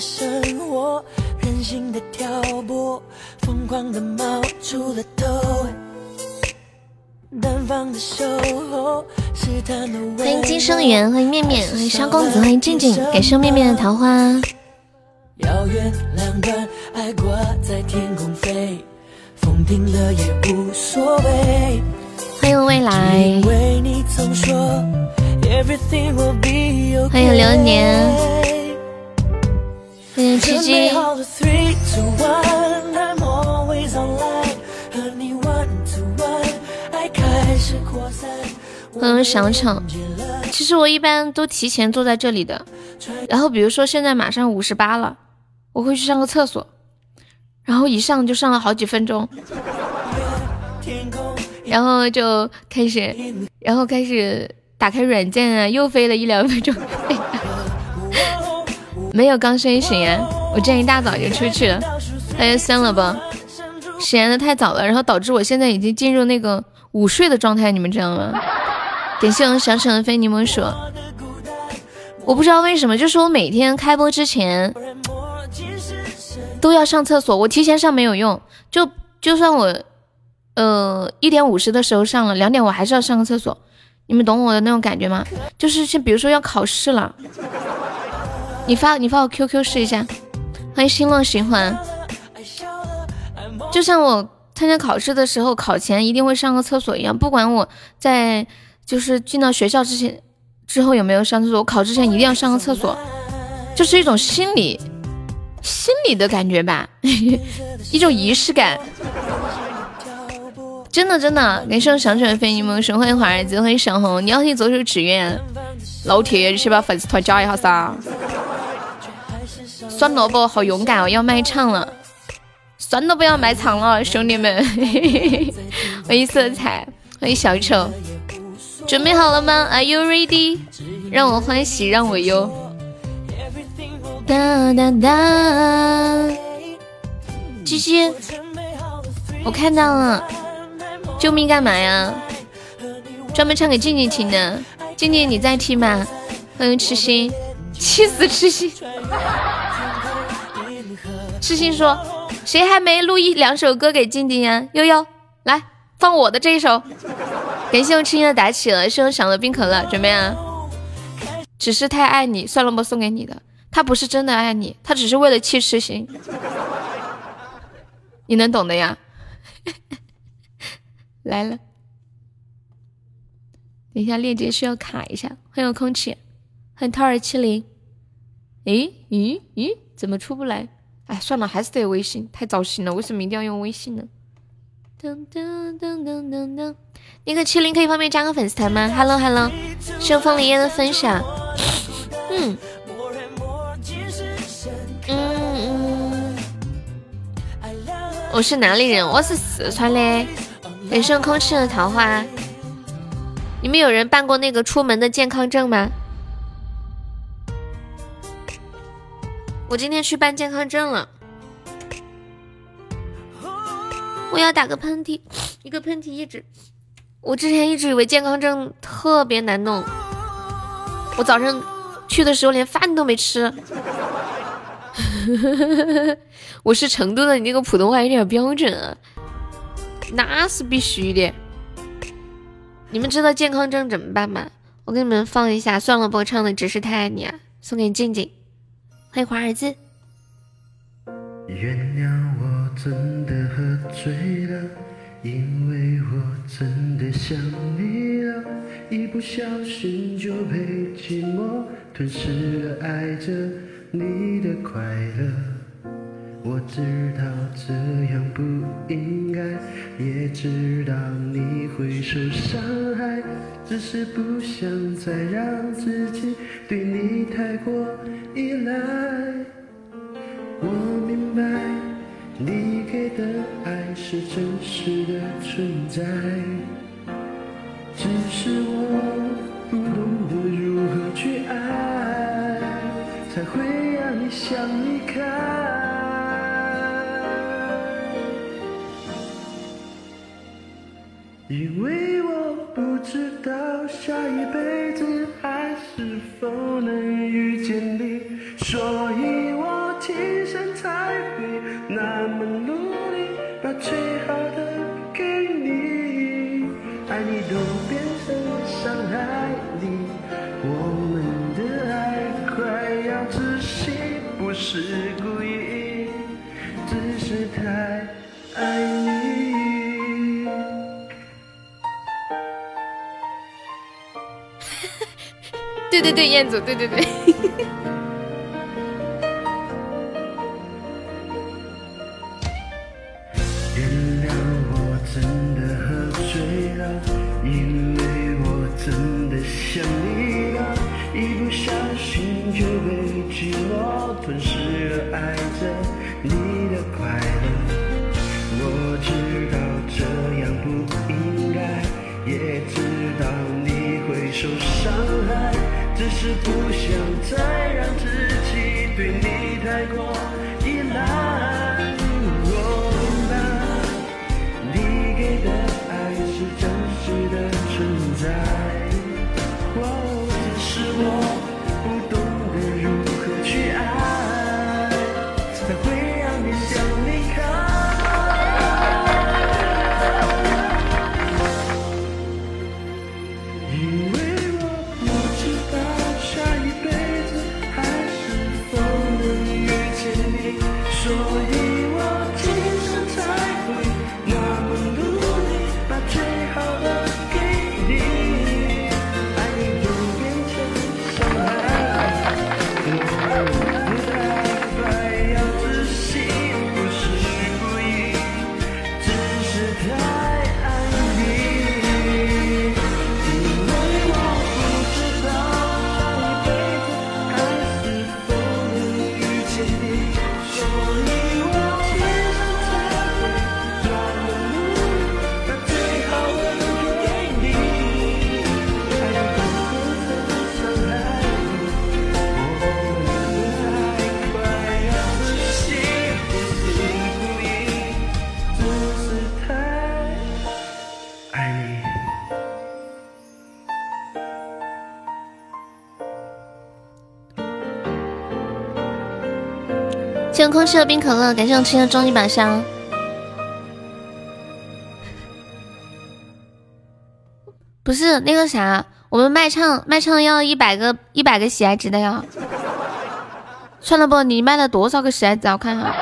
的生活，任性的挑拨，疯狂的冒出了头。单方的守候，试探的欢迎金生源，欢迎面面，欢迎萧公子，欢迎静静，感谢面面的桃花。遥远两端，爱挂在天空飞，风停了也无所谓。欢迎未来，okay。欢迎流年，欢迎七七准备。好了，three two one，I'm always online，和你 one to one，爱开始扩散。欢迎小丑。其实我一般都提前坐在这里的，然后比如说现在马上五十八了，我会去上个厕所，然后一上就上了好几分钟，然后就开始，然后开始打开软件啊，又飞了一两分钟，没有刚睡醒呀，我今天一大早就出去了，大家算了吧，实验的太早了，然后导致我现在已经进入那个午睡的状态，你们知道吗？感谢我小沈的非柠檬鼠，我不知道为什么，就是我每天开播之前都要上厕所，我提前上没有用，就就算我呃一点五十的时候上了，两点我还是要上个厕所，你们懂我的那种感觉吗？就是像比如说要考试了，你发你发我 QQ 试一下，欢迎心落循环，就像我参加考试的时候，考前一定会上个厕所一样，不管我在就是进到学校之前之后有没有上厕所，我考之前一定要上个厕所，就是一种心理心理的感觉吧，一种仪式感。真的真的，感谢我小犬飞柠檬神欢迎华儿子，欢迎小红，你要去做出志愿，老铁，先把粉丝团加一下噻。酸萝卜好勇敢哦，要卖唱了，酸萝卜要卖唱了，兄弟们，欢迎色彩，欢迎小丑，准备好了吗？Are you ready？让我欢喜让我忧。哒哒哒，鸡鸡，我看到了，救命干嘛呀？专门唱给静静听的，静静你在听吗？欢迎痴心，气死痴心。痴心说，谁还没录一两首歌给静静呀？悠悠，来放我的这一首。感谢我痴心的打起了，是我想的冰可乐，准备啊。只是太爱你，算了吧，送给你的。他不是真的爱你，他只是为了气痴心，你能懂的呀。来了，等一下链接需要卡一下。欢迎空气，欢迎涛儿七零。诶咦咦，怎么出不来？哎，算了，还是得微信，太糟心了。为什么一定要用微信呢？噔噔噔噔噔噔，那个七零可以方便加个粉丝团吗？Hello Hello，谢风铃烟的分享。嗯嗯，我是哪里人？我是四川的。感谢空气的桃花。你们有人办过那个出门的健康证吗？我今天去办健康证了。我要打个喷嚏，一个喷嚏一直。我之前一直以为健康证特别难弄，我早上去的时候连饭都没吃。我是成都的，你那个普通话有点标准啊。那是必须的。你们知道健康证怎么办吗？我给你们放一下，算了，不唱的只是太爱你啊，送给静静。嘿华尔兹。原谅我真的喝醉了，因为我真的想你了，一不小心就被寂寞吞噬了爱着你的快乐。我知道这样不应该，也知道你会受伤害，只是不想再让自己对你太过依赖。我明白你给的爱是真实的存在，只是我不懂得如何去爱，才会让你想离开。因为我不知道下一辈子还是否能遇见你，所以我今生才会那么。对对对，彦祖，对对对。是谢谢冰可乐，感谢我吃的终极宝箱。不是那个啥，我们卖唱卖唱要一百个一百个喜爱值的呀。算了不，你卖了多少个喜爱值？我看看。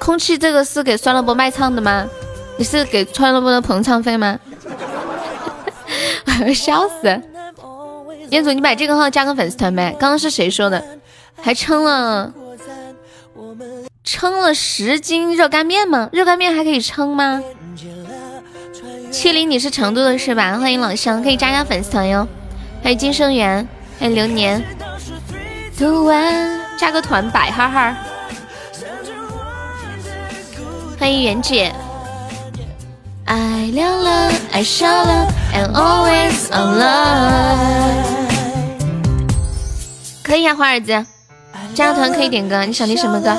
空气这个是给酸萝卜卖唱的吗？你是给酸萝卜的捧场费吗？笑死！彦祖，你把这个号加个粉丝团呗。刚刚是谁说的？还称了称了十斤热干面吗？热干面还可以称吗？七零你是成都的是吧？欢迎老乡，可以加加粉丝团哟。欢迎金生源，欢迎流年，加个团摆哈哈。欢迎袁姐，爱亮了，爱笑了，and always on love。可以呀、花儿子，加个团可以点歌，你想听什么歌？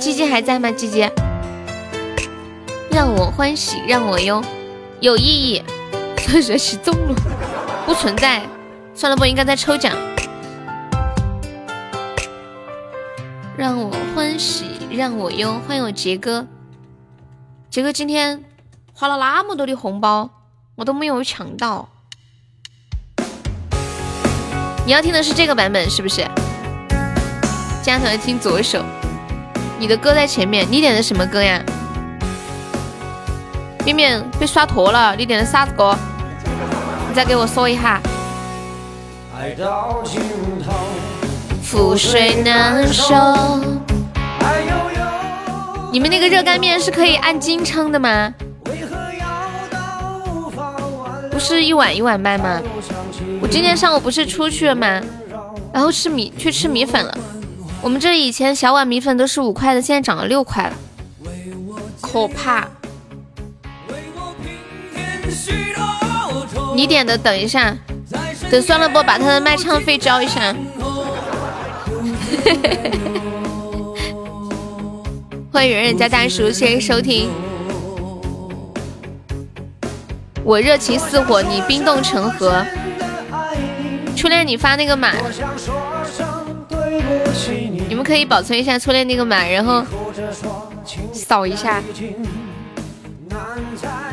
鸡鸡还在吗？鸡鸡，让我欢喜让我忧，有意义。学习中了不存在，算了，不应该在抽奖。让我欢喜让我忧，欢迎我杰哥。杰哥今天花了那么多的红包，我都没有抢到。你要听的是这个版本是不是？加团听左手。你的歌在前面，你点的什么歌呀？面面被刷脱了，你点的啥子歌？你再给我说一下。爱到尽头，覆水难收。你们那个热干面是可以按斤称的吗？为何要到无法挽不是一碗一碗卖吗？我今天上午不是出去了吗？然后吃米去吃米粉了。我们这以前小碗米粉都是五块的，现在涨了六块了，可怕！你点的，等一下，等酸萝卜把他的卖唱费交一下。欢迎人人家大叔，谢谢收听。我热情似火，你冰冻成河。初恋，你发那个码，你，们可以保存一下初恋那个码，然后扫一下。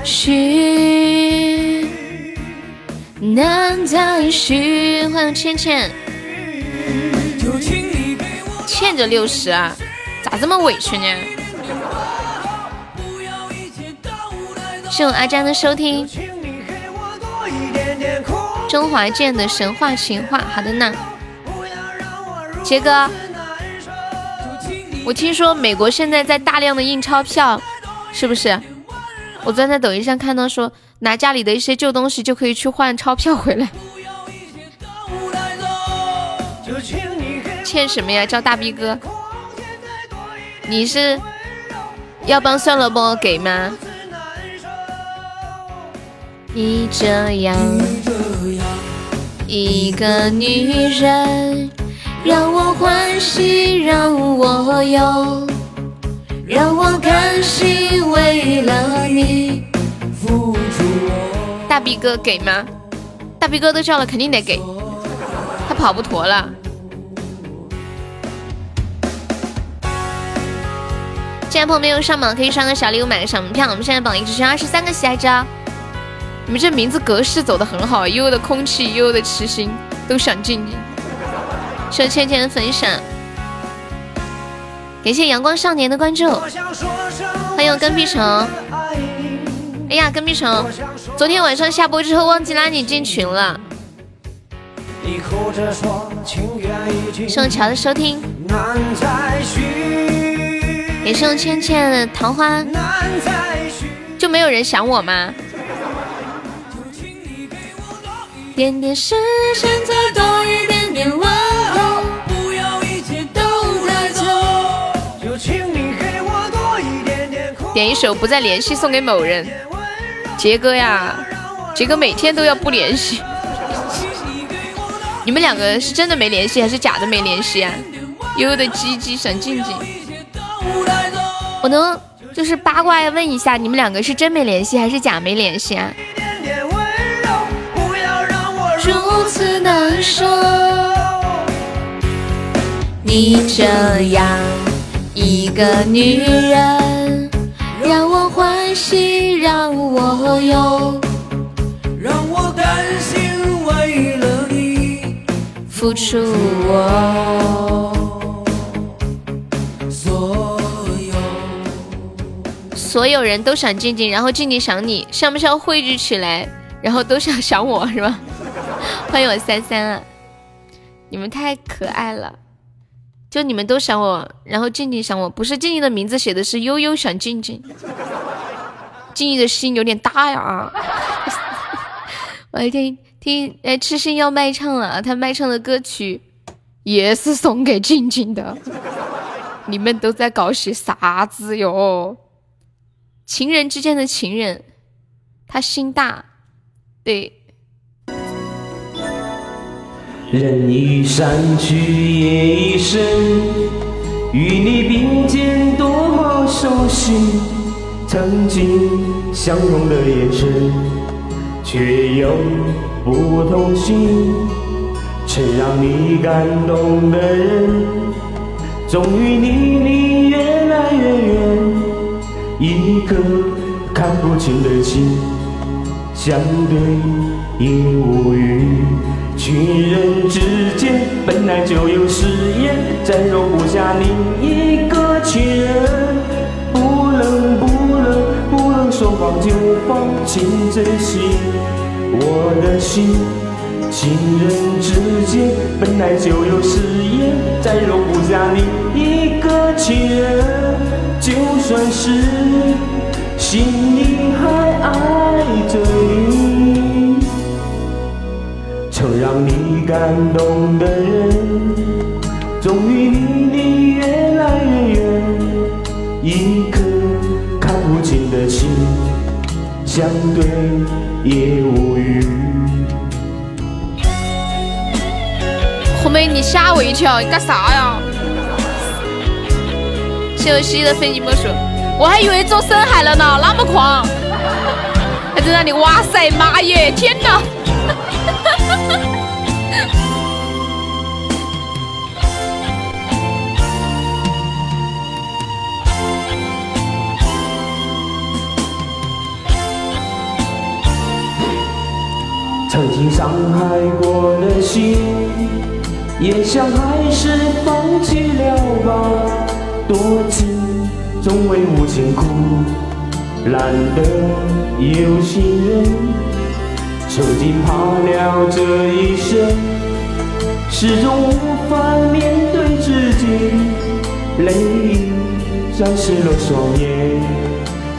续难再续，欢迎倩倩，欠着六十啊，咋这么委屈呢？谢我阿詹的收听，周华健的神话情话，好的呢，杰哥，我听说美国现在在大量的印钞票，是不是？我昨天在抖音上看到说，拿家里的一些旧东西就可以去换钞票回来。欠什么呀？叫大逼哥？你是要帮算了不给吗？你这样一个女人，让我欢喜，让我忧。让我甘心为了你付出。大逼哥给吗？大逼哥都叫了，肯定得给。他跑不脱了。现在朋友没有上榜，可以刷个小礼物，买个小门票。我们现在榜一只剩二十三个喜爱值。你们这名字格式走的很好，悠悠的空气，悠悠的痴心，都想进你。谢谢倩倩的分享。感谢阳光少年的关注，欢迎跟屁虫。哎呀，跟屁虫，昨天晚上下播之后忘记拉你进群了。谢我乔的收听，也是用倩倩的桃花，就没有人想我吗？点点时间再多一点点温柔。点一首不再联系送给某人，杰哥呀，杰哥每天都要不联系。你们两个是真的没联系还是假的没联系啊？悠悠的鸡鸡想静静，我能就是八卦问一下，你们两个是真没联系还是假没联系啊？此难受，你这样一个女人。让我欢喜，让我忧，让我甘心为了你付出我所有。所有人都想静静，然后静静想你，像不像汇聚起来，然后都想想我是吧？欢迎我三三啊，你们太可爱了。就你们都想我，然后静静想我，不是静静的名字写的是悠悠想静静，静静的心有点大呀。我听听，哎，痴心要卖唱了，他卖唱的歌曲也是送给静静的。你们都在搞些啥子哟？情人之间的情人，他心大，对。人已散去夜已深，与你并肩多么熟悉，曾经相同的眼神，却有不同心。曾让你感动的人，终于离你越来越远，一颗看不清的心，相对也无语。情人之间本来就有誓言，再容不下另一个情人。不能不能不能说放就放，请珍惜我的心。情人之间本来就有誓言，再容不下另一个情人。就算是心里还爱着你。曾让你感动的人，终于离你越来越远。一颗看不清的情，相对也无语。红梅，你吓我一跳，你干啥呀？谢我西的飞机魔术，我还以为做深海了呢，那么狂，还在那里，哇塞，妈耶，天哪！曾经伤害过的心，也想还是放弃了吧。多情总为无情苦，难得有心人。曾经怕了这一生，始终无法面对自己，泪已沾湿了双眼，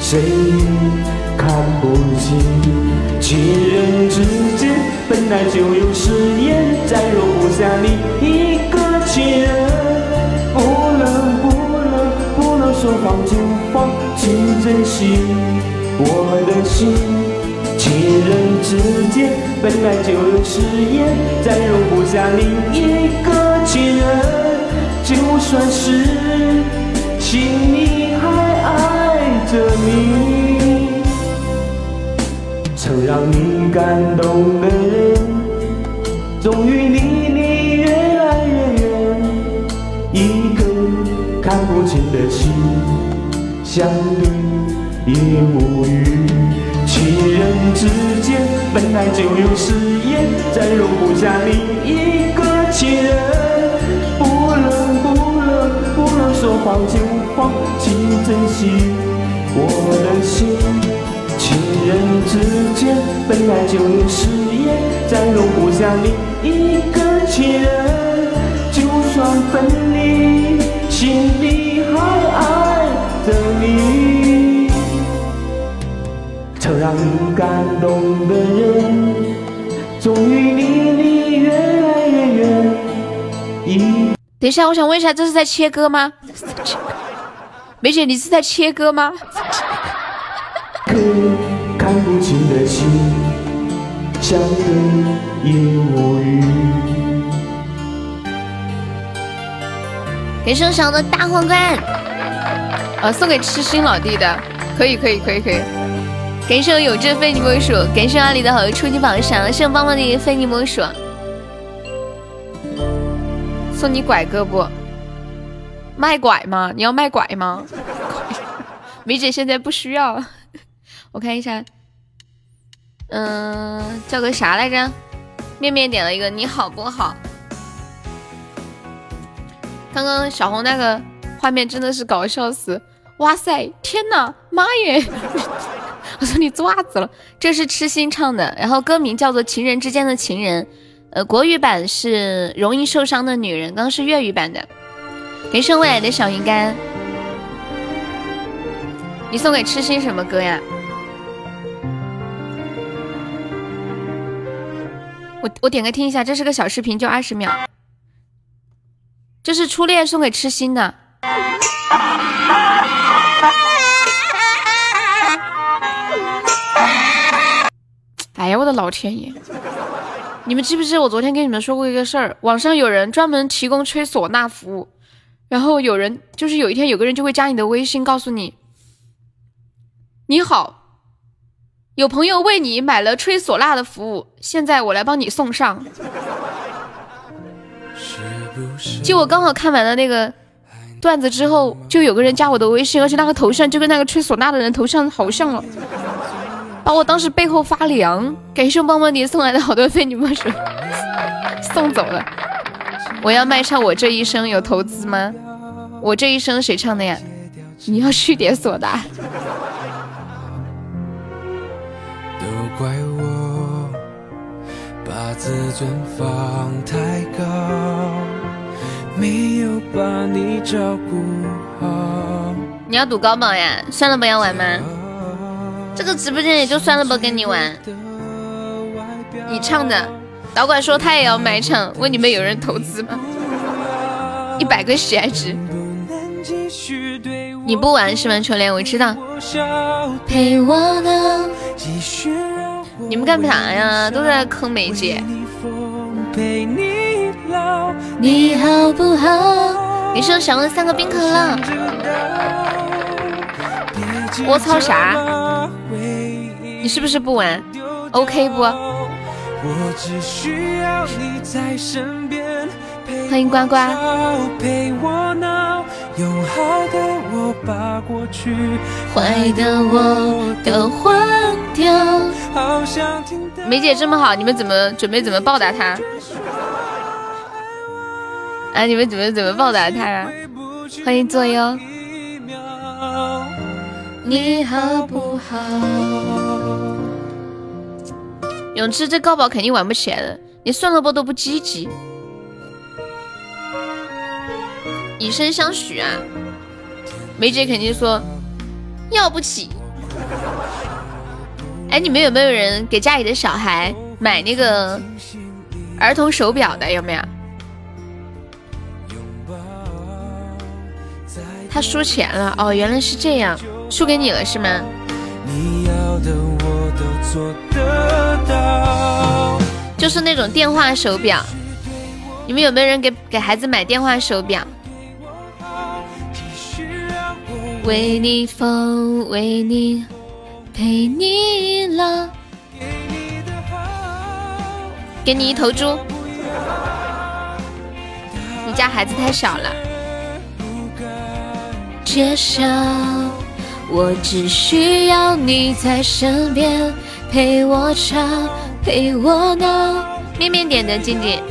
谁看不清。情人之间本来就有誓言，再容不下你一个情人。不能不能不能说放就放，请珍惜我的心。情人之间本来就有誓言，再容不下另一个情人。就算是心里还爱着你。曾让你感动的人，终于离你越来越远。一个看不清的心，相对也无语。之间本来就有誓言，再容不下另一个情人。不能不能不能说放就放，请珍惜我的心。情人之间本来就有誓言，再容不下另一个情人。就算分离，心里让你感动的人，终于离你越来越远。一等一下，我想问一下，这是在切歌吗？梅姐，你是在切歌吗？颗看不清的心，相对也无语。给生祥的大皇冠，呃，送给痴心老弟的，可以可以可以可以。感谢我有志非你莫属，感谢阿里的好友初级榜上，谢我棒棒的非你莫属。送你拐哥不？卖拐吗？你要卖拐吗？梅姐现在不需要。我看一下，嗯，叫个啥来着？面面点了一个你好不好？刚刚小红那个画面真的是搞笑死！哇塞，天呐，妈耶！我 说你做啥子了？这是痴心唱的，然后歌名叫做《情人之间的情人》，呃，国语版是《容易受伤的女人》，刚刚是粤语版的。给生未来的小鱼干，你送给痴心什么歌呀？我我点开听一下，这是个小视频，就二十秒。这是初恋送给痴心的。哎呀，我的老天爷！你们记不记得我昨天跟你们说过一个事儿？网上有人专门提供吹唢呐服务，然后有人就是有一天有个人就会加你的微信，告诉你：“你好。”有朋友为你买了吹唢呐的服务，现在我来帮你送上。就我刚好看完了那个段子之后，就有个人加我的微信，而且那个头像就跟那个吹唢呐的人头像好像了，把我当时背后发凉。感谢棒棒迪送来的好多非你莫属，送走了。我要卖唱我这一生，有投资吗？我这一生谁唱的呀？你要续点唢呐。怪我把自尊放太高，没有把你照顾好。你要赌高宝呀？算了，不要玩吗？这个直播间也就算了，吧跟你玩。你唱的，导管说他也要买唱，问你们有人投资吗？一百个喜爱值。你不玩是吗？秋莲，我知道。陪我的。你们干啥呀？都在坑梅姐。你好不好？你是想问三个冰可乐？我操啥？你是不是不玩？OK 不？欢迎呱呱。用好的我把过去坏的我都换掉。梅姐这么好，你们怎么准备怎么报答她？啊，你们准备怎么报答她啊？欢迎左右，你好不好？永志这高宝肯定玩不起来了，你算了波都不积极。以身相许啊！梅姐肯定说要不起。哎，你们有没有人给家里的小孩买那个儿童手表的？有没有？他输钱了哦，原来是这样，输给你了是吗？就是那种电话手表，你们有没有人给给孩子买电话手表？为你疯，为你陪你老，给你一头猪。你家孩子太小了。介绍，我只需要你在身边，陪我吵，陪我闹。面面点的静静。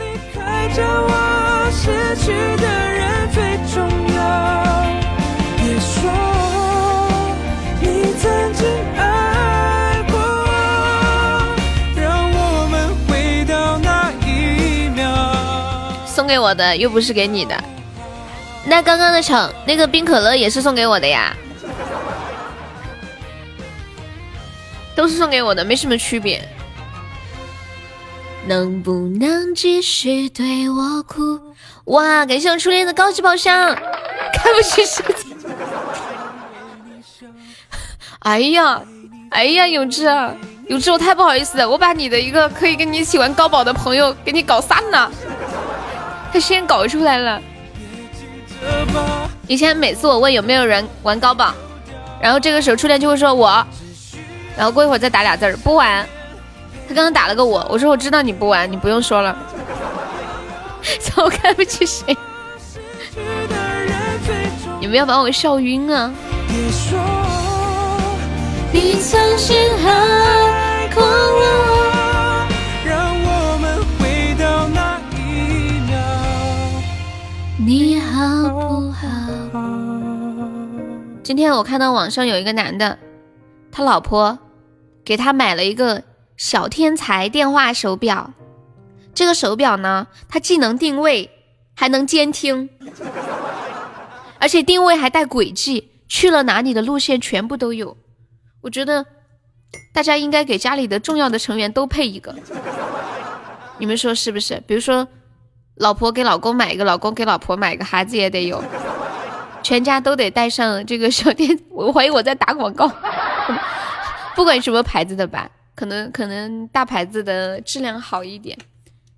送给我的又不是给你的，那刚刚的场那个冰可乐也是送给我的呀，都是送给我的，没什么区别。能不能继续对我哭？哇，感谢我初恋的高级宝箱，看不起世界。哎呀，哎呀，永志，永志，我太不好意思了，我把你的一个可以跟你一起玩高宝的朋友给你搞散了。他先搞出来了。以前每次我问有没有人玩高宝，然后这个时候初恋就会说我，然后过一会儿再打俩字儿不玩。他刚刚打了个我，我说我知道你不玩，你不用说了。我看不起谁？你们要把我笑晕啊！你曾心海狂浪。你好不好？今天我看到网上有一个男的，他老婆给他买了一个小天才电话手表。这个手表呢，它既能定位，还能监听，而且定位还带轨迹，去了哪里的路线全部都有。我觉得大家应该给家里的重要的成员都配一个，你们说是不是？比如说。老婆给老公买一个，老公给老婆买一个，孩子也得有，全家都得带上这个小电。我怀疑我在打广告，不管什么牌子的吧，可能可能大牌子的质量好一点。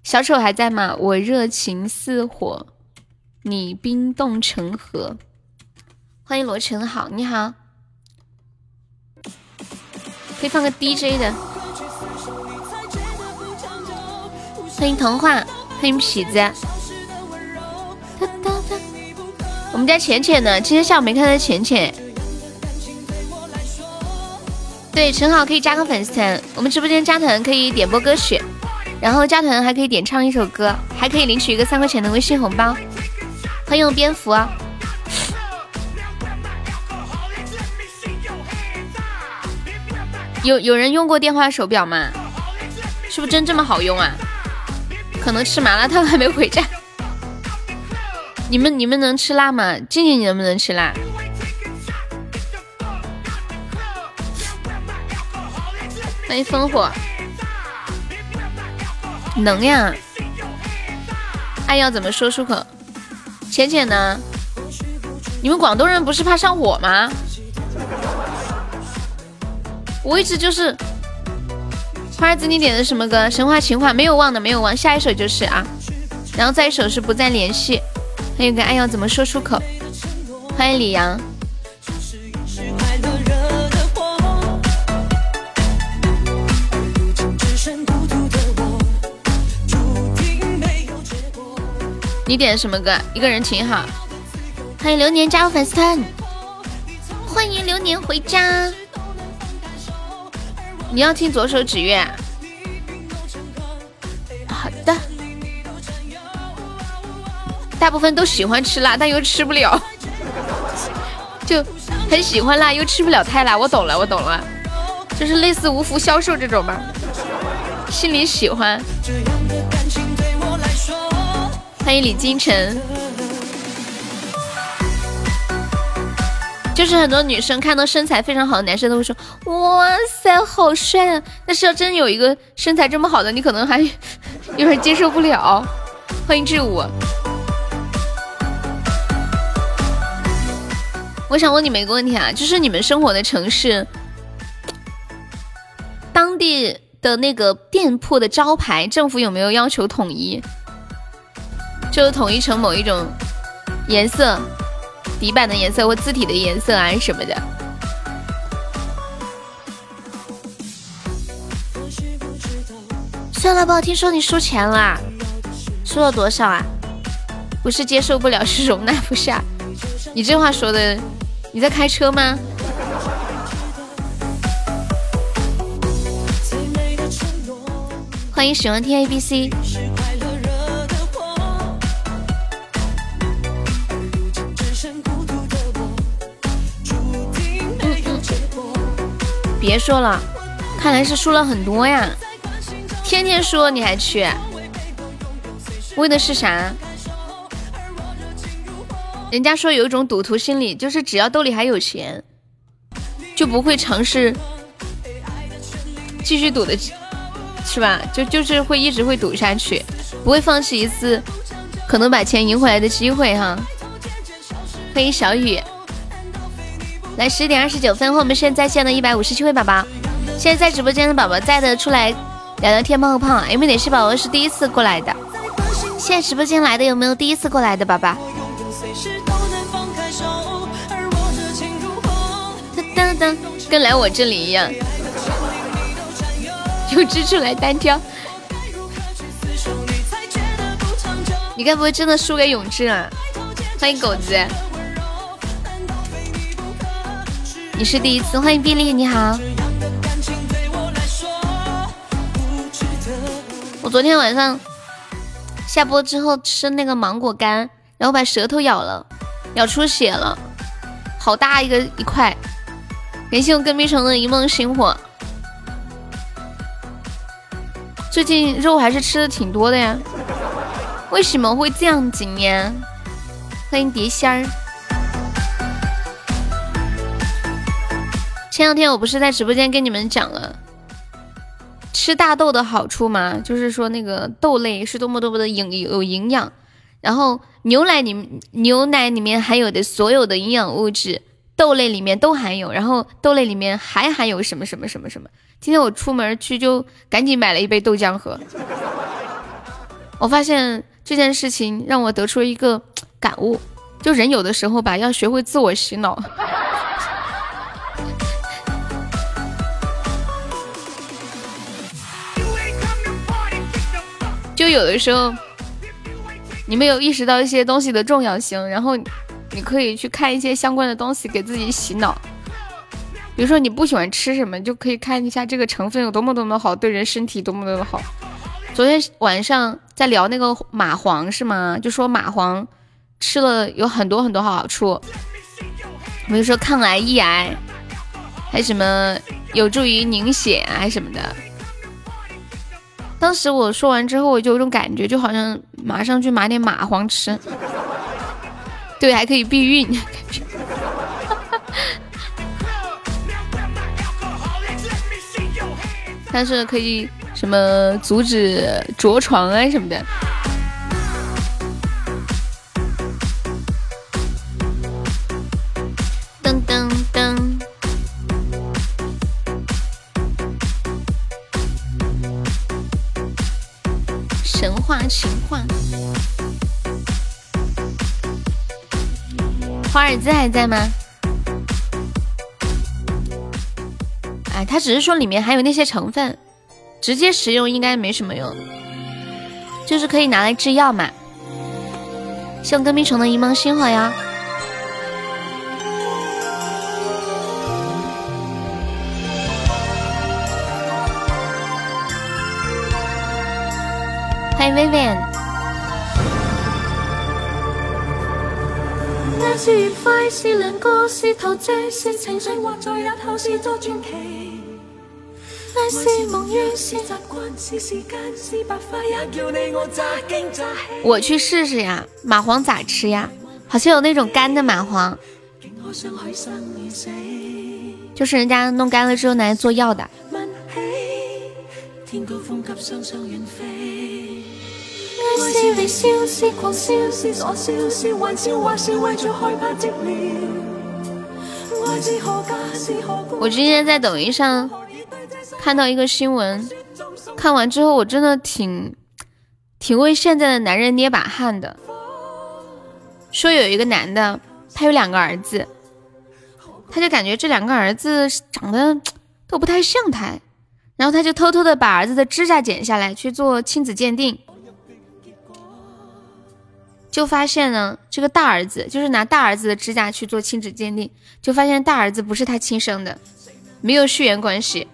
小丑还在吗？我热情似火，你冰冻成河。欢迎罗晨好，你好，可以放个 DJ 的。欢迎童话。欢迎痞子，我们家浅浅呢？今天下午没看到浅浅。对，陈好可以加个粉丝团，我们直播间加团可以点播歌曲，然后加团还可以点唱一首歌，还可以领取一个三块钱的微信红包。欢迎蝙蝠啊，有有人用过电话手表吗？是不是真这么好用啊？可能吃麻辣烫还没回家。你们你们能吃辣吗？静静你能不能吃辣？欢迎烽火，能呀。爱要怎么说出口？浅浅呢？你们广东人不是怕上火吗？我一直就是。花儿子，你点的什么歌？神话情话没有忘的，没有忘，下一首就是啊。然后再一首是不再联系。还有个爱要怎么说出口？欢迎李阳。你点什么歌？一个人挺好。欢迎流年加入粉丝团，欢迎流年回家。你要听左手指月。好的，大部分都喜欢吃辣，但又吃不了，就很喜欢辣，又吃不了太辣。我懂了，我懂了，就是类似无福消受这种吧，心里喜欢。欢迎李金晨，就是很多女生看到身材非常好的男生都会说：“哇塞，好帅啊！”但是要真有一个身材这么好的，你可能还有点接受不了。欢迎志武，我想问你们一个问题啊，就是你们生活的城市，当地的那个店铺的招牌，政府有没有要求统一？就是统一成某一种颜色，底板的颜色或字体的颜色啊什么的。算了吧，听说你输钱了，输了多少啊？不是接受不了，是容纳不下。你这话说的，你在开车吗？欢迎喜欢听 A B C。别说了，看来是输了很多呀！天天输你还去，为的是啥？人家说有一种赌徒心理，就是只要兜里还有钱，就不会尝试继续赌的，是吧？就就是会一直会赌下去，不会放弃一次可能把钱赢回来的机会哈。欢迎小雨。来十点二十九分，和我们现在在线的一百五十七位宝宝，现在在直播间的宝宝在的出来聊聊天，胖不胖？有没有哪些宝宝是第一次过来的？现在直播间来的有没有第一次过来的宝宝？当当，跟来我这里一样，有支出来单挑。你该不会真的输给永志啊？欢迎狗子。你是第一次，欢迎碧丽，你好。我昨天晚上下播之后吃那个芒果干，然后把舌头咬了，咬出血了，好大一个一块。感谢我跟蜜虫的一梦星火。最近肉还是吃的挺多的呀，为什么会这样子呀？欢迎蝶仙儿。前两天我不是在直播间跟你们讲了吃大豆的好处吗？就是说那个豆类是多么多么的营有营养，然后牛奶里牛奶里面含有的所有的营养物质，豆类里面都含有，然后豆类里面还含有什么什么什么什么。今天我出门去就赶紧买了一杯豆浆喝。我发现这件事情让我得出了一个感悟，就人有的时候吧要学会自我洗脑。就有的时候，你没有意识到一些东西的重要性，然后你可以去看一些相关的东西给自己洗脑。比如说你不喜欢吃什么，就可以看一下这个成分有多么多么好，对人身体多么多么好。昨天晚上在聊那个蚂蟥是吗？就说蚂蟥吃了有很多很多好处，比如说抗癌抑癌，还什么有助于凝血啊什么的。当时我说完之后，我就有种感觉，就好像马上去买点蚂蟥吃，对，还可以避孕，但是可以什么阻止着床啊什么的。话，华尔兹还在吗？哎，他只是说里面还有那些成分，直接食用应该没什么用，就是可以拿来制药嘛。希望隔壁城的一梦星火呀。欢迎 Vivian，是愉快，是两个，是陶醉，是情绪，或在日后是作传奇。爱是是习惯，是时间，是白发，也叫你我乍惊乍喜。我去试试呀，蚂蟥咋吃呀？好像有那种干的蚂蟥，就是人家弄干了之后拿来做药的。我今天在抖音上看到一个新闻，看完之后我真的挺挺为现在的男人捏把汗的。说有一个男的，他有两个儿子，他就感觉这两个儿子长得都不太像他，然后他就偷偷的把儿子的指甲剪下来去做亲子鉴定，就发现呢，这个大儿子就是拿大儿子的指甲去做亲子鉴定，就发现大儿子不是他亲生的，没有血缘关系。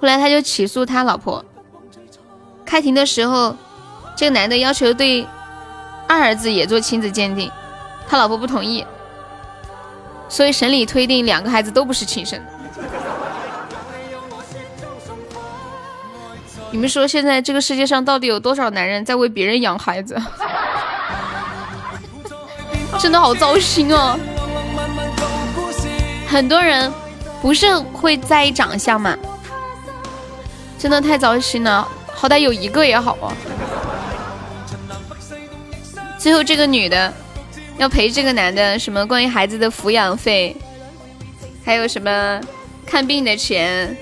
后来他就起诉他老婆，开庭的时候，这个男的要求对。二儿子也做亲子鉴定，他老婆不同意，所以审理推定两个孩子都不是亲生的。你们说现在这个世界上到底有多少男人在为别人养孩子？真的好糟心哦！很多人不是会在意长相吗？真的太糟心了，好歹有一个也好啊。最后这个女的要赔这个男的什么关于孩子的抚养费，还有什么看病的钱，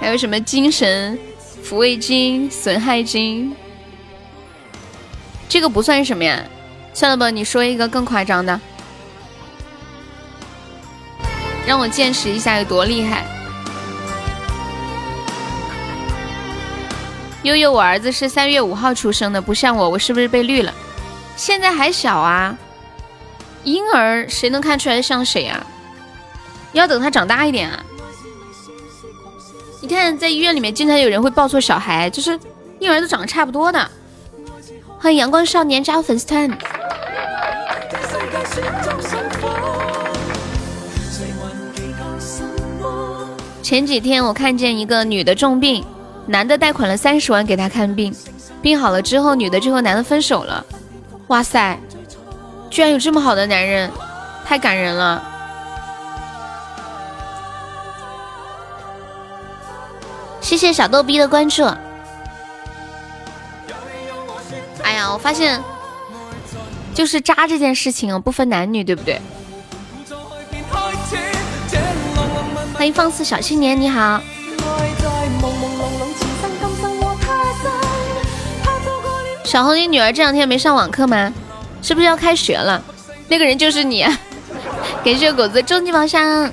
还有什么精神抚慰金、损害金，这个不算什么呀？算了吧，你说一个更夸张的，让我见识一下有多厉害。悠悠，我儿子是三月五号出生的，不像我，我是不是被绿了？现在还小啊，婴儿谁能看出来像谁啊？要等他长大一点啊！你看，在医院里面经常有人会抱错小孩，就是婴儿都长得差不多的。欢迎阳光少年加入粉丝团。前几天我看见一个女的重病。男的贷款了三十万给她看病，病好了之后，女的就和男的分手了。哇塞，居然有这么好的男人，太感人了！谢谢小逗逼的关注。哎呀，我发现就是渣这件事情啊，不分男女，对不对？欢迎放肆小青年，你好。小红，你女儿这两天没上网课吗？是不是要开学了？那个人就是你。感谢狗子终极宝箱。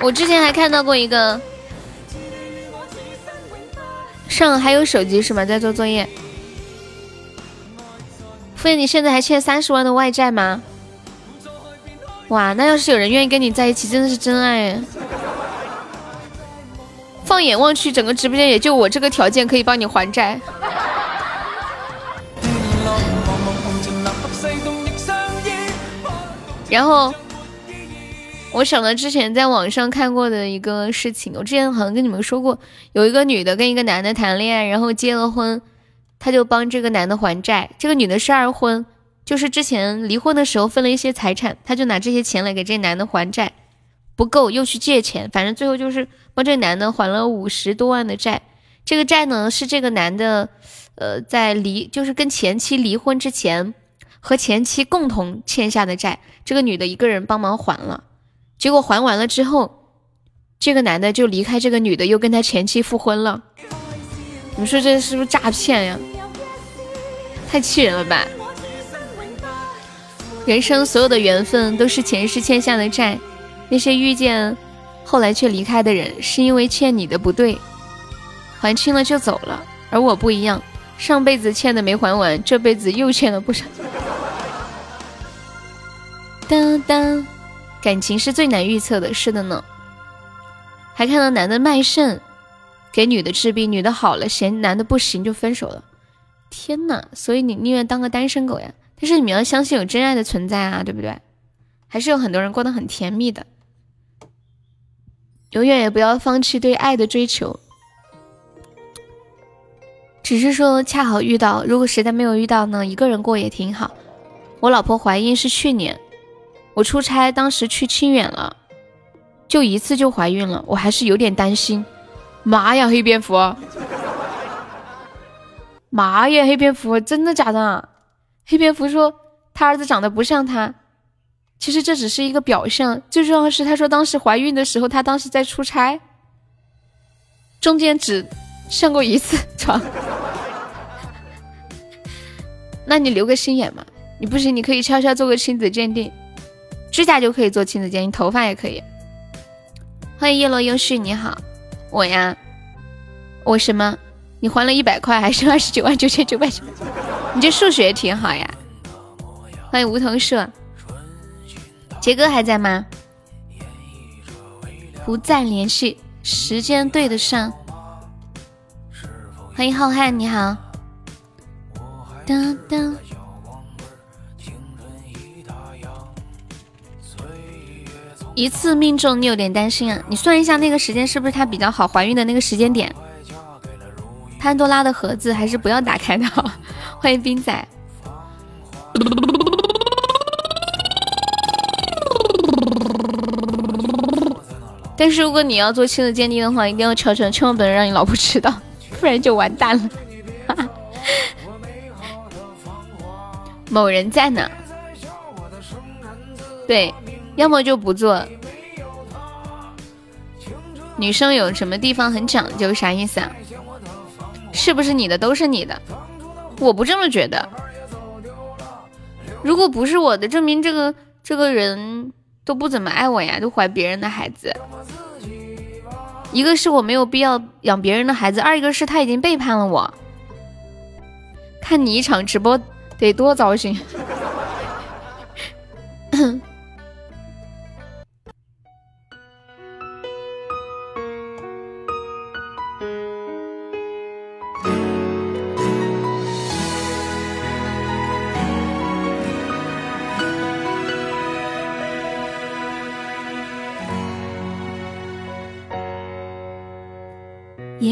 我之前还看到过一个，上还有手机是吗？在做作业。敷衍，你现在还欠三十万的外债吗？哇，那要是有人愿意跟你在一起，真的是真爱。放眼望去，整个直播间也就我这个条件可以帮你还债。然后，我想到之前在网上看过的一个事情，我之前好像跟你们说过，有一个女的跟一个男的谈恋爱，然后结了婚，他就帮这个男的还债。这个女的是二婚，就是之前离婚的时候分了一些财产，他就拿这些钱来给这男的还债。不够又去借钱，反正最后就是帮这男的还了五十多万的债。这个债呢是这个男的，呃，在离就是跟前妻离婚之前和前妻共同欠下的债，这个女的一个人帮忙还了。结果还完了之后，这个男的就离开这个女的，又跟他前妻复婚了。你说这是不是诈骗呀？太气人了吧！人生所有的缘分都是前世欠下的债。那些遇见，后来却离开的人，是因为欠你的不对，还清了就走了。而我不一样，上辈子欠的没还完，这辈子又欠了不少。当当，感情是最难预测的，是的呢。还看到男的卖肾给女的治病，女的好了，嫌男的不行就分手了。天呐，所以你宁愿当个单身狗呀？但是你们要相信有真爱的存在啊，对不对？还是有很多人过得很甜蜜的。永远也不要放弃对爱的追求。只是说恰好遇到，如果实在没有遇到呢，一个人过也挺好。我老婆怀孕是去年，我出差当时去清远了，就一次就怀孕了，我还是有点担心。妈呀，黑蝙蝠！妈呀，黑蝙蝠！真的假的？黑蝙蝠说他儿子长得不像他，其实这只是一个表象，最重要的是他说当时怀孕的时候，他当时在出差，中间只上过一次床。那你留个心眼嘛，你不行，你可以悄悄做个亲子鉴定，指甲就可以做亲子鉴定，头发也可以。欢迎叶落优绪，你好，我呀，我什么？你还了一百块，还剩二十九万九千九百九，你这数学挺好呀。欢迎梧桐树，杰哥还在吗？不再联系，时间对得上。欢迎浩瀚，你好。哒哒。一次命中，你有点担心啊？你算一下那个时间是不是他比较好怀孕的那个时间点？潘多拉的盒子还是不要打开的好。欢迎冰仔。但是如果你要做亲子鉴定的话，一定要悄悄，千万不能让你老婆知道，不然就完蛋了。某人在呢，对，要么就不做。女生有什么地方很讲究？啥意思啊？是不是你的都是你的？我不这么觉得。如果不是我的，证明这个这个人都不怎么爱我呀，都怀别人的孩子。一个是我没有必要养别人的孩子，二一个是他已经背叛了我。看你一场直播。得多糟心！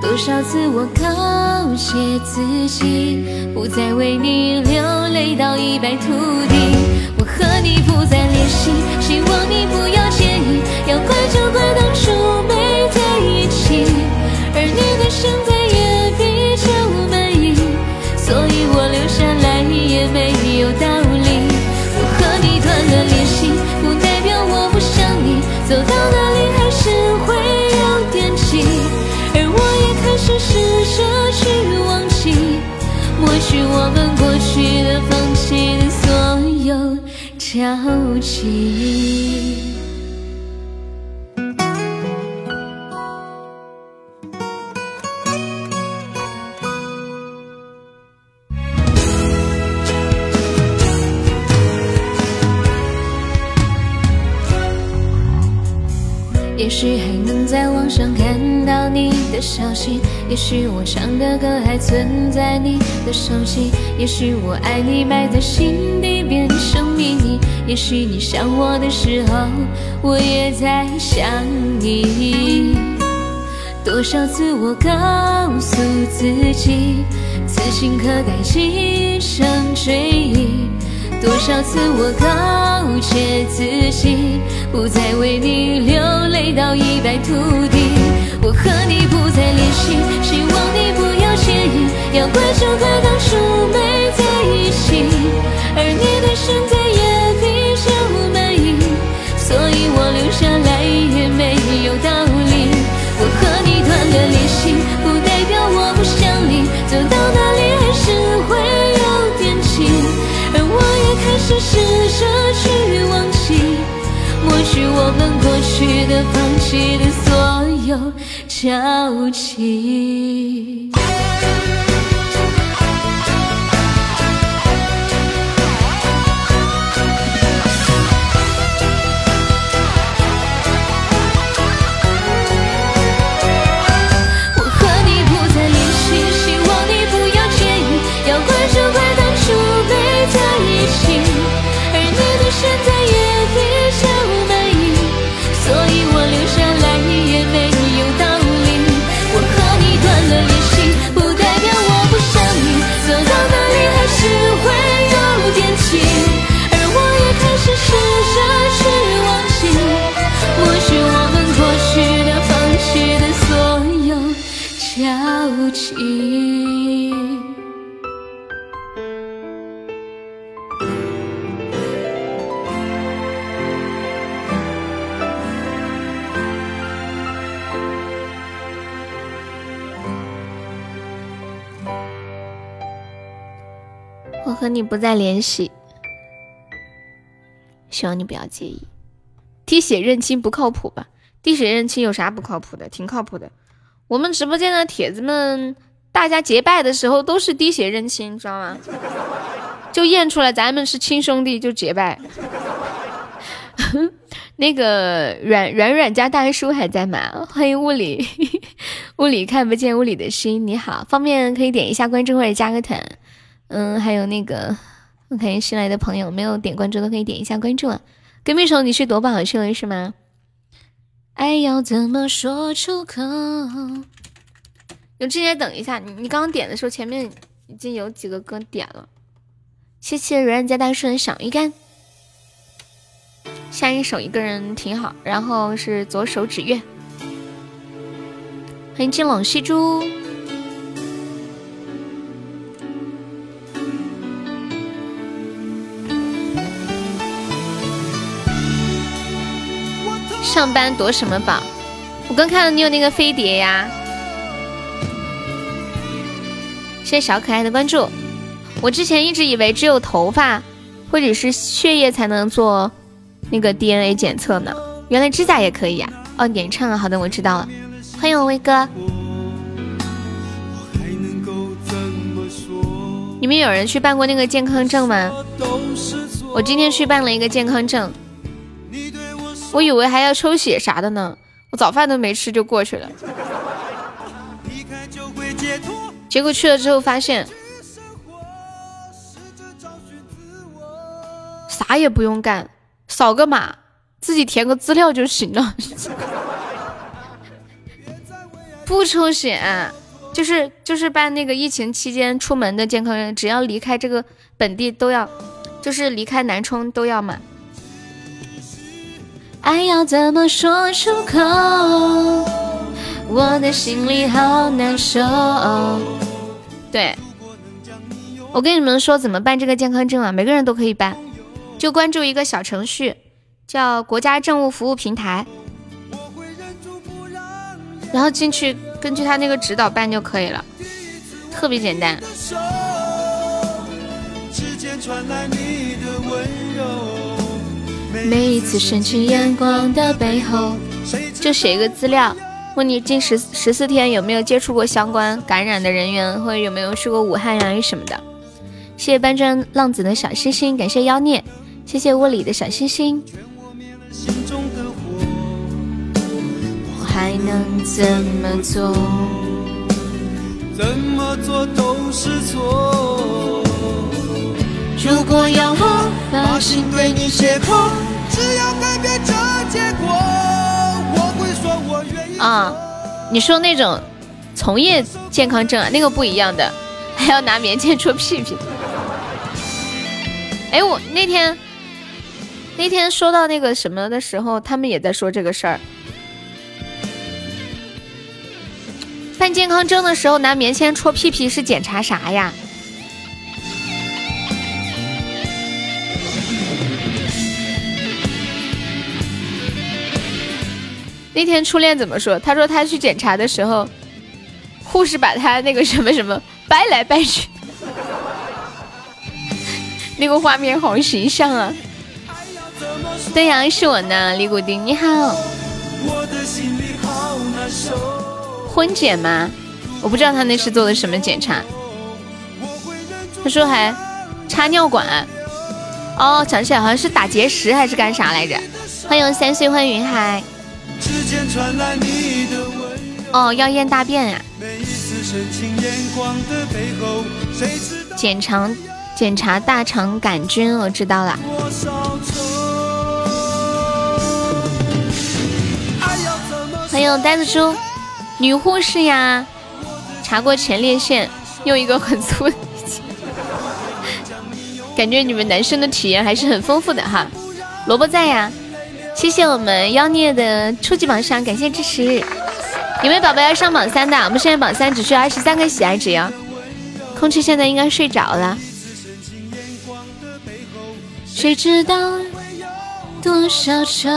多少次我告诫自己，不再为你流泪到一败涂地。我和你不再联系，希望你不要介意。要怪就怪当初交集。也许还能在网上看到你的消息，也许我唱的歌还存在你的手机，也许我爱你埋在心底变成秘密，也许你想我的时候，我也在想你。多少次我告诉自己，此情可待今生追忆。多少次我告诫自己，不再为你流泪到一败涂地。我和你不再联系，希望你不要介意。要怪就怪当初没在一起，而你对现在也比较满意，所以我留下来也没有道理。我和你断了联系，不代表我不想你，走到哪里还是会有惦记。而我也开始试着去忘记，抹去我们过去的、放弃的所有交集。我你不再联系，希望你不要介意。滴血认亲不靠谱吧？滴血认亲有啥不靠谱的？挺靠谱的。我们直播间的铁子们，大家结拜的时候都是滴血认亲，知道吗？就验出来咱们是亲兄弟就结拜。那个软软软家大叔还在吗？欢迎物理，物理看不见物理的心，你好，方便可以点一下关注或者加个团。嗯，还有那个，我看新来的朋友没有点关注的可以点一下关注啊。隔壁手，你去夺宝去了是吗？爱要怎么说出口？有志姐等一下，你你刚刚点的时候前面已经有几个歌点了。谢谢软软家大叔的小鱼干。下一首一个人挺好，然后是左手指月。欢迎金冷西珠。上班夺什么宝？我刚看到你有那个飞碟呀！谢谢小可爱的关注。我之前一直以为只有头发或者是血液才能做那个 DNA 检测呢，原来指甲也可以呀！哦，演唱啊，好的，我知道了。欢迎我威哥。你们有人去办过那个健康证吗？我今天去办了一个健康证。我以为还要抽血啥的呢，我早饭都没吃就过去了。结果去了之后发现，啥也不用干，扫个码，自己填个资料就行了。不抽血，就是就是办那个疫情期间出门的健康证，只要离开这个本地都要，就是离开南充都要嘛。爱要怎么说出口？我的心里好难受。对，我跟你们说怎么办这个健康证啊？每个人都可以办，就关注一个小程序，叫国家政务服务平台，然后进去根据他那个指导办就可以了，特别简单。之间传来每一次深情眼光的背后，就写一个资料，问你近十十四天有没有接触过相关感染的人员，或者有没有去过武汉呀什么的。谢谢搬砖浪子的小星星，感谢妖孽，谢谢窝里的小星星。我还能怎么做？怎么做都是错。如果要我把心对你写空，只要改变这结果，我会说我愿意。啊，你说那种从业健康证啊，那个不一样的，还要拿棉签戳屁屁。哎，我那天那天说到那个什么的时候，他们也在说这个事儿。办健康证的时候拿棉签戳屁屁是检查啥呀？那天初恋怎么说？他说他去检查的时候，护士把他那个什么什么掰来掰去，那个画面好形象啊！对呀，是我呢，李古丁，你好。婚检吗？我不知道他那是做的什么检查。他说还插尿管。哦，想起来好像是打结石还是干啥来着？欢迎三岁欢迎云海。哦，要验大便呀。检查检查大肠杆菌，我知道了。欢迎呆子猪，女护士呀，查过前列腺，用一个很粗的，感觉你们男生的体验还是很丰富的哈。萝卜在呀，谢谢我们妖孽的初级榜上，感谢支持。有没有宝宝要上榜三的？我们现在榜三只需要二十三个喜爱值哟。空气现在应该睡着了。谁知道多少愁？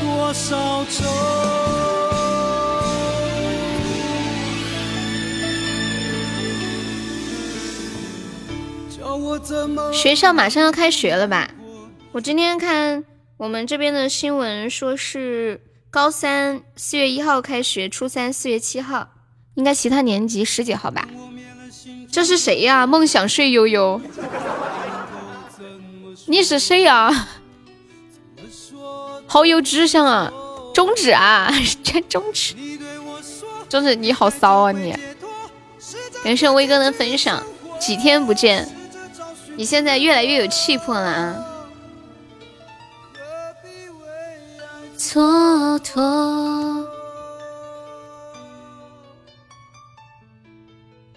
多少愁？学校马上要开学了吧？我今天看我们这边的新闻，说是高三四月一号开学，初三四月七号，应该其他年级十几号吧？这是谁呀？梦想睡悠悠，你是谁呀？好有志向啊！中指啊，这中指，中指你好骚啊你！感谢威哥的分享，几天不见。你现在越来越有气魄了啊！蹉跎。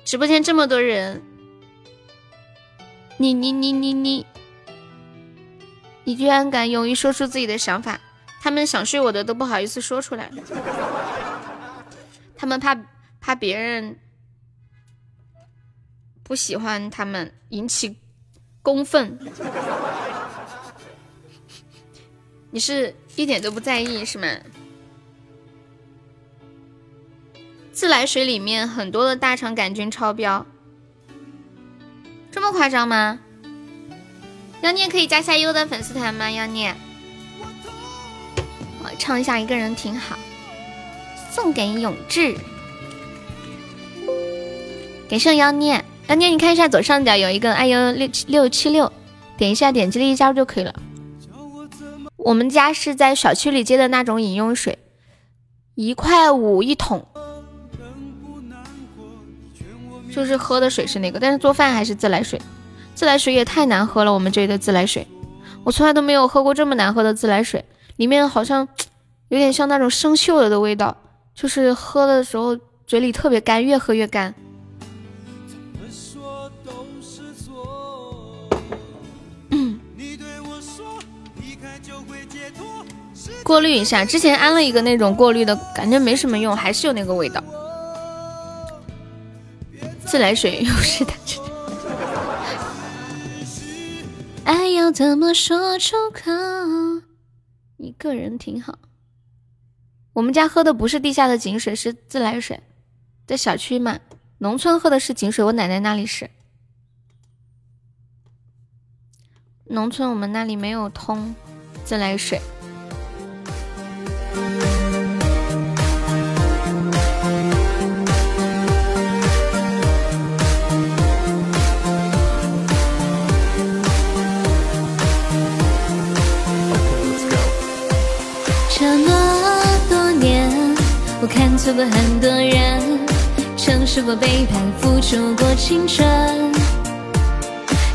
直播间这么多人，你你你你你，你居然敢勇于说出自己的想法？他们想睡我的都不好意思说出来，他们怕怕别人不喜欢他们，引起。公愤，你是一点都不在意是吗？自来水里面很多的大肠杆菌超标，这么夸张吗？妖孽可以加下优的粉丝团吗？妖孽，我唱一下一个人挺好，送给永志，感谢妖孽。妖孽你看一下左上角有一个 iu 六七六七六，点一下，点击立即加入就可以了。我们家是在小区里接的那种饮用水，一块五一桶，就是喝的水是那个，但是做饭还是自来水。自来水也太难喝了，我们这里的自来水，我从来都没有喝过这么难喝的自来水，里面好像有点像那种生锈了的味道，就是喝的时候嘴里特别干，越喝越干。过滤一下，之前安了一个那种过滤的，感觉没什么用，还是有那个味道。自来水又是的。爱要怎么说出口？一个人挺好。我们家喝的不是地下的井水，是自来水，在小区嘛。农村喝的是井水，我奶奶那里是。农村我们那里没有通自来水。这么多年，我看错过很多人，承受过背叛，付出过青春，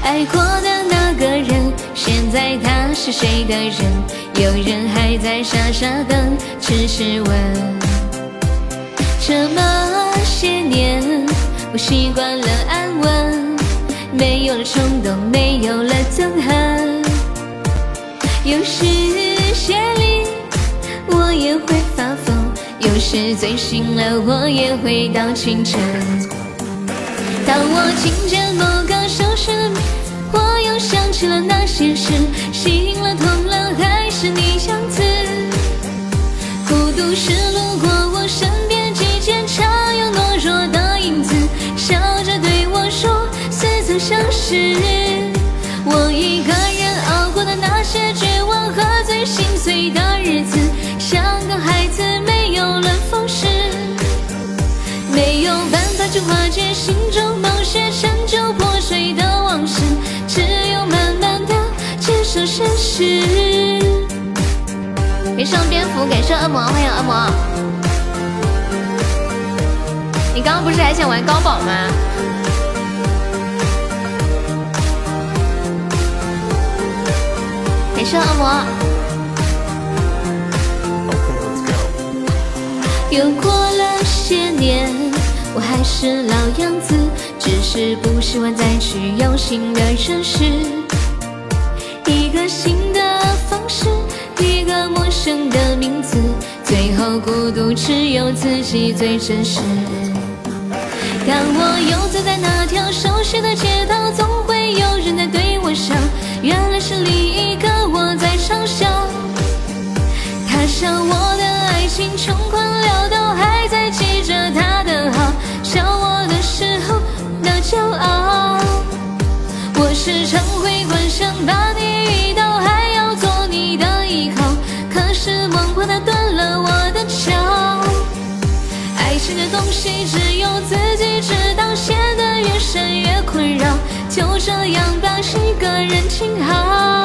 爱过的那个人，现在他是谁的人？有人还在傻傻等，只是问。这么些年，我习惯了安稳，没有了冲动，没有了憎恨。有时夜里我也会发疯，有时醉醒了我也会到清晨。当我听见某个熟悉名，我又想起了那些事，醒了痛了还。是你样子，孤独是路过我身边几间常有懦弱的影子，笑着对我说似曾相识。我一个人熬过的那些绝望和最心碎的日子，像个孩子没有了方式，没有办法去化解心中某些陈旧破碎的往事，只有慢慢的接受现实。感谢蝙蝠，感谢恶魔，欢迎恶魔。你刚刚不是还想玩高宝吗？感谢恶魔。又过了些年，我还是老样子，只是不喜欢再去用新的认识。一个新的方式，一个陌生的名字，最后孤独只有自己最真实。当我又走在那条熟悉的街道，总会有人在对我笑，原来是另一个我在嘲笑。他笑我的爱情穷困潦倒，还在记着他的好，笑我的时候那骄傲。我时常会幻想把你是梦破它断了我的桥。爱情这东西只有自己知道，陷得越深越困扰，就这样把一个人情好。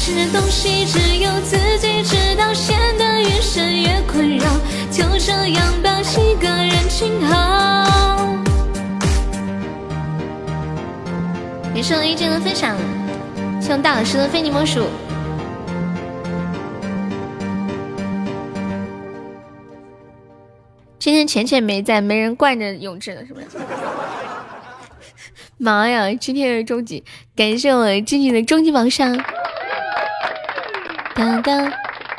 爱情的东西只有自己知道，陷得越深越困扰，就这样把一个人静好。感谢我 A 君的分享，谢大老师的非你莫属。今天浅浅没在，没人惯着永志了，是不是？妈呀，今天是终极，感谢我静静的终极榜上。当当，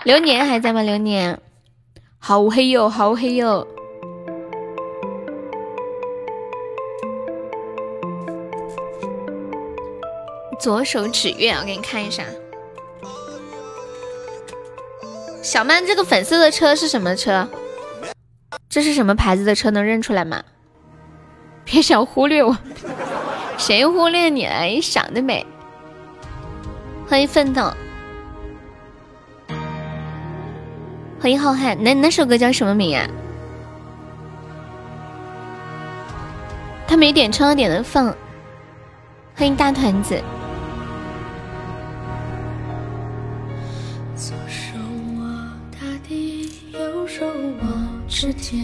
流年还在吗？流年，好黑哟，好黑哟。左手指月，我给你看一下。小曼，这个粉色的车是什么车？这是什么牌子的车？能认出来吗？别想忽略我，谁忽略你了？你想得美！欢迎奋斗，欢迎浩瀚。那那首歌叫什么名啊？他没点，唱点的放。欢迎大团子。指尖，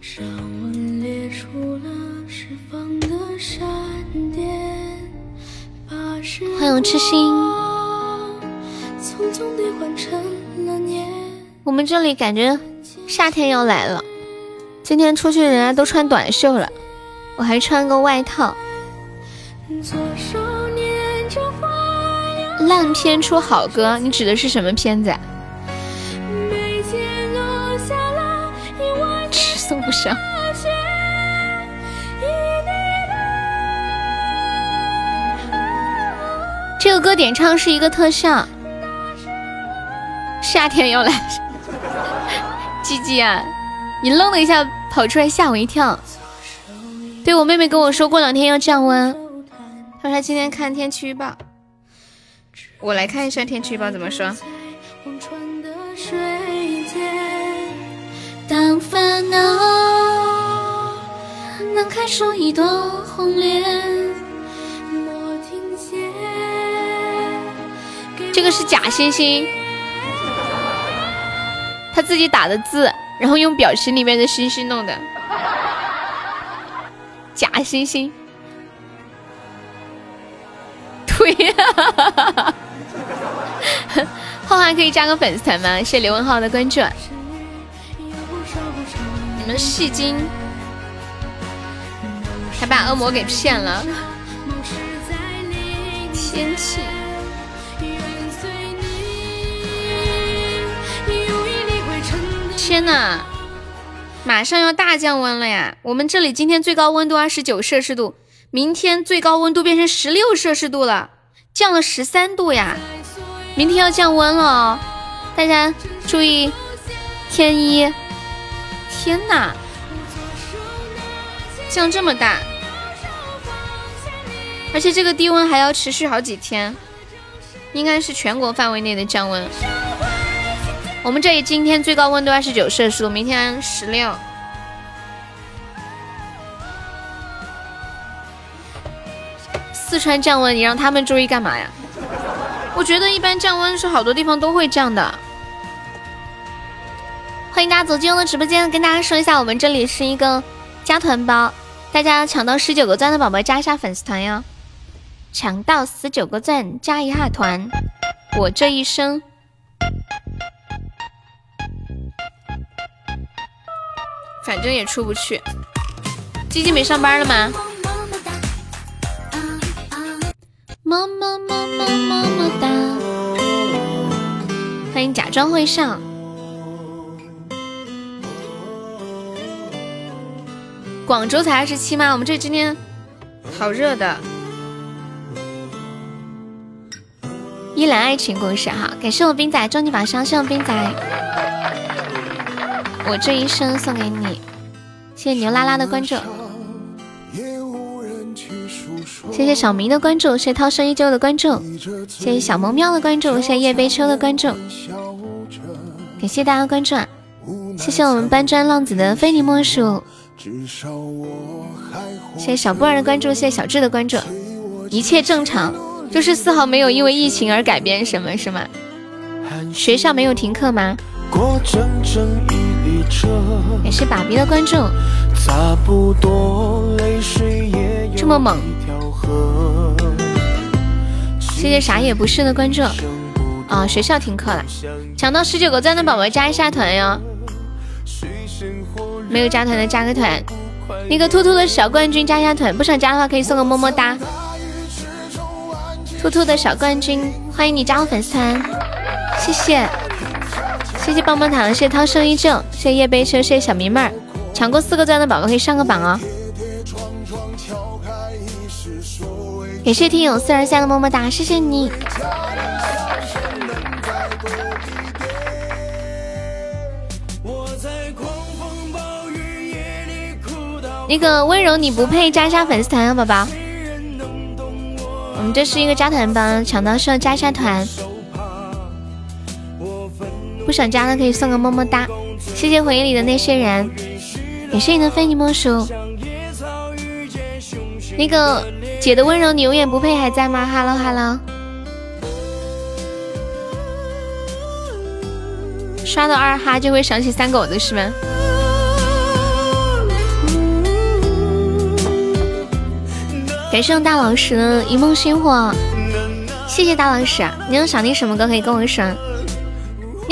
掌纹裂出了释放的闪电，欢迎痴心。匆匆兑换成了年。我们这里感觉夏天要来了，今天出去人家都穿短袖了，我还穿个外套。烂片出好歌，你指的是什么片子？都不想。这个歌点唱是一个特效。夏天要来，鸡鸡啊，你愣了一下跑出来吓我一跳。对我妹妹跟我说过两天要降温，她说她今天看天气预报。我来看一下天气预报怎么说。当烦恼能开出一朵红莲，这个是假星星，他自己打的字，然后用表情里面的星星弄的假星星。对呀，浩瀚可以加个粉丝团吗？谢谢刘文浩的关注。你们戏精，还把恶魔给骗了。天气，天呐，马上要大降温了呀！我们这里今天最高温度二十九摄氏度，明天最高温度变成十六摄氏度了，降了十三度呀！明天要降温了哦，大家注意添衣。天呐，降这么大！而且这个低温还要持续好几天，应该是全国范围内的降温。我们这里今天最高温度二十九摄氏度，明天十六。四川降温，你让他们注意干嘛呀？我觉得一般降温是好多地方都会降的。欢迎大家走进我的直播间，跟大家说一下，我们这里是一个加团包，大家抢到十九个钻的宝宝加一下粉丝团哟。抢到十九个钻加一下团，我这一生，反正也出不去。鸡鸡没上班了吗？么么么么么么哒！欢迎假装会上。广州才二十七吗？我们这今天好热的。依兰爱情故事哈，感谢我冰仔终极宝箱，谢我冰仔，我这一生送给你，谢谢牛拉拉的关注，谢谢小明的关注，谢谢涛声依旧的关注，谢谢小萌喵的关注，谢谢叶悲秋的关注，感谢大家关注，啊！谢谢我们搬砖浪子的非你莫属，谢谢小布儿的关注，谢谢小智的关注，一切正常。就是丝毫没有因为疫情而改变什么，是吗？学校没有停课吗？也是爸比的关注，这么猛！谢谢啥也不是的关注。啊，学校停课了，抢到十九个赞的宝宝加一下团哟。没有加团的加个团，那个兔兔的小冠军加一下团，不想加的话可以送个么么哒。兔兔的小冠军，欢迎你加入粉丝团，谢谢，谢谢棒棒糖，谢谢涛声依旧，谢谢夜悲秋，谢谢小迷妹儿，抢过四个钻的宝宝可以上个榜哦。感谢听友四二三的么么哒，谢谢你。那个温柔你不配加一下粉丝团啊，宝宝。我们这是一个加团帮，抢到是要加一下团，不想加的可以送个么么哒。谢谢回忆里的那些人，感谢你的非你莫属。那个姐的温柔你永远不配还在吗？Hello Hello，刷到二哈就会想起三狗子是吗？感谢大老师的一梦星火，谢谢大老师。你有想听什么歌可以跟我说。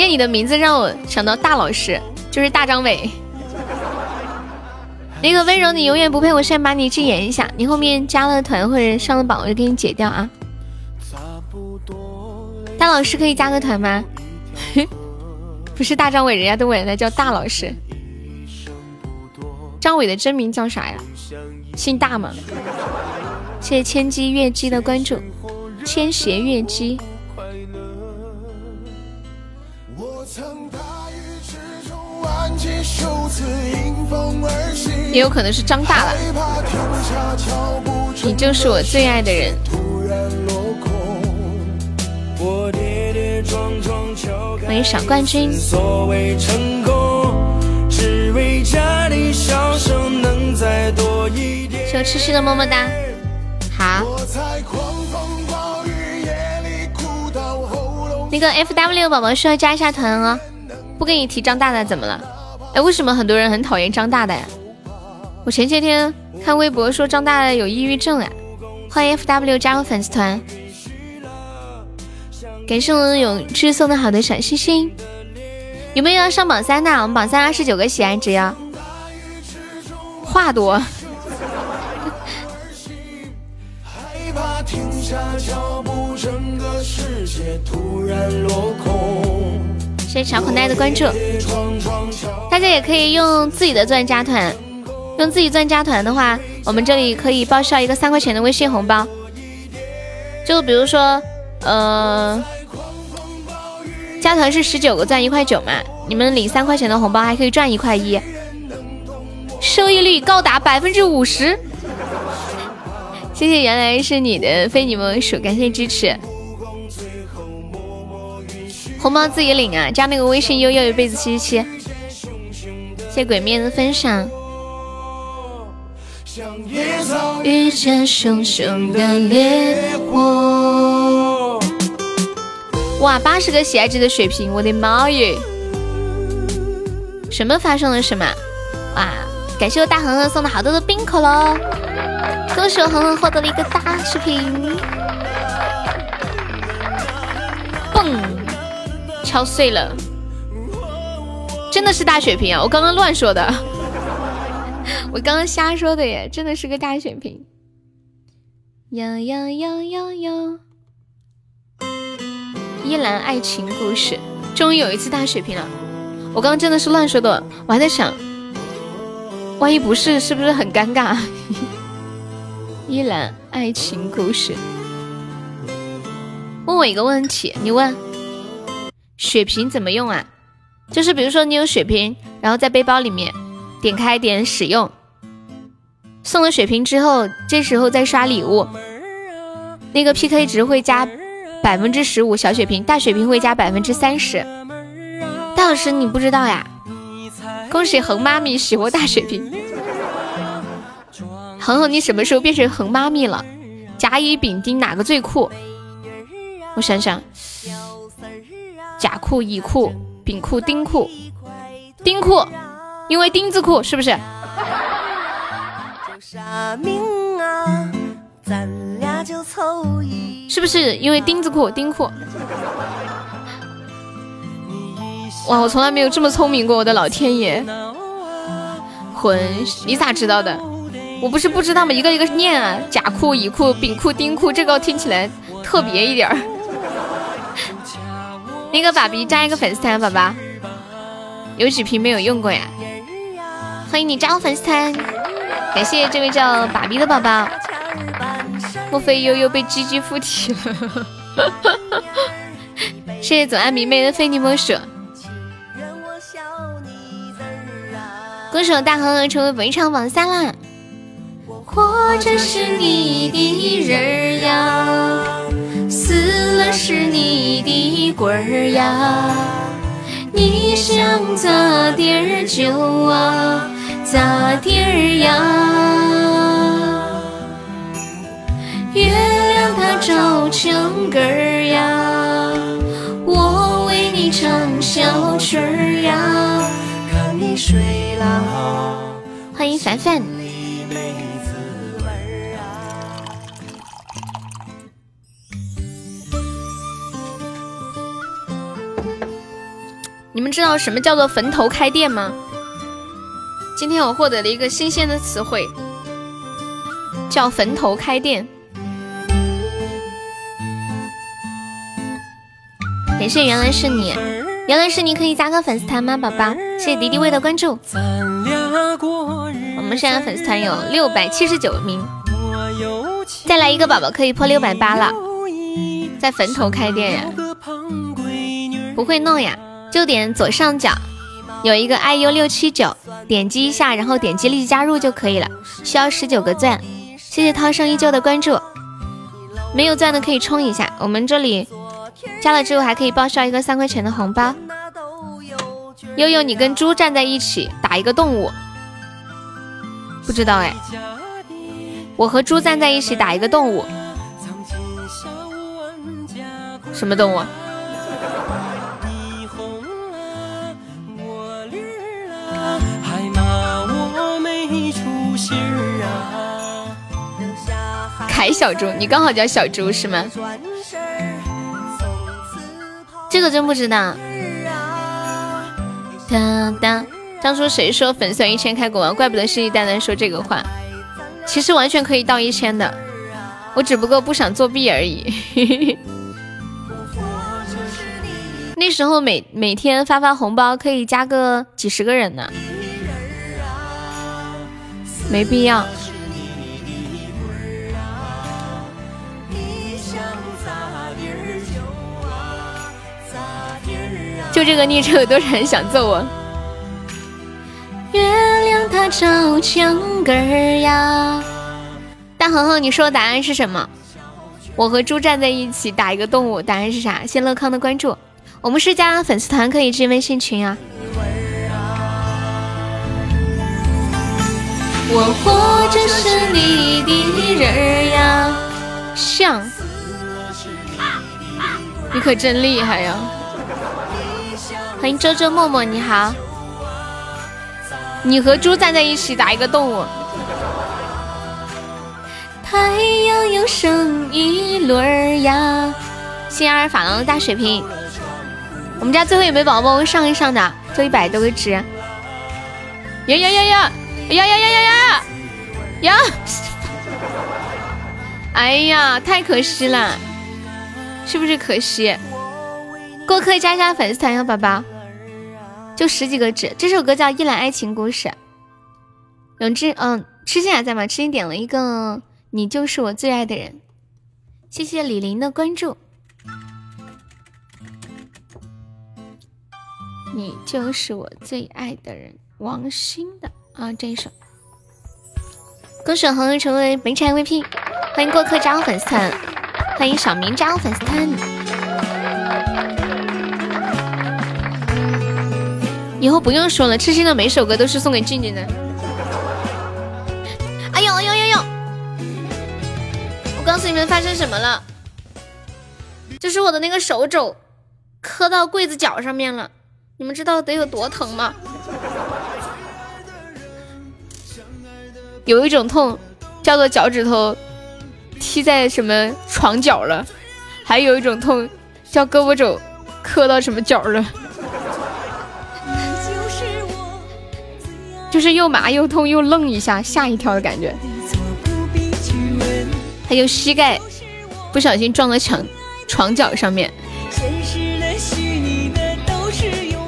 念你的名字让我想到大老师，就是大张伟。那个温柔你永远不配，我先把你去演一下。你后面加了团或者上了榜，我就给你解掉啊。大老师可以加个团吗？不是大张伟，人家都管他叫大老师。张伟的真名叫啥呀？姓大吗？谢谢千机月姬的关注，千鞋月姬。也有可能是张大了。你就是我最爱的人。欢迎小冠军。谢痴痴的么么哒。好，那个 F W 宝宝需要加一下团哦。不跟你提张大大怎么了？哎，为什么很多人很讨厌张大大呀？我前些天看微博说张大大有抑郁症哎。欢迎 F W 加入粉丝团，感谢我永志送的好的小心心。有没有要上榜三的？我们榜三二十九个喜爱值呀。话多。谢谢小口袋的关注，大家也可以用自己的钻加团，用自己钻加团的话，我们这里可以报销一个三块钱的微信红包。就比如说，呃，加团是十九个钻一块九嘛，你们领三块钱的红包还可以赚一块一，收益率高达百分之五十。谢谢原来是你的非你莫属，感谢支持。红包自己领啊，加那个微信悠悠一辈子七七七。谢鬼面的分享。遇见熊熊的烈火。哇，八十个喜爱值的水瓶，我的妈耶！什么发生了什么？哇，感谢我大恒恒送的好多的冰可乐，恭喜我恒恒获得了一个大视频，敲碎了，真的是大血瓶啊！我刚刚乱说的，我刚刚瞎说的耶，真的是个大血瓶。呀呀呀呀呀！依兰爱情故事，终于有一次大血瓶了。我刚刚真的是乱说的，我还在想，万一不是，是不是很尴尬？依兰爱情故事，问我一个问题，你问，血瓶怎么用啊？就是比如说你有血瓶，然后在背包里面点开点使用，送了血瓶之后，这时候再刷礼物，那个 PK 值会加。百分之十五小血瓶，大血瓶会加百分之三十。大老师你不知道呀？恭喜恒妈咪喜获大血瓶。恒恒，你什么时候变成恒妈咪了？甲乙丙丁哪个最酷？我想想，甲裤、乙裤、丙裤、丁裤、丁裤，因为丁字裤是不是？是不是因为丁字裤？丁裤？哇，我从来没有这么聪明过，我的老天爷！混，你咋知道的？我不是不知道吗？一个一个念啊，甲裤、乙裤、丙裤、丁裤，这个听起来特别一点儿。那个爸比加一个粉丝团，宝宝，有几瓶没有用过呀？欢迎你加入粉丝团，感谢这位叫爸比的宝宝。莫非悠悠被鸡鸡附体了？谢谢左岸迷妹的非你莫属。歌手大恒恒成为本场榜三啦！我活着是你的人儿呀，死了是你的鬼儿呀，你想咋地儿就啊咋地儿呀。月亮它照墙根儿呀，我为你唱小曲儿呀。看你睡了，欢迎凡凡。你们知道什么叫做坟头开店吗？今天我获得了一个新鲜的词汇，叫坟头开店。感谢原来是你，原来是你可以加个粉丝团吗，宝宝？谢谢敌敌畏的关注。我们现在粉丝团有六百七十九名，再来一个宝宝可以破六百八了。在坟头开店呀？不会弄呀？就点左上角有一个 iu 六七九，点击一下，然后点击立即加入就可以了。需要十九个钻。谢谢涛声依旧的关注。没有钻的可以冲一下，我们这里。加了之后还可以报销一个三块钱的红包。悠悠，你跟猪站在一起打一个动物，不知道哎。我和猪站在一起打一个动物，什么动物？还小猪，你刚好叫小猪是吗？这个真不知道。当当，当初谁说粉丝一千开国王？怪不得信誓旦旦说这个话。其实完全可以到一千的，我只不过不想作弊而已。那时候每每天发发红包可以加个几十个人呢，没必要。就这个昵称，有多少人想揍我？月亮它照墙根儿呀，大恒恒，你说的答案是什么？我和猪站在一起打一个动物，答案是啥？谢乐康的关注，我们是加粉丝团，可以进微信群啊。我活着是你的人呀，像，你可真厉害呀！欢迎周周默默，你好。你和猪站在一起打一个动物。太阳又升一轮呀！谢阿尔法郎的大水瓶。我们家最后有没有宝宝我上一上的，就一百多个值。呀呀呀呀呀呀呀呀呀呀！哎呀，太可惜了，是不是可惜？过客加一下粉丝团呀，宝宝。就十几个纸，这首歌叫《一览爱情故事》。永志，嗯，痴心还在吗？痴心点了一个，你就是我最爱的人。谢谢李林的关注。你就是我最爱的人，王心的啊，这一首。恭喜恒恒成为本场 MVP，欢迎过客加入粉丝团，欢迎小明加入粉丝团。以后不用说了，痴心的每首歌都是送给静静的。哎呦哎呦哎呦！我告诉你们发生什么了，就是我的那个手肘磕到柜子角上面了，你们知道得有多疼吗？有一种痛叫做脚趾头踢在什么床角了，还有一种痛叫胳膊肘磕到什么角了。就是又麻又痛又愣一下，吓一跳的感觉。还有膝盖不小心撞到墙床角上面。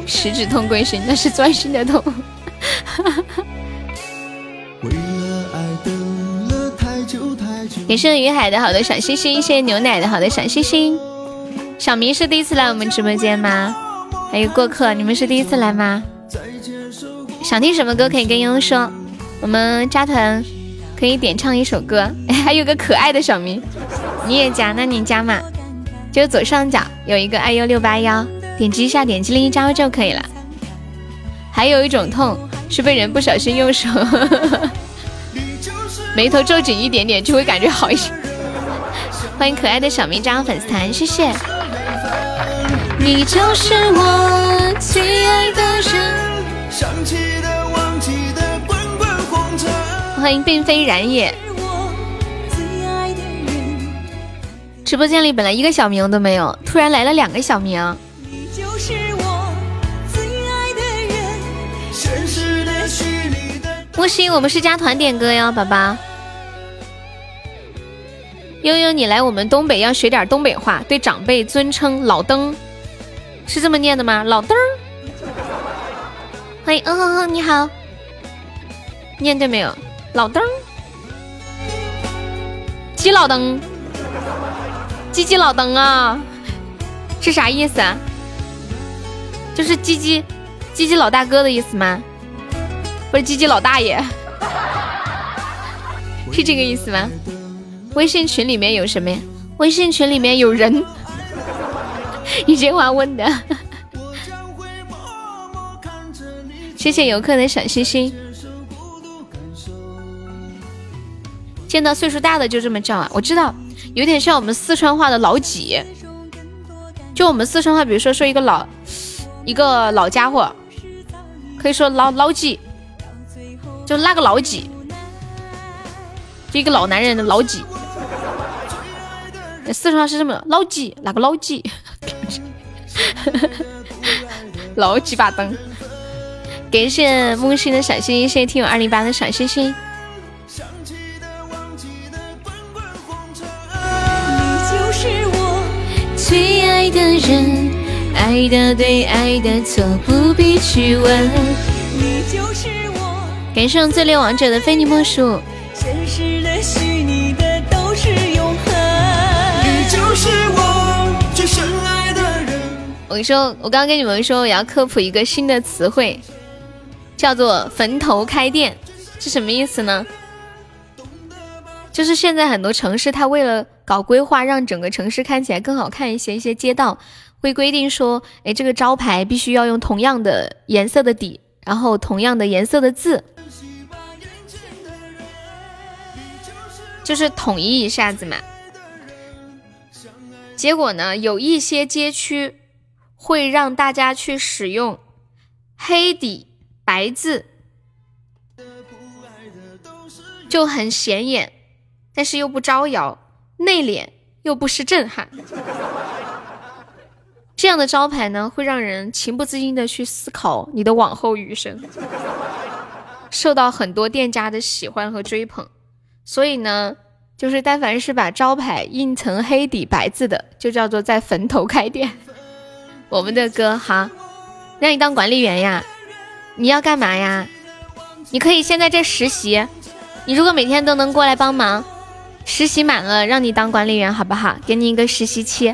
食指痛归心，那是钻心的痛。感谢于海的好的小心心，谢谢牛奶的好的小心心。小明是第一次来我们直播间吗？还有过客，你们是第一次来吗？想听什么歌可以跟悠悠说，我们加团可以点唱一首歌。还有个可爱的小明，你也加？那你加嘛？就左上角有一个爱优六八幺，点击一下，点击另一张就可以了。还有一种痛是被人不小心用手，眉头皱紧一点点就会感觉好一些。欢迎可爱的小明加入粉丝团，谢谢。你就是我最爱的人。想起欢迎并非然也。直播间里本来一个小名都没有，突然来了两个小名。木星，我们是加团点歌哟，宝宝。悠悠，你来我们东北要学点东北话，对长辈尊称老登，是这么念的吗？老登。欢迎嗯哼哼，你好，念对没有？老登，鸡老登，鸡鸡老登啊，是啥意思啊？就是鸡鸡鸡鸡老大哥的意思吗？不是鸡鸡老大爷，是这个意思吗？微信群里面有什么呀？微信群里面有人，你这话问的。谢谢游客的小心心。见到岁数大的就这么叫啊！我知道，有点像我们四川话的老几。就我们四川话，比如说说一个老一个老家伙，可以说老老几，就那个老几，就一个老男人的老几。四川话是这么老几，哪个老几？老几把灯。感谢木星的小心心，谢谢听友二零八的小心心。最爱的人，爱的对，爱的错，不必去问。你就是我。感谢最烈王者的非你莫属。现实的、虚拟的都是永恒。你就是我最深爱的人。我跟你说，我刚刚跟你们说，我要科普一个新的词汇，叫做“坟头开店”，是什么意思呢？就是现在很多城市，它为了搞规划，让整个城市看起来更好看一些，一些街道会规定说，哎，这个招牌必须要用同样的颜色的底，然后同样的颜色的字，就是统一一下子嘛。结果呢，有一些街区会让大家去使用黑底白字，就很显眼。但是又不招摇，内敛又不失震撼，这样的招牌呢，会让人情不自禁的去思考你的往后余生，受到很多店家的喜欢和追捧。所以呢，就是但凡是把招牌印成黑底白字的，就叫做在坟头开店。我们的哥哈，让你当管理员呀？你要干嘛呀？你可以先在这实习，你如果每天都能过来帮忙。实习满了，让你当管理员好不好？给你一个实习期，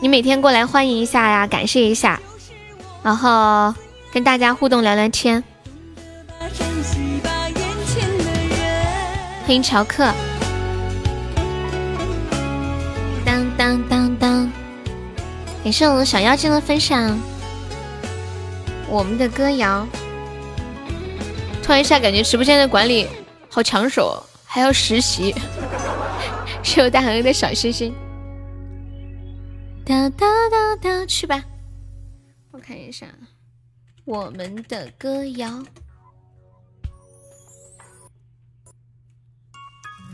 你每天过来欢迎一下呀，感谢一下，然后跟大家互动聊聊天。欢迎乔克。当当当当，感谢我们小妖精的分享。我们的歌谣，突然一下感觉直播间的管理好抢手，还要实习。是有大恒的小星星，哒哒哒哒，去吧。我看一下我们的歌谣，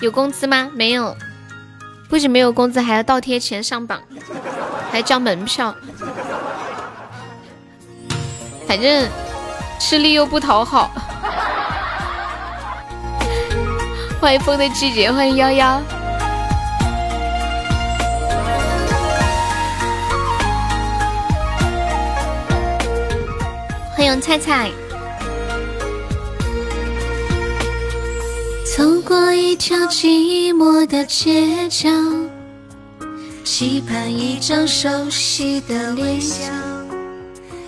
有工资吗？没有，不仅没有工资，还要倒贴钱上榜，还交门票，反正吃力又不讨好。欢迎风的季节，欢迎幺幺。欢迎菜菜。走过一条寂寞的街角，期盼一张熟悉的脸笑。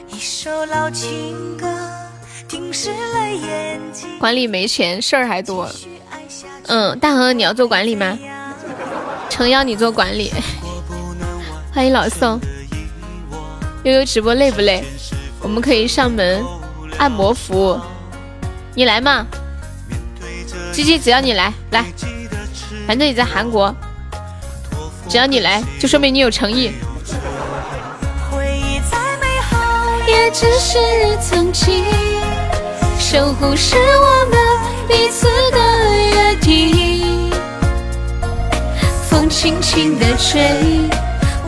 一首老情歌，停湿了眼睛。管理没钱，事儿还多。嗯，大河，你要做管理吗？诚邀你做管理。欢迎老宋。悠悠直播累不累？我们可以上门按摩服务，你来嘛？鸡鸡，只要你来，来，反正你在韩国，只要你来，就说明你有诚意。也只是曾经，守护是我们彼此的约定。风轻轻的吹，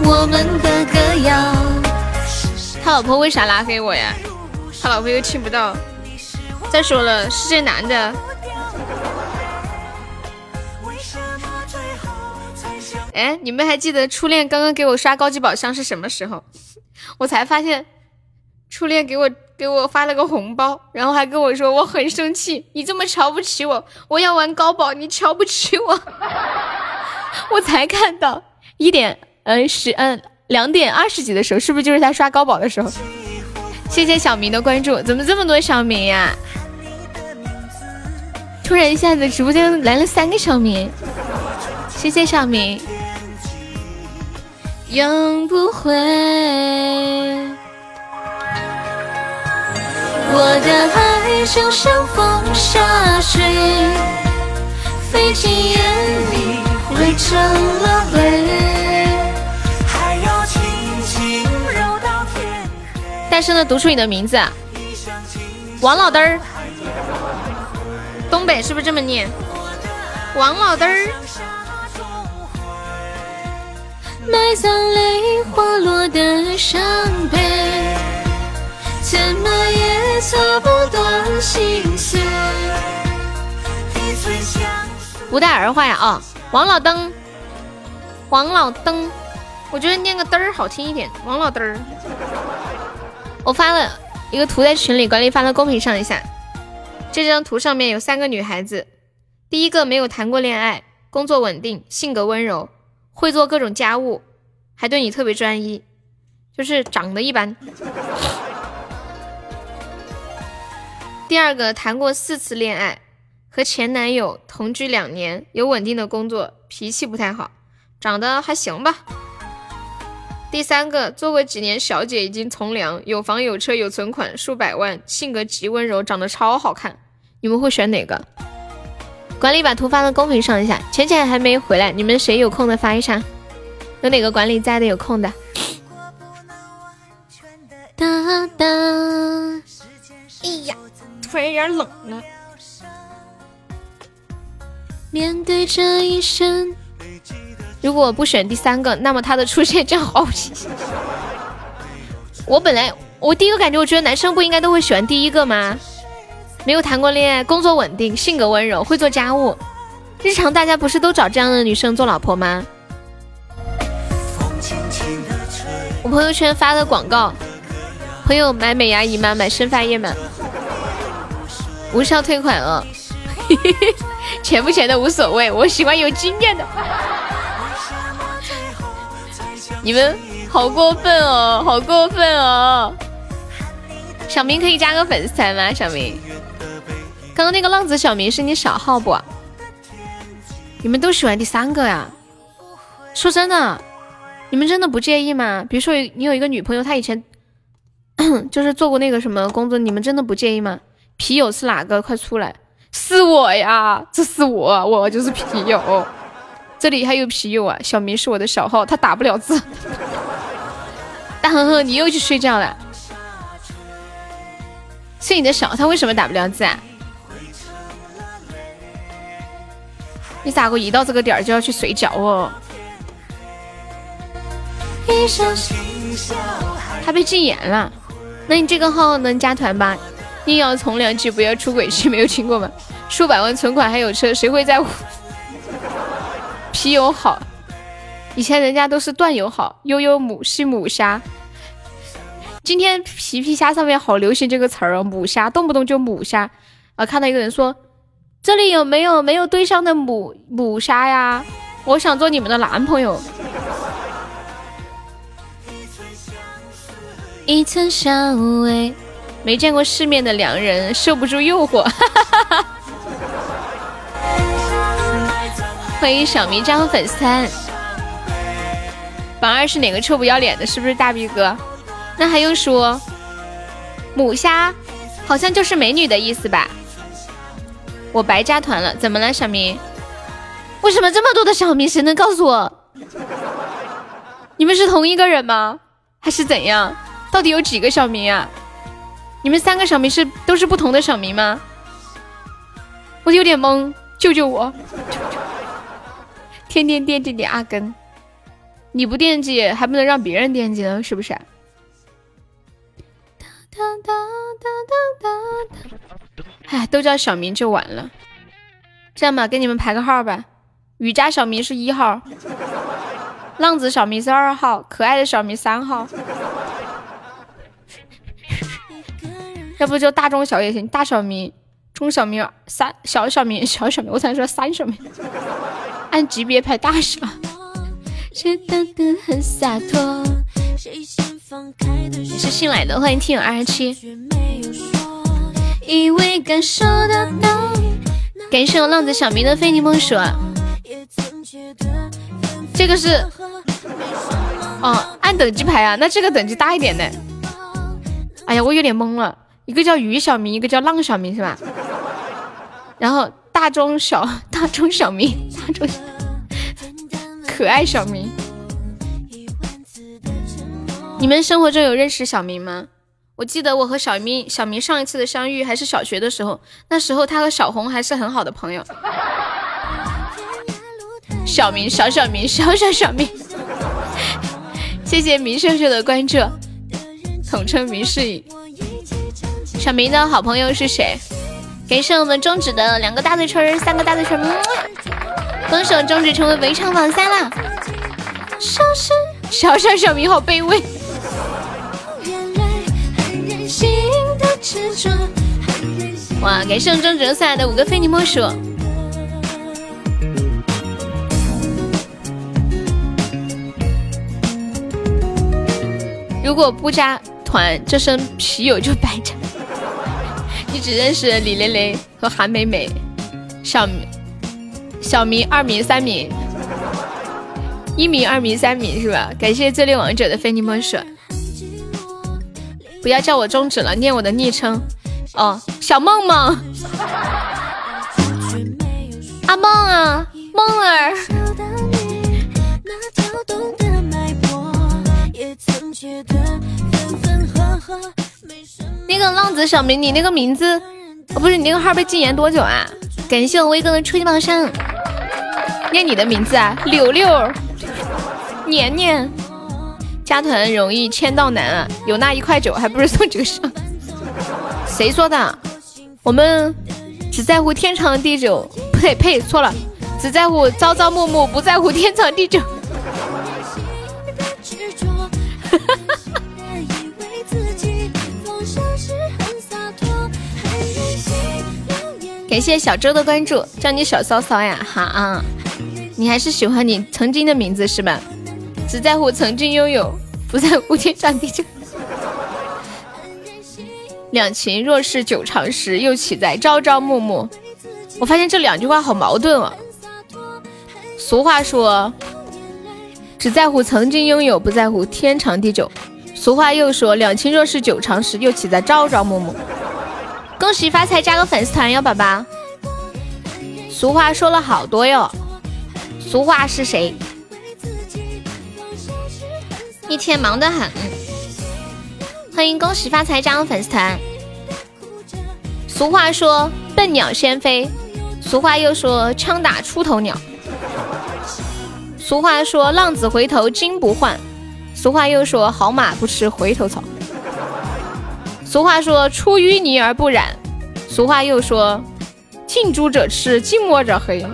我们的歌谣。他老婆为啥拉黑我呀？他老婆又听不到。再说了，是这男的。哎，你们还记得初恋刚刚给我刷高级宝箱是什么时候？我才发现，初恋给我给我发了个红包，然后还跟我说我很生气，你这么瞧不起我，我要玩高宝，你瞧不起我。我才看到一点，嗯，十，嗯。两点二十几的时候，是不是就是他刷高宝的时候？谢谢小明的关注，怎么这么多小明呀？突然一下子直播间来了三个小明，谢谢小明。永不会，我的爱就像风下水，飞进眼里汇成了泪。大声的读出你的名字，王老嘚儿，东北是不是这么念？王老嘚儿。埋葬泪滑落的伤悲，怎么也擦不断心碎。不带儿化呀啊！王老登，王老登，我觉得念个嘚儿好听一点。王老嘚儿。我发了一个图在群里，管理发到公屏上一下。这张图上面有三个女孩子，第一个没有谈过恋爱，工作稳定，性格温柔，会做各种家务，还对你特别专一，就是长得一般。第二个谈过四次恋爱，和前男友同居两年，有稳定的工作，脾气不太好，长得还行吧。第三个，做过几年小姐，已经从良，有房有车有存款，数百万，性格极温柔，长得超好看。你们会选哪个？管理把图发到公屏上一下。浅浅还没回来，你们谁有空的发一下？有哪个管理在的有空的？哒哒。突然有点冷了。面对这一生，如果不选第三个，那么他的出现将好我本来我第一个感觉，我觉得男生不应该都会选第一个吗？没有谈过恋爱，工作稳定，性格温柔，会做家务，日常大家不是都找这样的女生做老婆吗？我朋友圈发的广告，朋友买美牙仪吗？买生发液吗？无效退款了。钱不钱的无所谓，我喜欢有经验的。你们好过分哦，好过分哦！小明可以加个粉丝团吗？小明，刚刚那个浪子小明是你小号不？你们都喜欢第三个呀？说真的，你们真的不介意吗？比如说你有一个女朋友，她以前 就是做过那个什么工作，你们真的不介意吗？皮友是哪个？快出来！是我呀，这是我，我就是皮友。这里还有皮友啊，小明是我的小号，他打不了字。大哼哼，你又去睡觉了？是你的小，他为什么打不了字啊？你咋个一到这个点儿就要去睡觉哦？他被禁言了，那你这个号能加团吧？硬要从良句，不要出轨去，没有听过吗？数百万存款还有车，谁会在乎？皮友好，以前人家都是段友好。悠悠母是母虾，今天皮皮虾上面好流行这个词儿哦，母虾，动不动就母虾。啊，看到一个人说，这里有没有没有对象的母母虾呀？我想做你们的男朋友。一层香味。没见过世面的良人受不住诱惑，欢迎小迷张粉丝团。榜二是哪个臭不要脸的？是不是大逼哥？那还用说？母虾好像就是美女的意思吧？我白加团了，怎么了，小明？为什么这么多的小明？谁能告诉我？你们是同一个人吗？还是怎样？到底有几个小明啊？你们三个小明是都是不同的小明吗？我有点懵，救救我！天天惦记你阿根，你不惦记还不能让别人惦记呢，是不是？哎，都叫小明就完了。这样吧，给你们排个号吧。雨佳小明是一号，浪子小明是二号，可爱的小明三号。要不就大中小也行，大小名、中小名、三小小名、小小名，我才说三小名，按级别排大小。你是新来的，欢迎听友二十七。感谢我浪子小明的非你莫属。这个是，哦，按等级排啊，那这个等级大一点呢。哎呀，我有点懵了。一个叫于小明，一个叫浪小明，是吧？然后大中小大中小明，大中可爱小明。你们生活中有认识小明吗？我记得我和小明小明上一次的相遇还是小学的时候，那时候他和小红还是很好的朋友。小明，小小明，小小小明。谢谢明秀秀的关注，统称明世隐。小明的好朋友是谁？感谢我们中指的两个大嘴唇，三个大嘴唇，恭喜中指成为围场榜三啦！小小小明好卑微。哇！感谢我们中指送来的五个非你莫属。如果不加团，这身皮友就白着。你只认识李蕾蕾和韩美美，小小明、二明、三明，一明、二明、三明是吧？感谢最烈王者的非你莫属。不要叫我终止了，念我的昵称哦，小梦梦，阿梦啊，梦儿。那个浪子小明，你那个名字，哦不是你那个号被禁言多久啊？感谢我威哥的初级宝箱，念你的名字啊，柳柳，年年。加团容易签到难啊，有那一块九还不如送九上。谁说的？我们只在乎天长地久，呸呸，错了，只在乎朝朝暮暮，不在乎天长地久。感谢小周的关注，叫你小骚骚呀，好啊，你还是喜欢你曾经的名字是吧？只在乎曾经拥有，不在乎天长地久。两情若是久长时，又岂在朝朝暮暮？我发现这两句话好矛盾啊。俗话说，只在乎曾经拥有，不在乎天长地久。俗话又说，两情若是久长时，又岂在朝朝暮暮？恭喜发财，加个粉丝团哟，宝宝。俗话说了好多哟，俗话是谁？一天忙得很，欢迎恭喜发财加入粉丝团。俗话说笨鸟先飞，俗话又说枪打出头鸟。俗话说浪子回头金不换，俗话又说好马不吃回头草。俗话说出淤泥而不染，俗话又说近朱者赤，近墨者黑。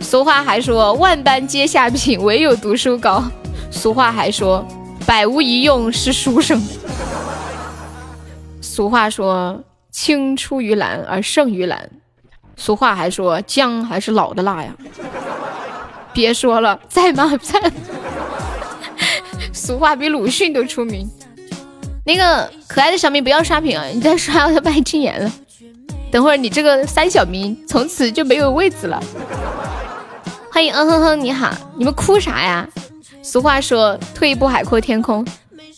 俗话还说万般皆下品，唯有读书高。俗话还说百无一用是书生。俗话说青出于蓝而胜于蓝。俗话还说姜还是老的辣呀。别说了，在吗？在。俗话比鲁迅都出名。那个可爱的小明不要刷屏啊！你再刷我就把你禁言了。等会儿你这个三小明从此就没有位置了。欢迎嗯哼哼，你好，你们哭啥呀？俗话说，退一步海阔天空，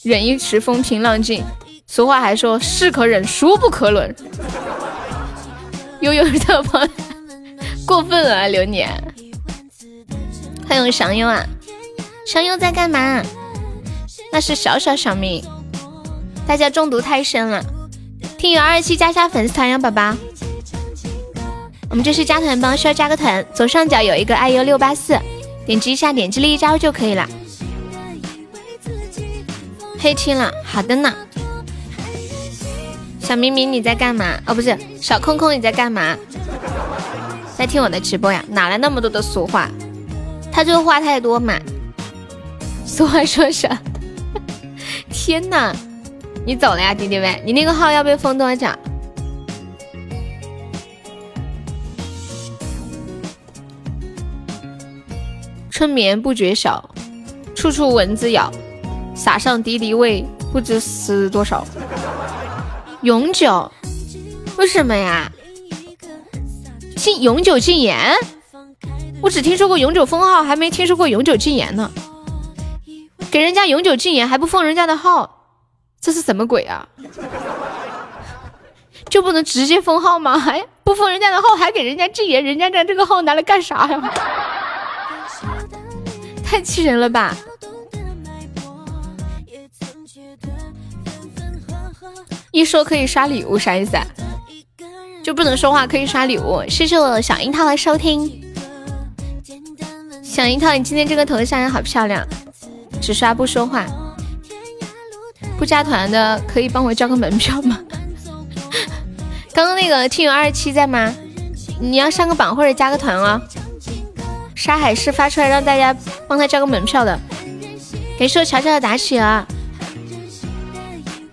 忍一时风平浪静。俗话还说，是可忍，孰不可忍。悠悠的朋友过分了啊，流年。欢迎祥优啊，祥优在干嘛？那是小小小明，大家中毒太深了。听友二七加下粉丝团呀，宝宝。我们这是加团帮，需要加个团，左上角有一个 iu 六八四，点击一下，点击立即加入就可以了。黑青了，好的呢。小明明你在干嘛？哦，不是，小空空你在干嘛？在听我的直播呀？哪来那么多的俗话？他这个话太多嘛？俗话说啥？天哪！你走了呀，弟弟们？你那个号要被封多久？春眠不觉晓，处处蚊子咬，撒上敌敌畏，不知死多少。永久？为什么呀？禁永久禁言？我只听说过永久封号，还没听说过永久禁言呢。给人家永久禁言还不封人家的号，这是什么鬼啊？就不能直接封号吗？还不封人家的号，还给人家禁言？人家这这个号拿来干啥呀？太气人了吧！一说可以刷礼物，啥意思？啊？就不能说话可以刷礼物？谢谢我小樱桃的收听。小樱桃，你今天这个头像也好漂亮，只刷不说话。加团的可以帮我交个门票吗？刚刚那个听友二十七在吗？你要上个榜或者加个团哦。沙海是发出来让大家帮他交个门票的，感谢我乔乔的打起啊！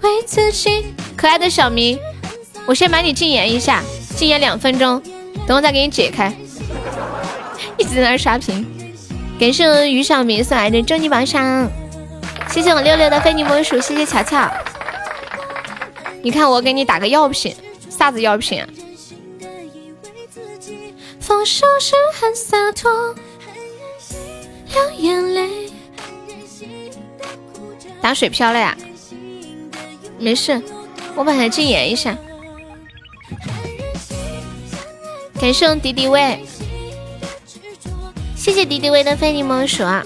为自己可爱的小明，我先把你禁言一下，禁言两分钟，等我再给你解开。一直在那刷屏，感谢我们于小明送来的终极宝箱，谢谢我六六的非你莫属，谢谢乔乔。你看我给你打个药品，啥子药品？放手时很洒脱，掉眼泪。打水漂了呀？没事，我把它禁言一下。感谢敌敌畏，谢谢敌敌畏的非你莫属啊。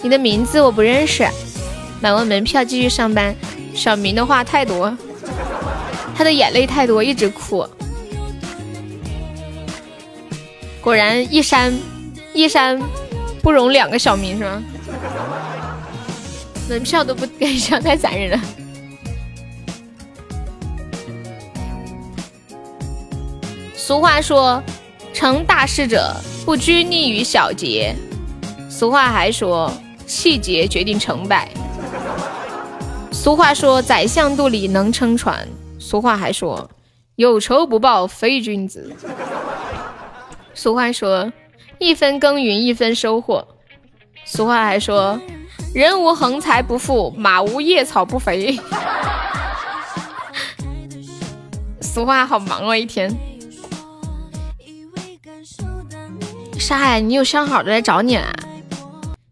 你的名字我不认识，买完门票继续上班。小明的话太多，他的眼泪太多，一直哭。果然一山一山不容两个小明是吗？门票都不给上，太残忍了。俗话说，成大事者不拘泥于小节。俗话还说。细节决定成败。俗话说：“宰相肚里能撑船。”俗话还说：“有仇不报非君子。”俗话说：“一分耕耘一分收获。”俗话还说：“人无横财不富，马无夜草不肥。”俗话好忙啊，一天。沙海，你有相好的来找你了。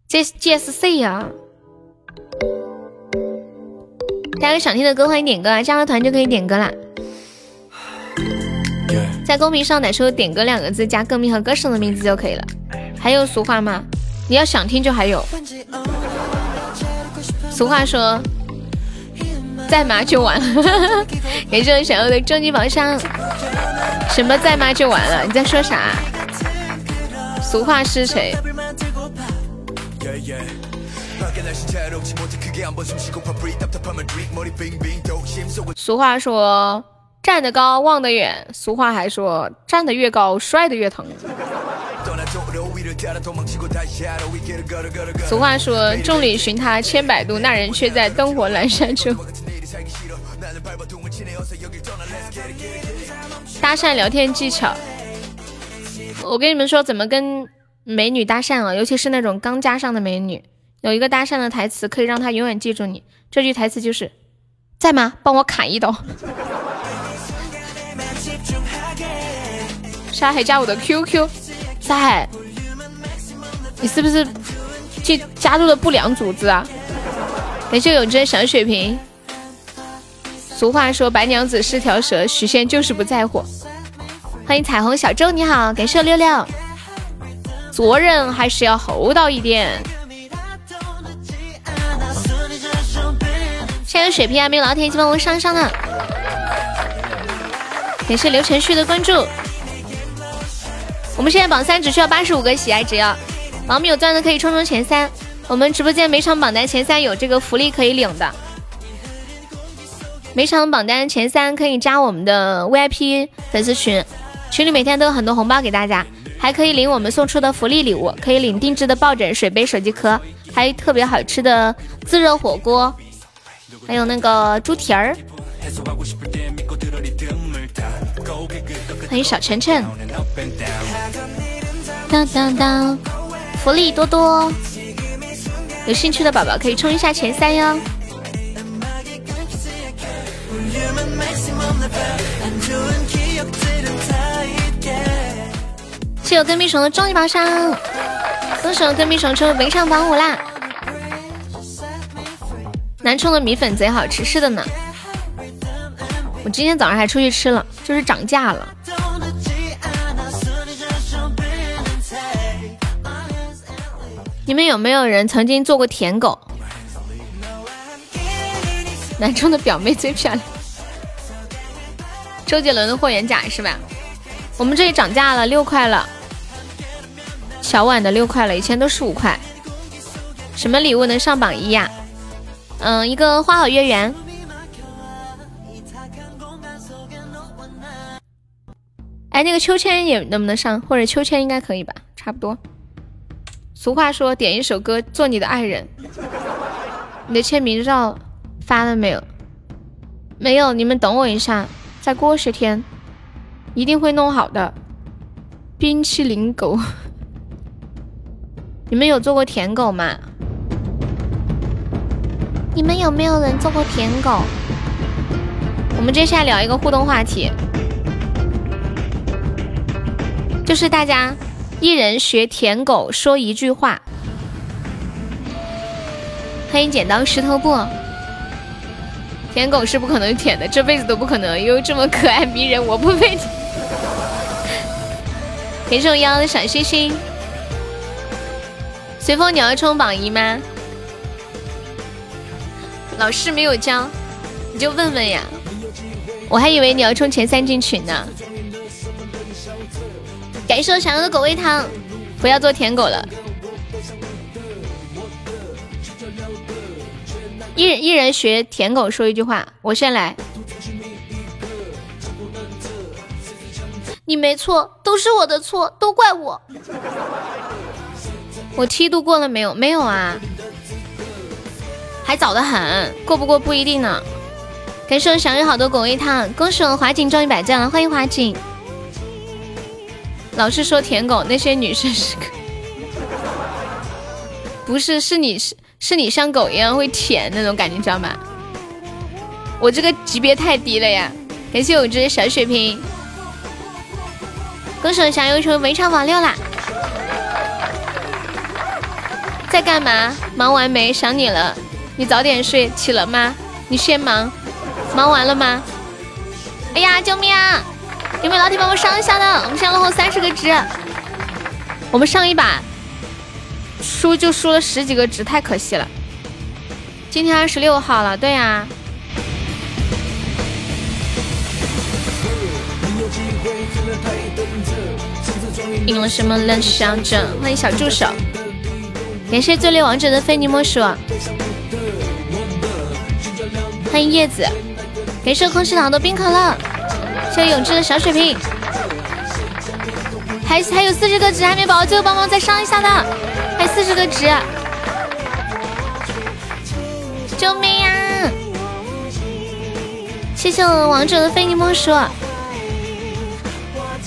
这 GSC 呀！大家有想听的歌欢迎点歌啊，加个团就可以点歌啦。在公屏上打出“点歌”两个字，加歌名和歌手的名字就可以了。还有俗话吗？你要想听就还有。俗话说：“在吗就完了。”感谢我小欧的终极宝箱。什么在吗就完了？你在说啥？俗话是谁？俗话说站得高望得远，俗话还说站得越高摔得越疼。俗话说众里寻他千百度，那人却在灯火阑珊处。搭讪聊天技巧，我跟你们说怎么跟。美女搭讪了，尤其是那种刚加上的美女，有一个搭讪的台词可以让她永远记住你。这句台词就是：“在吗？帮我砍一刀。”沙海加我的 QQ，沙海，你是不是去加入了不良组织啊？感谢永贞小水瓶。俗话说白娘子是条蛇，许仙就是不在乎。欢迎彩虹小周，你好，感谢六六。做人还是要厚道一点。现在水瓶还没有老铁，请帮我上上呢。感谢刘晨旭的关注。我们现在榜三只需要八十五个喜爱值哦，榜没有钻的可以冲冲前三。我们直播间每场榜单前三有这个福利可以领的，每场榜单前三可以加我们的 VIP 粉丝群，群里每天都有很多红包给大家。还可以领我们送出的福利礼物，可以领定制的抱枕、水杯、手机壳，还有特别好吃的自热火锅，还有那个猪蹄儿。欢迎小晨晨，当当当，福利多多，有兴趣的宝宝可以冲一下前三哟。谢谢跟屁虫的终极宝箱，恭喜我跟屁虫成为本场榜五啦！南充的米粉贼好吃，是的呢。我今天早上还出去吃了，就是涨价了。你们有没有人曾经做过舔狗？南充的表妹最漂亮，周杰伦的霍元甲是吧？我们这里涨价了，六块了。小碗的六块了，以前都是五块。什么礼物能上榜一呀？嗯，一个花好月圆。哎，那个秋千也能不能上？或者秋千应该可以吧？差不多。俗话说，点一首歌做你的爱人。你的签名照发了没有？没有，你们等我一下，再过十天一定会弄好的。冰淇淋狗。你们有做过舔狗吗？你们有没有人做过舔狗？我们接下来聊一个互动话题。就是大家一人学舔狗说一句话。欢迎剪刀石头布。舔狗是不可能舔的，这辈子都不可能。因为这么可爱迷人，我不配。感谢我幺幺的小心心。随风，你要冲榜一吗？老师没有教，你就问问呀。我还以为你要冲前三进群呢。感谢我想要的狗味汤，不要做舔狗了。一人一人学舔狗说一句话，我先来。你没错，都是我的错，都怪我。我梯度过了没有？没有啊，还早得很，过不过不一定呢。感谢我想有好多狗味汤，恭喜我华锦中一百赞了，欢迎华锦。老是说舔狗，那些女生是个，不是是你是是你像狗一样会舔那种感觉，知道吗？我这个级别太低了呀！感谢我这些小血瓶，恭喜我小优成围场榜六啦！在干嘛？忙完没？想你了。你早点睡，起了吗？你先忙，忙完了吗？哎呀，救命啊！有没有老铁帮我上一下的？我们现在落后三十个值，我们上一把输就输了十几个值，太可惜了。今天二十六号了，对呀。赢了什么冷笑着？欢迎小助手，感谢最烈王者的非你莫属，欢迎叶子，感谢空气糖的冰可乐。谢谢永志的小水瓶，还还有四十个值还没饱，最后帮忙再上一下的，还四十个值，救命呀！谢谢我王者的非你莫属，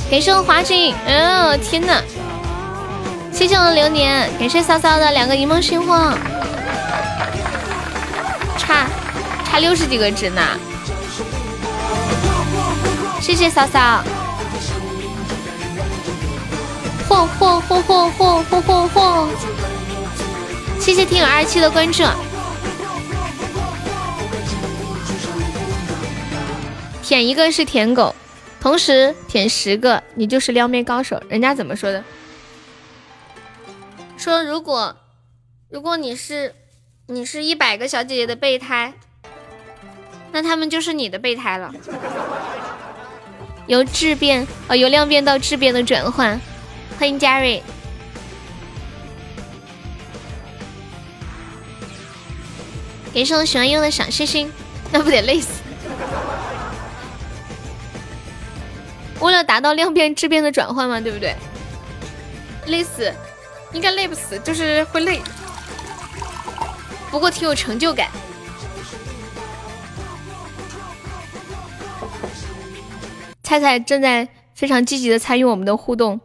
感谢我华锦，哦天呐！谢谢我流年，感谢骚骚的两个一梦星火，差差六十几个值呢。谢谢嫂嫂，嚯嚯嚯嚯嚯嚯嚯嚯！谢谢听友二七的关注，舔一个是舔狗，同时舔十个你就是撩妹高手。人家怎么说的？说如果如果你是你是一百个小姐姐的备胎，那他们就是你的备胎了。由质变哦，由量变到质变的转换，欢迎 Jerry，给我喜欢用的小心心，那不得累死？为了达到量变质变的转换嘛，对不对？累死，应该累不死，就是会累，不过挺有成就感。菜菜正在非常积极的参与我们的互动，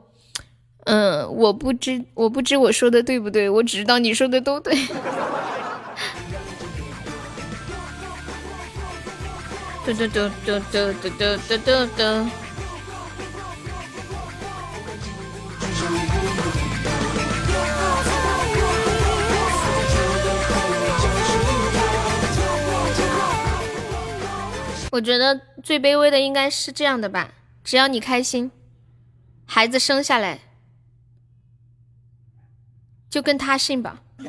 嗯，我不知我不知我说的对不对，我只知道你说的都对。嘟嘟嘟嘟嘟嘟嘟嘟嘟我觉得最卑微的应该是这样的吧，只要你开心，孩子生下来就跟他姓吧。我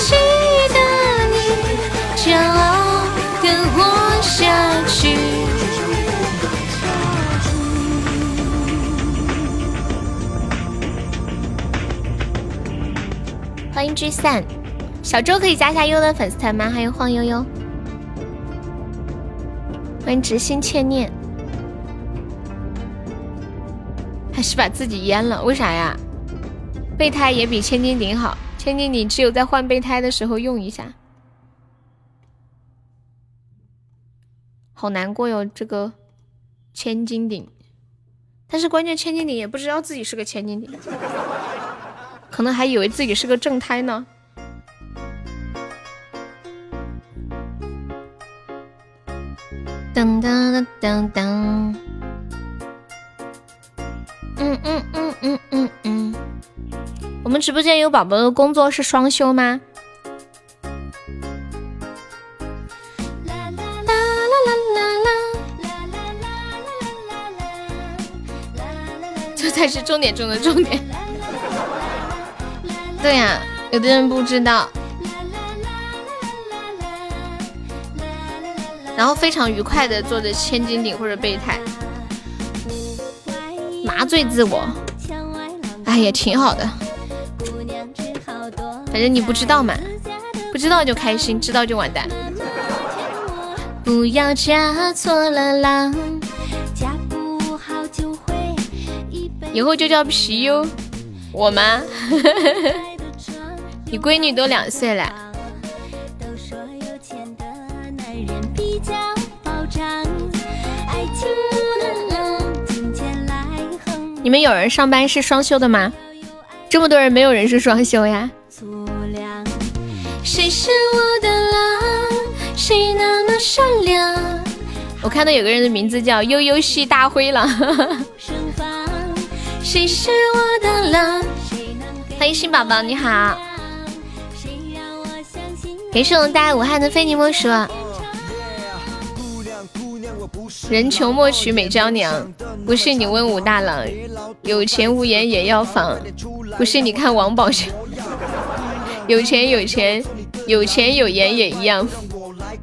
记得你骄傲的活下去。欢迎聚散。小周可以加下优的粉丝团吗？还有晃悠悠，欢迎执心欠念，还是把自己淹了？为啥呀？备胎也比千斤顶好，千斤顶只有在换备胎的时候用一下，好难过哟。这个千斤顶，但是关键千斤顶也不知道自己是个千斤顶，可能还以为自己是个正胎呢。噔噔噔噔噔。嗯嗯嗯嗯嗯嗯。我们直播间有宝宝的工作是双休吗？这才是重点中的重点。对呀，有的人不知道。然后非常愉快的做着千斤顶或者备胎，麻醉自我，哎也挺好的。反正你不知道嘛，不知道就开心，知道就完蛋。不要嫁错了郎，以后就叫皮优，我吗？你闺女都两岁了。你们有人上班是双休的吗？这么多人，没有人是双休呀。谁是我的狼？谁那么善良？我看到有个人的名字叫悠悠系大灰狼。谁是我的狼？欢迎新宝宝，你好。给是我们带来武汉的非你莫属。人穷莫娶美娇娘，不信你问武大郎。有钱无颜也要房，不信你看王宝强。有钱有钱，有钱有颜也一样，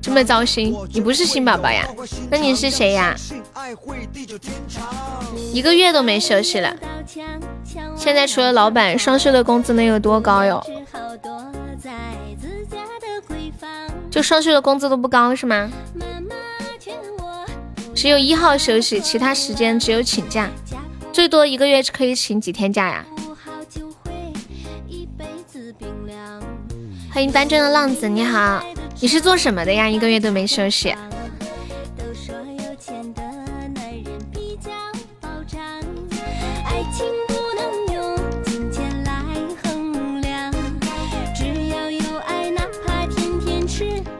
这么糟心。你不是新宝宝呀？那你是谁呀？一个月都没休息了。现在除了老板，双休的工资能有多高哟？就双休的工资都不高是吗？只有一号休息，其他时间只有请假，最多一个月可以请几天假呀？欢迎单纯的浪子，你好，你是做什么的呀？一个月都没休息。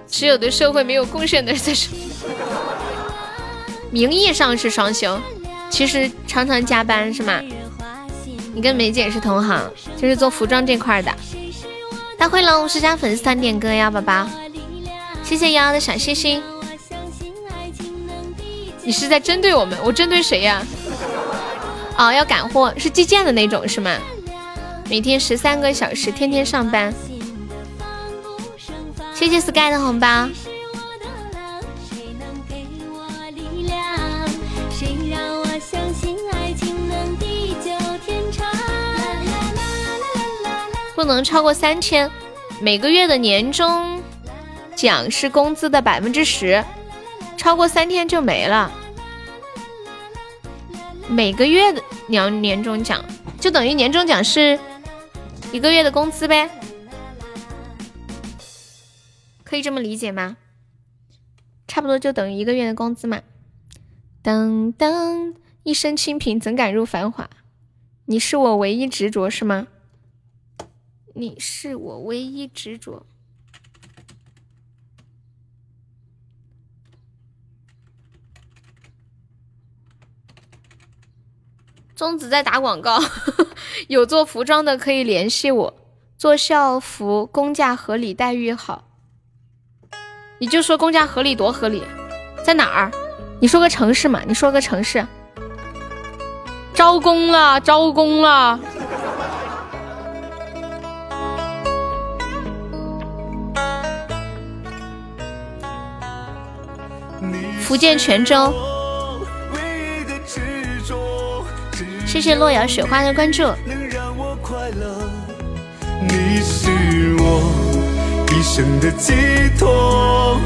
只有对社会没有贡献的人才是。名义上是双休，其实常常加班是吗？你跟梅姐是同行，就是做服装这块的。大灰狼五十加粉丝团点歌呀，宝宝，谢谢瑶瑶的小心心。你是在针对我们？我针对谁呀？哦，要赶货，是寄件的那种是吗？每天十三个小时，天天上班。谢谢 Sky 的红包。不能超过三千，每个月的年终奖是工资的百分之十，超过三天就没了。每个月的年年终奖就等于年终奖是一个月的工资呗，可以这么理解吗？差不多就等于一个月的工资嘛。噔噔，一身清贫怎敢入繁华？你是我唯一执着是吗？你是我唯一执着。宗子在打广告，有做服装的可以联系我。做校服工价合理，待遇好。你就说工价合理多合理，在哪儿？你说个城市嘛？你说个城市。招工了，招工了。福建泉州，谢谢洛瑶雪花的关注。你是我一生的寄托，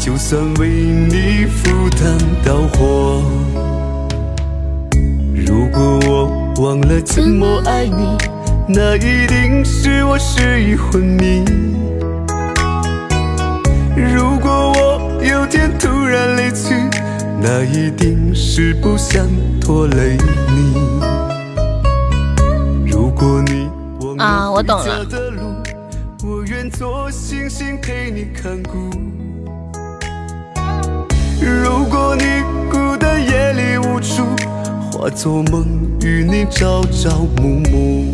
就算为你赴汤蹈火。如果我忘了怎么爱你，那一定是我失忆昏迷。如有天突然离去，那一定是不想拖累你。如果你啊，我懂了。如果你孤单夜里无助，化作梦与你朝朝暮暮。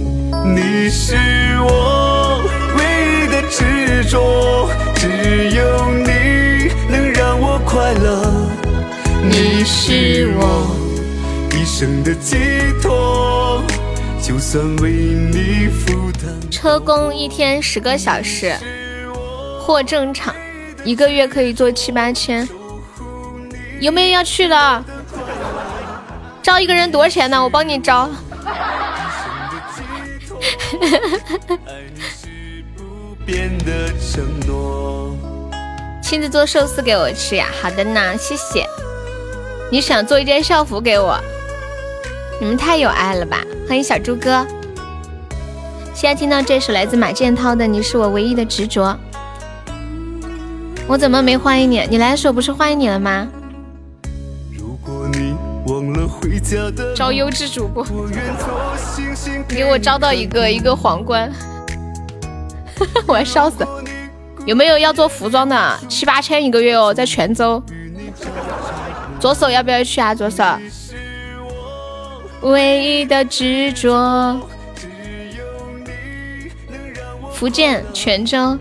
你是我唯一的执着，只有你快乐。你是我一生的寄托，就算为你负担。车工一天十个小时，货正常，一个月可以做七八千。有没有要去的？招一个人多少钱呢？我帮你招。亲自做寿司给我吃呀？好的呢，谢谢。你想做一件校服给我？你们太有爱了吧！欢迎小猪哥。现在听到这首来自马建涛的《你是我唯一的执着》，我怎么没欢迎你？你来的时候不是欢迎你了吗？招优质主播，给我招到一个一个皇冠，我要笑死！有没有要做服装的？七八千一个月哦，在泉州。左手要不要去啊？左手。唯一的执着。福建泉州。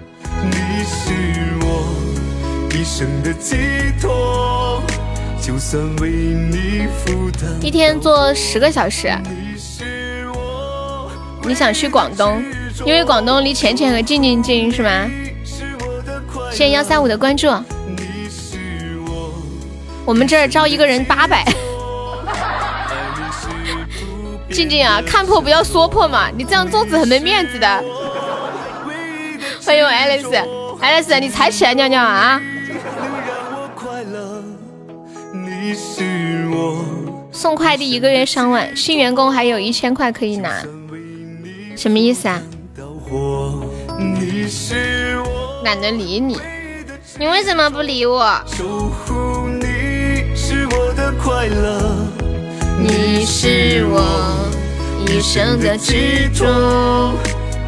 一天做十个小时。你想去广东？因为广东离浅浅和静静近，是吗？谢谢幺三五的关注。我们这儿招一个人八百。静静啊，看破不要说破嘛，你这样粽子很没面子的。欢迎我 Alice，Alice，你才起来尿尿啊？送快递一个月上万，新员工还有一千块可以拿，什么意思啊？你是我懒得理你，你为什么不理我？守护你是我一生的执着，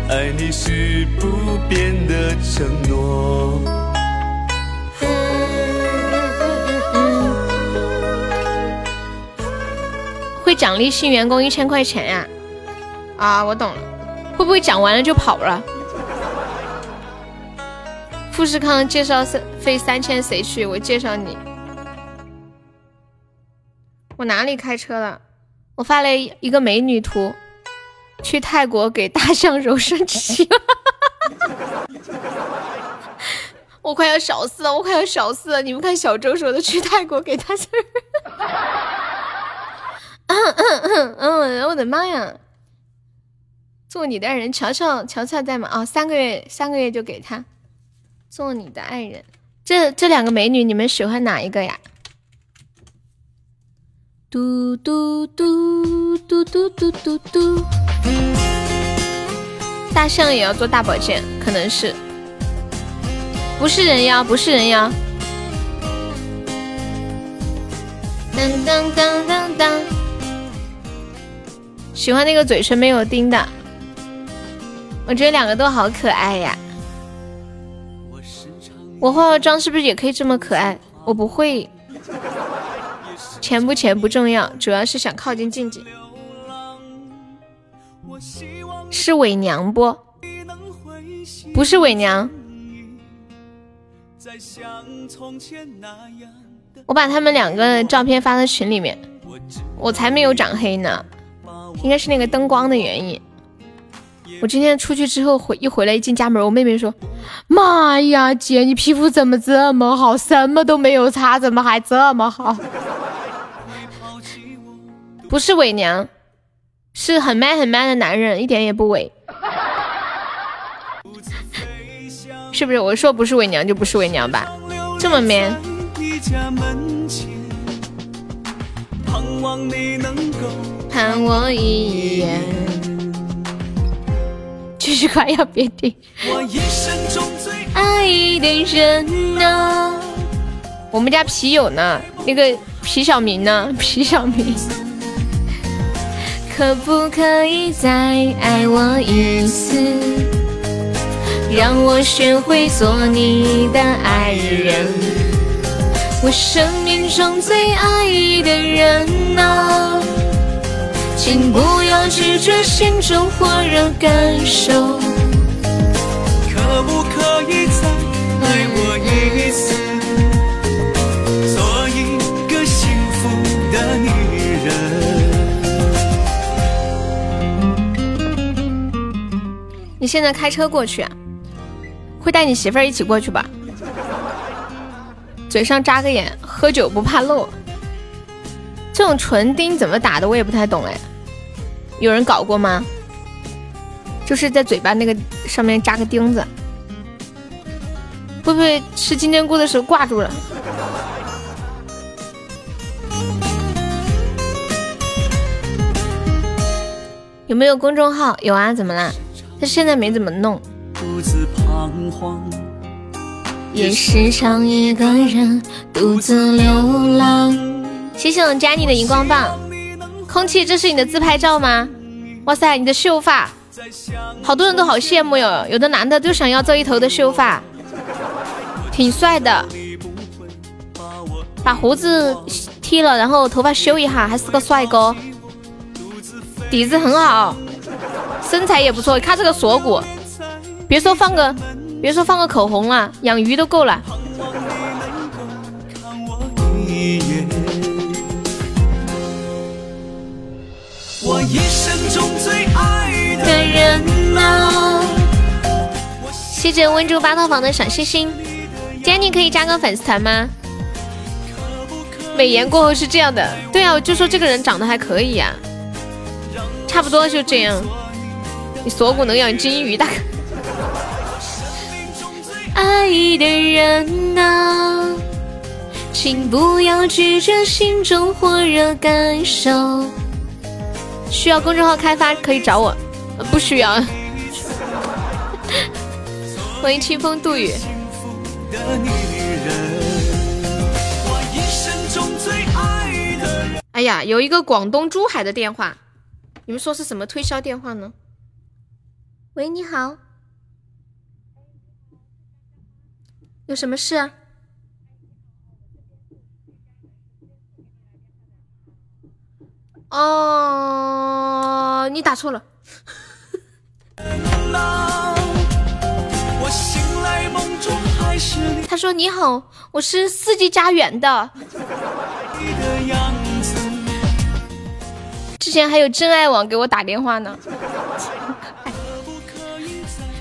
爱你是不变的承诺。会奖励新员工一千块钱呀？啊，我懂了，会不会讲完了就跑了？富士康介绍三费三千，谁去？我介绍你。我哪里开车了？我发了一个美女图，去泰国给大象揉身体，我快要笑死了，我快要笑死了！你们看小周说的，去泰国给大象，嗯嗯嗯嗯，我的妈呀！做你的爱人，乔乔乔乔在吗？啊，三个月三个月就给他做你的爱人。这这两个美女，你们喜欢哪一个呀？嘟嘟嘟嘟嘟嘟嘟嘟，大象也要做大保健，可能是，不是人妖，不是人妖。当当当当当，喜欢那个嘴唇没有钉的，我觉得两个都好可爱呀。我化化妆是不是也可以这么可爱？我不会。钱不钱不重要，主要是想靠近静静。是伪娘不？不是伪娘。我把他们两个照片发在群里面。我才没有长黑呢，应该是那个灯光的原因。我今天出去之后回一回来一进家门，我妹妹说：“妈呀，姐你皮肤怎么这么好？什么都没有擦，怎么还这么好？”不是伪娘，是很 man 很 man 的男人，一点也不伪，是不是？我说不是伪娘就不是伪娘吧？这么 man。看我一眼，继续夸要别停。爱的人呢？我们家皮友呢？那个皮小明呢？皮小明。可不可以再爱我一次，让我学会做你的爱人？我生命中最爱的人啊，请不要拒绝心中火热感受。可不可以再爱我一次，做一个幸福的女人？你现在开车过去，会带你媳妇儿一起过去吧？嘴上扎个眼，喝酒不怕漏。这种唇钉怎么打的？我也不太懂哎。有人搞过吗？就是在嘴巴那个上面扎个钉子，会不会吃金针菇的时候挂住了？有没有公众号？有啊，怎么啦？他现在没怎么弄。也时常一个人独自流浪。谢谢我 Jenny 的荧光棒。空气，这是你的自拍照吗？哇塞，你的秀发，好多人都好羡慕哟。有的男的就想要这一头的秀发，挺帅的。把胡子剃了，然后头发修一下，还是个帅哥。底子很好，身材也不错。看这个锁骨，别说放个。别说放个口红了，养鱼都够了。我一生中最爱的人啊！谢谢温州八套房的小星星，今天你可以加个粉丝团吗？美颜过后是这样的，对啊，我就说这个人长得还可以呀，差不多就这样。你锁骨能养金鱼，大哥。爱的人啊，请不要拒绝心中火热感受。需要公众号开发可以找我，不需要。欢迎清风渡雨。哎呀，有一个广东珠海的电话，你们说是什么推销电话呢？喂，你好。有什么事啊？哦，你打错了。他说：“你好，我是四季家园的。”之前还有真爱网给我打电话呢。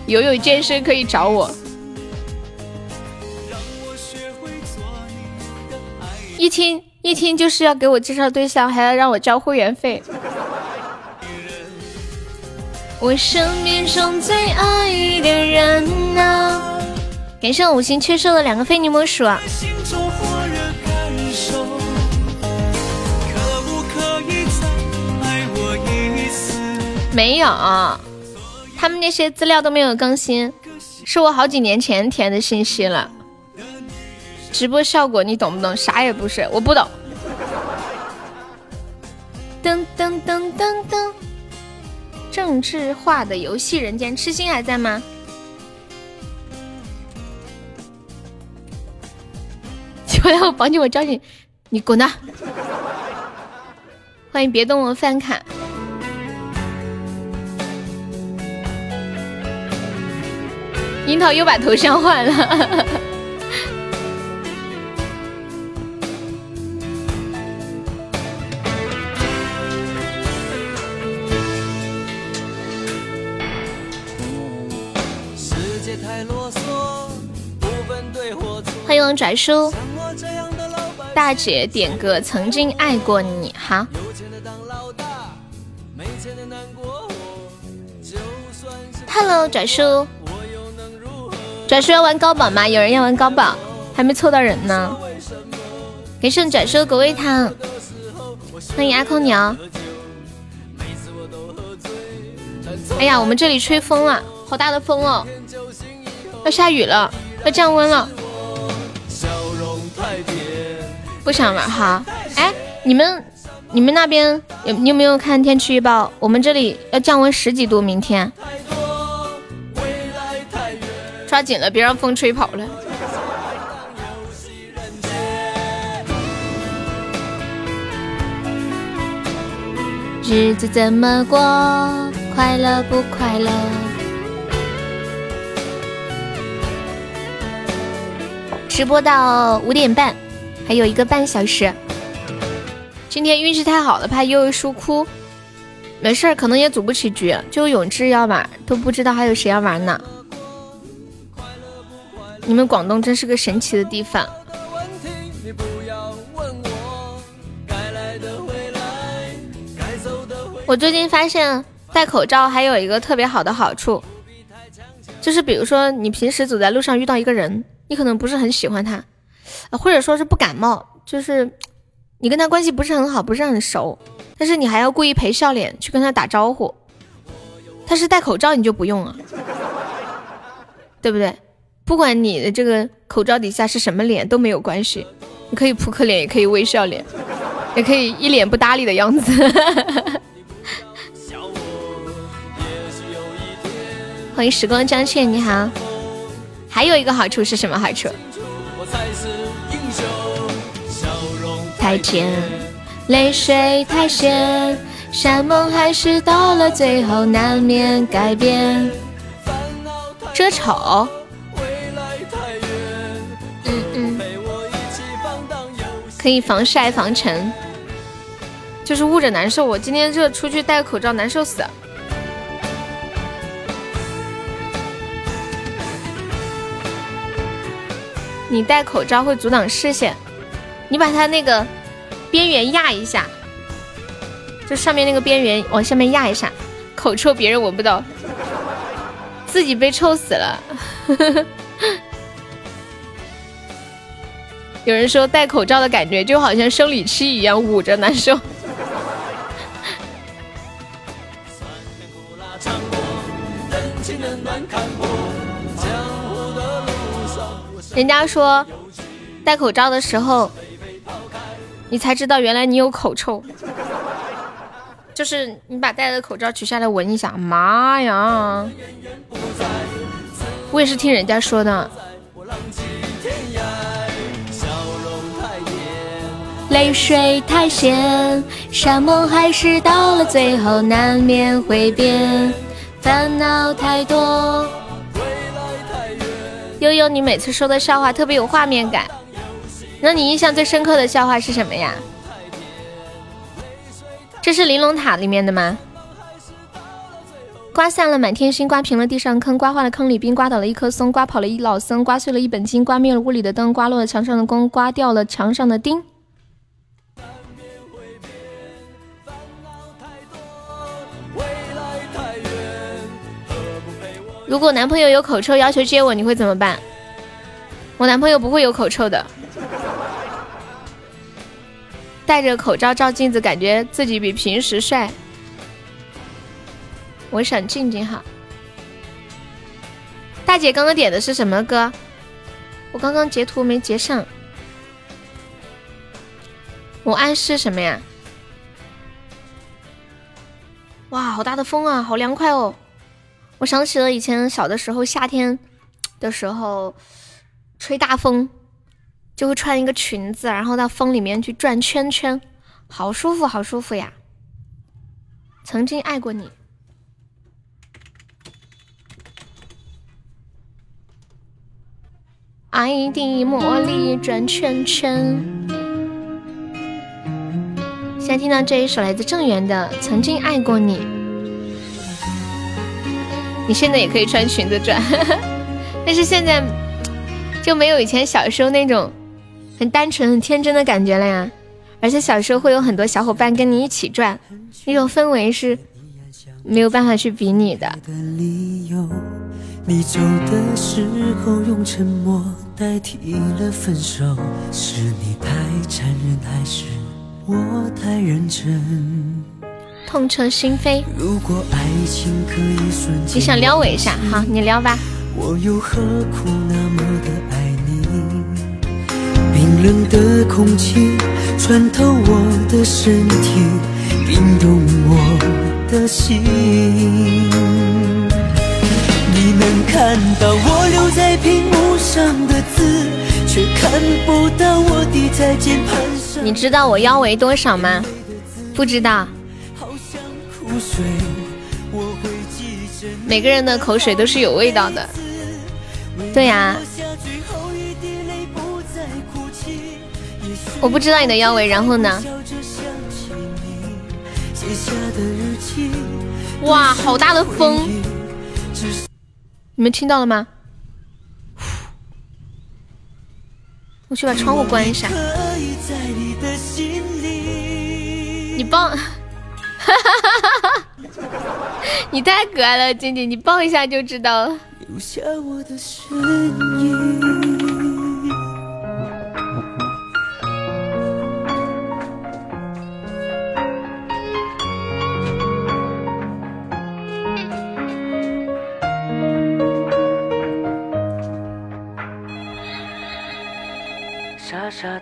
游泳健身可以找我。一听一听就是要给我介绍对象，还要让我交会员费。我生命中最爱的人啊！感谢我五星缺收的两个非你莫属。没有，他们那些资料都没有更新，是我好几年前填的信息了。直播效果你懂不懂？啥也不是，我不懂。噔噔噔噔噔，政治化的游戏人间，痴心还在吗？就要绑紧我抓紧，你滚蛋！欢迎别动我饭卡，樱桃又把头像换了。迎拽叔，大姐点歌，曾经爱过你，哈。Hello，拽叔，拽叔要玩高宝吗？有人要玩高宝，还没凑到人呢。给圣拽叔狗味汤，欢迎阿空鸟。哎呀，我们这里吹风了，好大的风哦，要下雨了，要降温了。不想玩哈。哎你们你们那边有你有没有看天气预报？我们这里要降温十几度明天。抓紧了别让风吹跑了。日子怎么过？快乐不快乐？直播到五点半。还有一个半小时。今天运气太好了，怕悠悠输哭。没事儿，可能也组不起局，就永志要玩，都不知道还有谁要玩呢。你们广东真是个神奇的地方。我最近发现戴口罩还有一个特别好的好处，就是比如说你平时走在路上遇到一个人，你可能不是很喜欢他，或者说是不感冒，就是你跟他关系不是很好，不是很熟。但是你还要故意陪笑脸去跟他打招呼，他是戴口罩你就不用了，对不对？不管你的这个口罩底下是什么脸都没有关系，你可以扑克脸，也可以微笑脸，也可以一脸不搭理的样子。欢迎时光将欠，你好。还有一个好处是什么好处？太甜。泪水太咸，山盟海誓到了最后难免改变。遮丑。嗯嗯。可以防晒防尘，就是捂着难受。我今天这出去戴个口罩难受死。你戴口罩会阻挡视线，你把它那个。边缘压一下，就上面那个边缘往下面压一下，口臭别人闻不到，自己被臭死了。有人说戴口罩的感觉就好像生理期一样，捂着难受。人家说戴口罩的时候。你才知道原来你有口臭，就是你把戴的口罩取下来闻一下，妈呀！我也是听人家说的。泪水太咸，山盟海誓到了最后难免会变，烦恼太多。悠悠，你每次说的笑话特别有画面感。让你印象最深刻的笑话是什么呀？这是玲珑塔里面的吗？刮散了满天星，刮平了地上坑，刮坏了坑里冰，刮倒了一棵松，刮跑了一老僧，刮碎了一本经，刮灭了屋里的灯，刮落了墙上的弓，刮掉了墙上的钉。如果男朋友有口臭要求接吻，你会怎么办？我男朋友不会有口臭的。戴着口罩照镜子，感觉自己比平时帅。我想静静哈。大姐刚刚点的是什么歌？我刚刚截图没截上。我暗示什么呀？哇，好大的风啊，好凉快哦！我想起了以前小的时候，夏天的时候吹大风。就会穿一个裙子，然后到风里面去转圈圈，好舒服，好舒服呀！曾经爱过你，爱的魔力转圈圈。现在听到这一首来自郑源的《曾经爱过你》，你现在也可以穿裙子转，但是现在就没有以前小时候那种。很单纯、很天真的感觉了呀，而且小时候会有很多小伙伴跟你一起转，那种氛围是没有办法去比拟的。你走的时候用沉默代替了分手，是你太残忍还是我太认真？痛彻心扉。如果爱情可以瞬间，你想撩我一下，好，你撩吧。我又何苦那么的爱你？冷的空气穿透我的身体，冰冻我的心。你能看到我留在屏幕上的字，却看不到我滴在键盘上。你知道我腰围多少吗？不知道。每个人的口水都是有味道的。对呀。我不知道你的腰围，然后呢？哇，好大的风！你们听到了吗？我去把窗户关一下。你抱，你太可爱了，静静，你抱一下就知道了。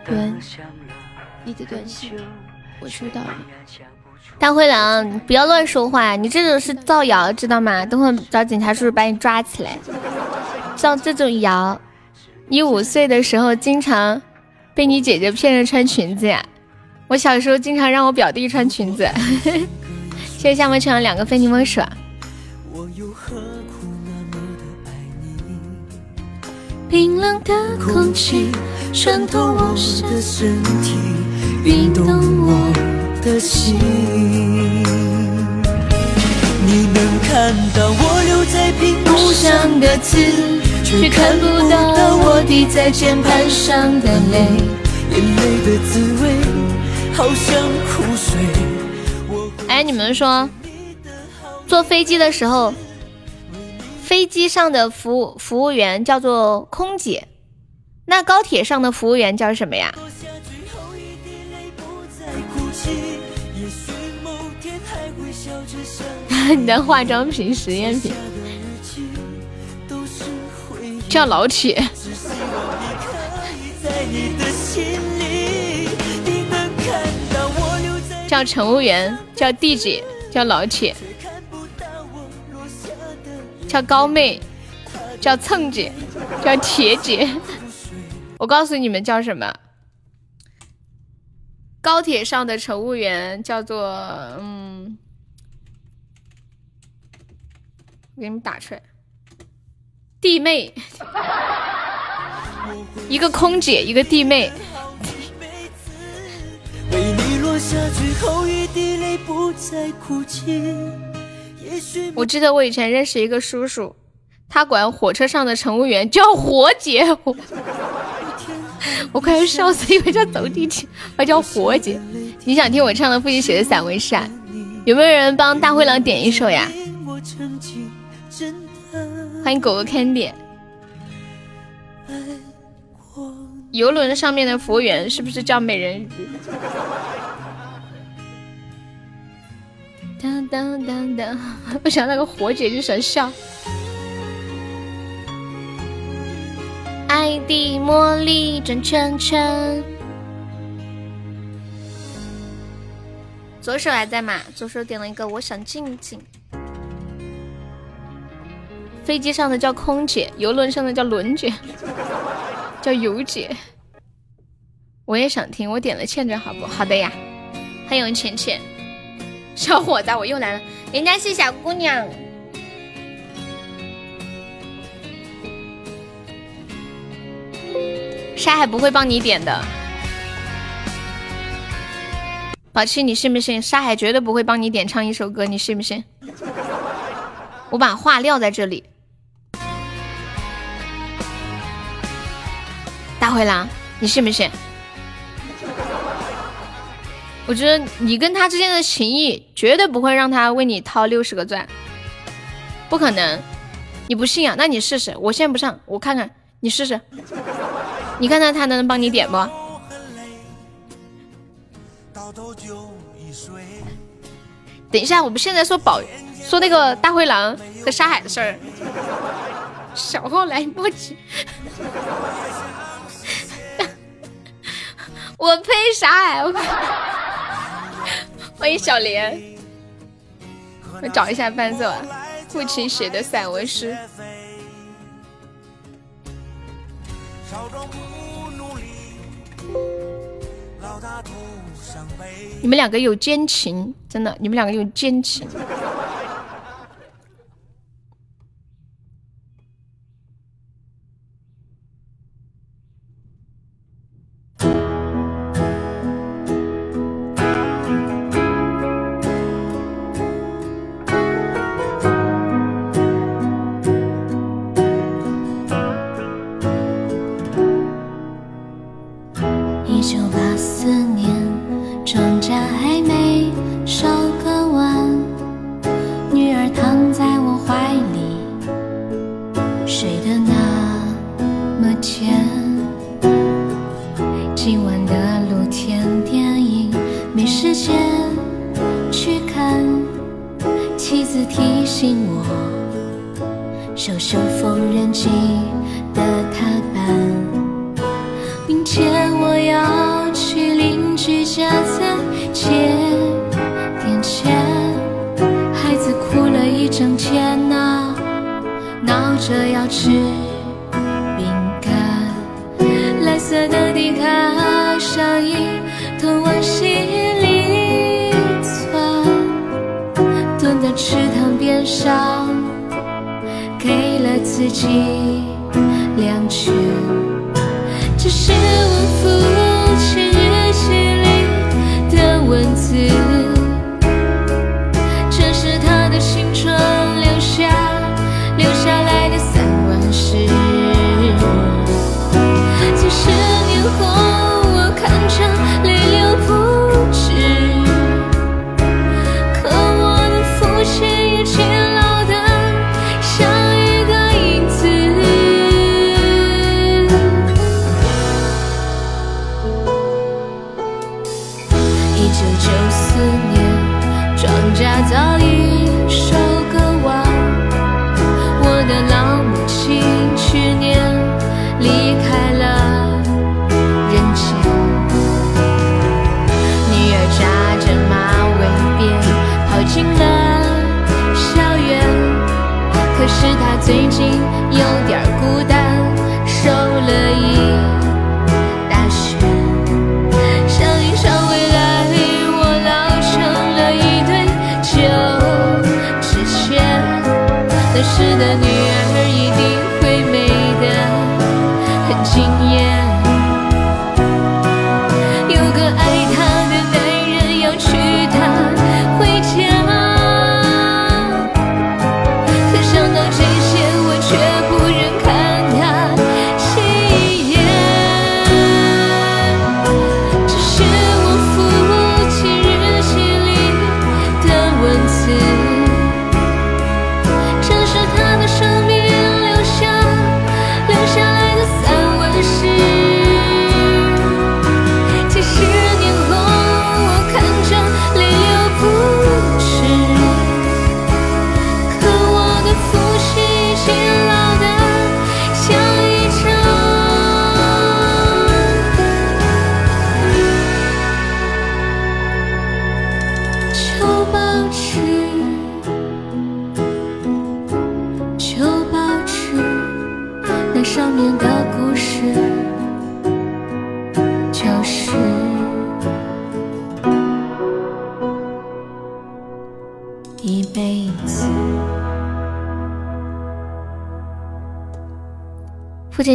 对，你的短信我收到。大灰狼，不要乱说话，你这种是造谣，知道吗？等会找警察叔叔把你抓起来。像这种谣，你五岁的时候经常被你姐姐骗着穿裙子呀。我小时候经常让我表弟穿裙子。谢谢夏末成两个非你莫属。冰冷的空气。穿透我的身体，冰冻我的心。你能看到我留在屏幕上的字，却看不到我滴在键盘上的泪。眼泪的滋味，好像苦水。哎，你们说，坐飞机的时候，飞机上的服务服务员叫做空姐。那高铁上的服务员叫什么呀？你的化妆品实验品叫老铁，叫乘务员，叫地姐，叫老铁，叫高妹，叫蹭姐，叫铁姐。我告诉你们叫什么？高铁上的乘务员叫做嗯，我给你们打出来，弟妹，一个空姐，一个弟妹。我记得我以前认识一个叔叔，他管火车上的乘务员叫火姐。我快要笑死，以为叫走地铁，我叫活姐。你想听我唱的父亲写的散文诗啊？有没有人帮大灰狼点一首呀？欢迎狗狗 Candy。游轮上面的服务员是不是叫美人鱼？当当当当！我想那个活姐就想笑。爱的魔力转圈圈，左手还在吗？左手点了一个，我想静静。飞机上的叫空姐，游轮上的叫轮姐，叫游姐。我也想听，我点了欠着，好不好的呀？欢迎浅浅，小伙子，我又来了，人家是小姑娘。沙海不会帮你点的，宝七，你信不信？沙海绝对不会帮你点唱一首歌，你信不信？我把话撂在这里。大灰狼，你信不信？我觉得你跟他之间的情谊绝对不会让他为你掏六十个钻，不可能。你不信啊？那你试试。我先不上，我看看，你试试。你看看他能帮你点不？等一下，我们现在说宝，说那个大灰狼和沙海的事儿。小号来不及，我呸沙海！欢迎小莲，我找一下伴奏啊。父亲写的散文诗。你们两个有奸情，真的，你们两个有奸情。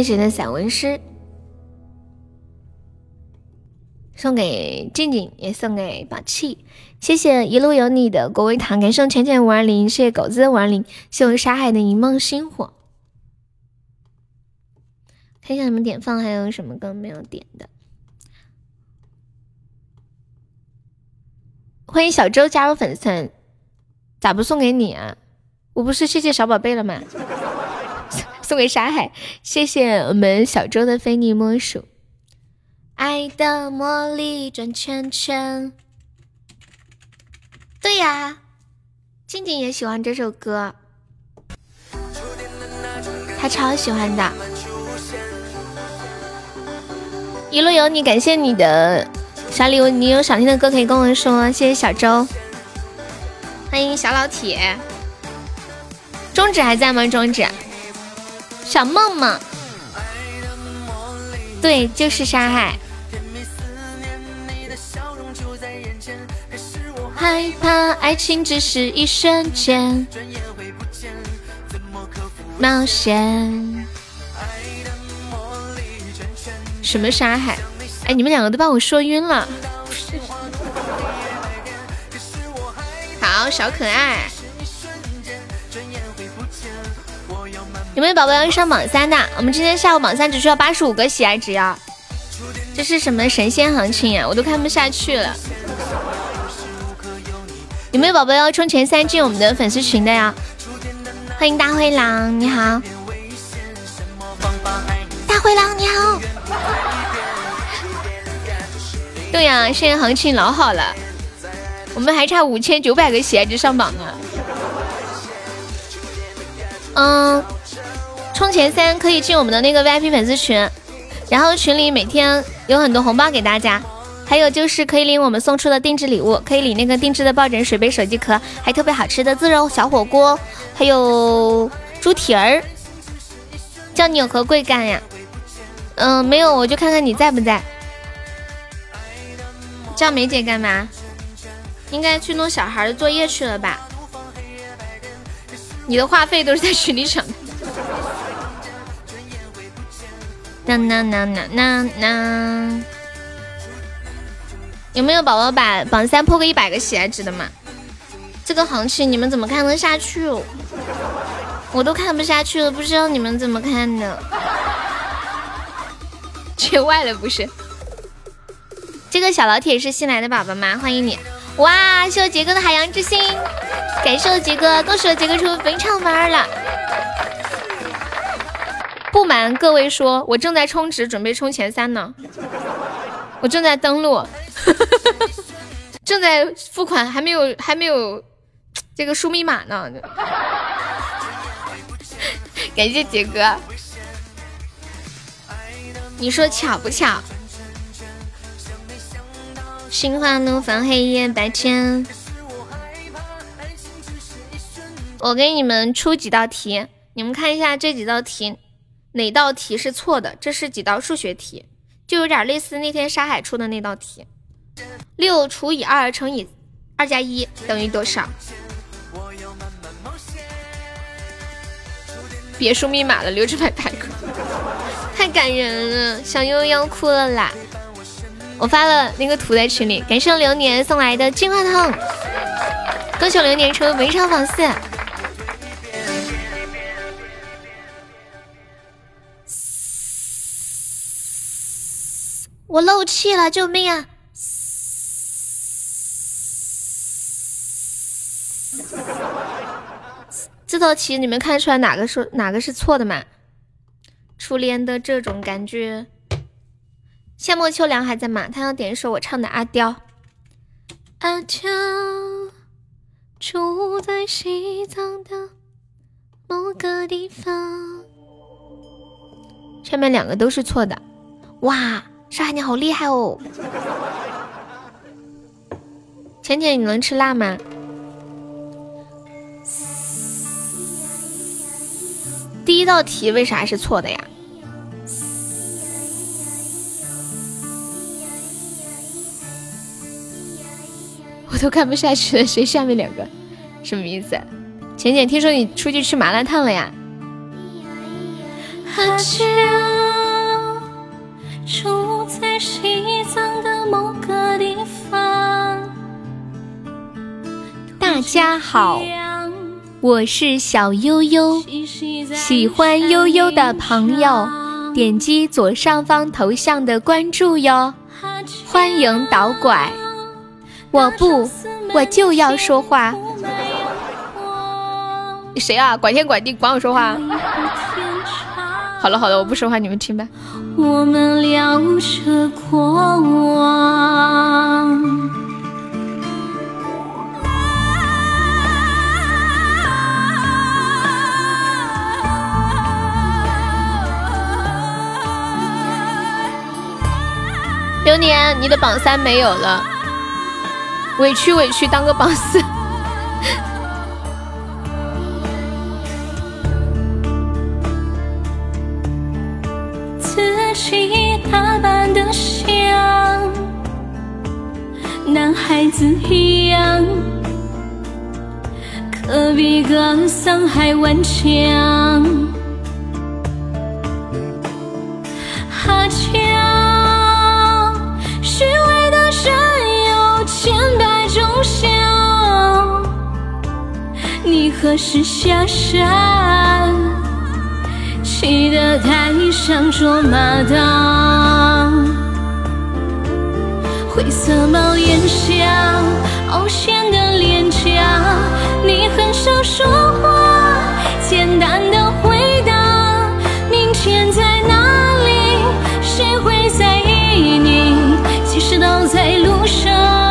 谁的散文诗，送给静静，也送给宝气。谢谢一路有你的国威堂，感谢浅浅五二零，谢谢狗子五二零，谢谢沙海的一梦星火。看一下你们点放还有什么歌没有点的。欢迎小周加入粉丝团，咋不送给你啊？我不是谢谢小宝贝了吗？送给沙海，谢谢我们小周的非你莫属。爱的魔力转圈圈。对呀，静静也喜欢这首歌，他超喜欢的。一路有你，感谢你的小礼物，你有想听的歌可以跟我说。谢谢小周，欢迎小老铁。中指还在吗？中指。小梦梦，对，就是沙海。害怕爱情只是一瞬间。冒险。什么沙海？哎，你们两个都把我说晕了。好，小可爱。有没有宝宝要上榜三的？我们今天下午榜三只需要八十五个喜爱值呀！这是什么神仙行情呀？我都看不下去了。有没有宝宝要冲前三进我们的粉丝群的呀？欢迎大灰狼，你好。大灰狼你好。对呀，现在行情老好了，我们还差五千九百个喜爱值上榜呢。嗯。充钱三可以进我们的那个 VIP 粉丝群，然后群里每天有很多红包给大家，还有就是可以领我们送出的定制礼物，可以领那个定制的抱枕、水杯、手机壳，还特别好吃的自热小火锅，还有猪蹄儿。叫你有何贵干呀？嗯，没有，我就看看你在不在。叫梅姐干嘛？应该去弄小孩的作业去了吧？你的话费都是在群里省的。那那那那那那，有没有宝宝把榜三破个一百个喜爱值的嘛？这个行情你们怎么看得下去？哦我都看不下去了，不知道你们怎么看的？缺外了不是？这个小老铁是新来的宝宝吗？欢迎你！哇，谢我杰哥的海洋之心，感谢我杰哥，恭喜我杰哥出非常玩了。不瞒各位说，我正在充值，准备冲前三呢。我正在登录，正在付款，还没有还没有这个输密码呢。感谢杰哥，你说巧不巧？心花怒放，黑夜白天。我给你们出几道题，你们看一下这几道题。哪道题是错的？这是几道数学题，就有点类似那天沙海出的那道题。六除以二乘以二加一等于多少？别输密码了，留着买排骨。太感人了，小悠悠要哭了啦！我发了那个图在群里，感谢流年送来的金话筒，恭喜流年成为围场榜四。我漏气了，救命啊！这道题你们看出来哪个是哪个是错的吗？初恋的这种感觉。夏末秋凉还在吗？他要点一首我唱的《阿刁》。阿刁住在西藏的某个地方。上面两个都是错的，哇！上海，你好厉害哦！浅浅，你能吃辣吗？第一道题为啥是错的呀？我都看不下去了，谁下面两个？什么意思？浅浅，听说你出去吃麻辣烫了呀？住在西藏的某个地方。大家好，我是小悠悠，喜欢悠悠的朋友，点击左上方头像的关注哟。欢迎导拐，我不，我就要说话。谁啊？管天管地管我说话？好了好了，我不说话，你们听吧。我们聊着过往。流年，你的榜三没有了，委屈委屈，当个榜四。孩子一样，可比格桑还顽强。阿强，虚伪的人有千百种相，你何时下山？骑的太上卓玛当，灰色帽檐下，凹陷的脸颊，你很少说话，简单的回答，明天在哪里？谁会在意你？即使都在路上。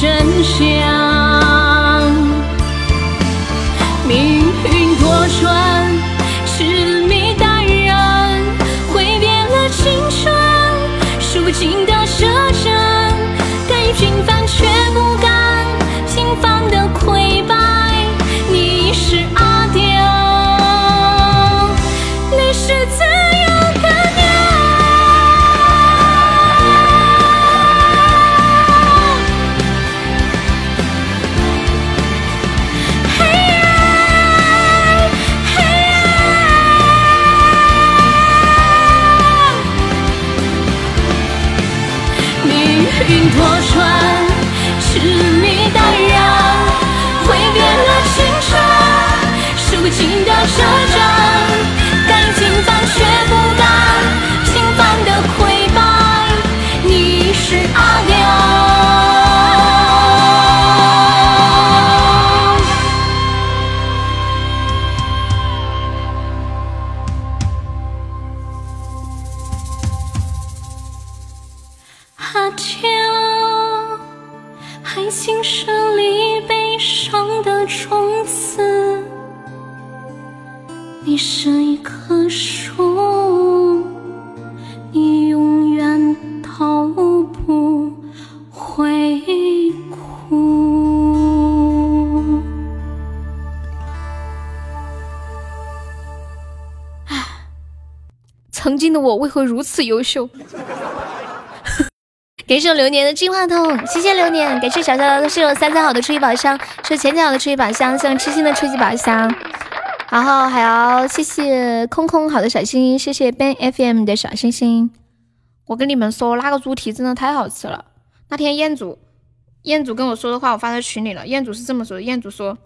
真相为何如此优秀？感谢我流年的金话筒，谢谢流年，感谢小小的室友三三好的初级宝箱，是浅浅好的初级宝箱，谢痴心的初级宝箱，然后还要谢谢空空好的小心心，谢谢 Ben FM 的小星星。我跟你们说，那个猪蹄真的太好吃了。那天彦祖，彦祖跟我说的话，我发在群里了。彦祖是这么说的：彦祖说，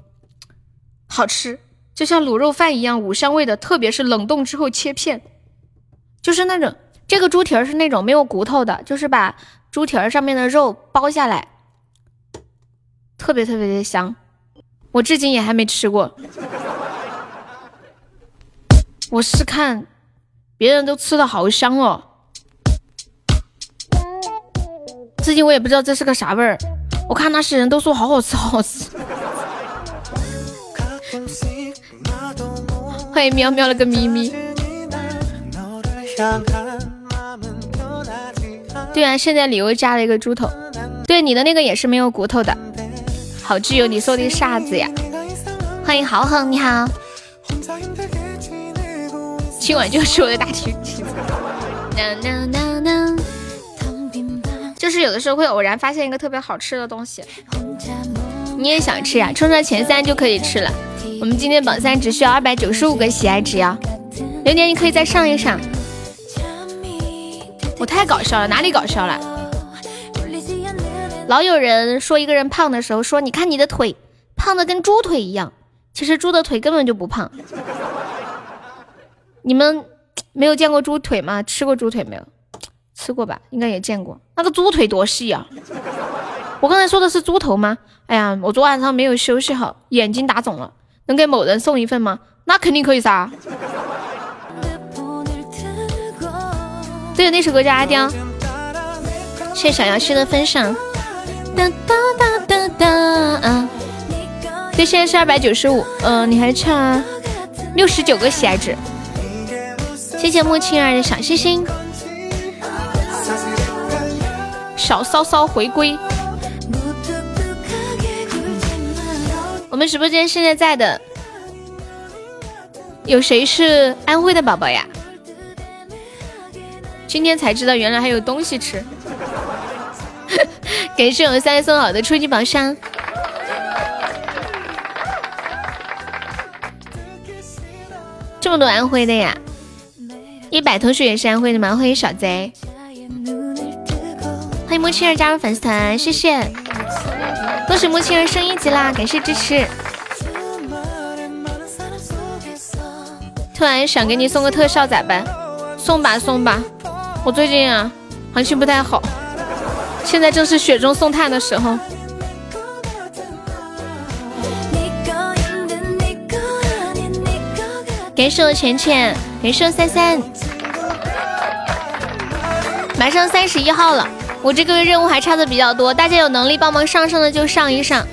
好吃，就像卤肉饭一样，五香味的，特别是冷冻之后切片，就是那种这个猪蹄儿是那种没有骨头的，就是把猪蹄儿上面的肉剥下来，特别特别的香。我至今也还没吃过，我是看别人都吃的好香哦。至今我也不知道这是个啥味儿，我看那些人都说好好吃，好好吃。欢迎喵喵了个咪咪。对啊，现在礼物加了一个猪头，对你的那个也是没有骨头的。好基友，你说的啥子呀？欢迎豪横，你好。今晚就是我的大题。就是有的时候会偶然发现一个特别好吃的东西，你也想吃呀、冲上前三就可以吃了。我们今天榜三只需要二百九十五个喜爱值呀，榴莲你可以再上一上。我太搞笑了，哪里搞笑了？老有人说一个人胖的时候说，你看你的腿胖的跟猪腿一样，其实猪的腿根本就不胖。你们没有见过猪腿吗？吃过猪腿没有？吃过吧，应该也见过。那个猪腿多细啊！我刚才说的是猪头吗？哎呀，我昨晚上没有休息好，眼睛打肿了。能给某人送一份吗？那肯定可以噻。对，那首歌叫《阿刁》。谢谢小杨旭的分享。哒哒哒哒哒啊！对，现在是二百九十五，嗯，你还差六十九个喜爱值。谢谢木青儿的小心心。小骚骚回归。我们直播间现在在的有谁是安徽的宝宝呀？今天才知道原来还有东西吃。感谢我三送好的初级宝箱。这么多安徽的呀！一百同学也是安徽的吗？欢迎小贼，欢迎木青儿加入粉丝团，谢谢！恭喜木青儿升一级啦，感谢支持。突然想给你送个特效咋办？送吧送吧，我最近啊行情不太好，现在正是雪中送炭的时候。感谢我浅浅，感谢我三三，马上三十一号了，我这个月任务还差的比较多，大家有能力帮忙上上的就上一上，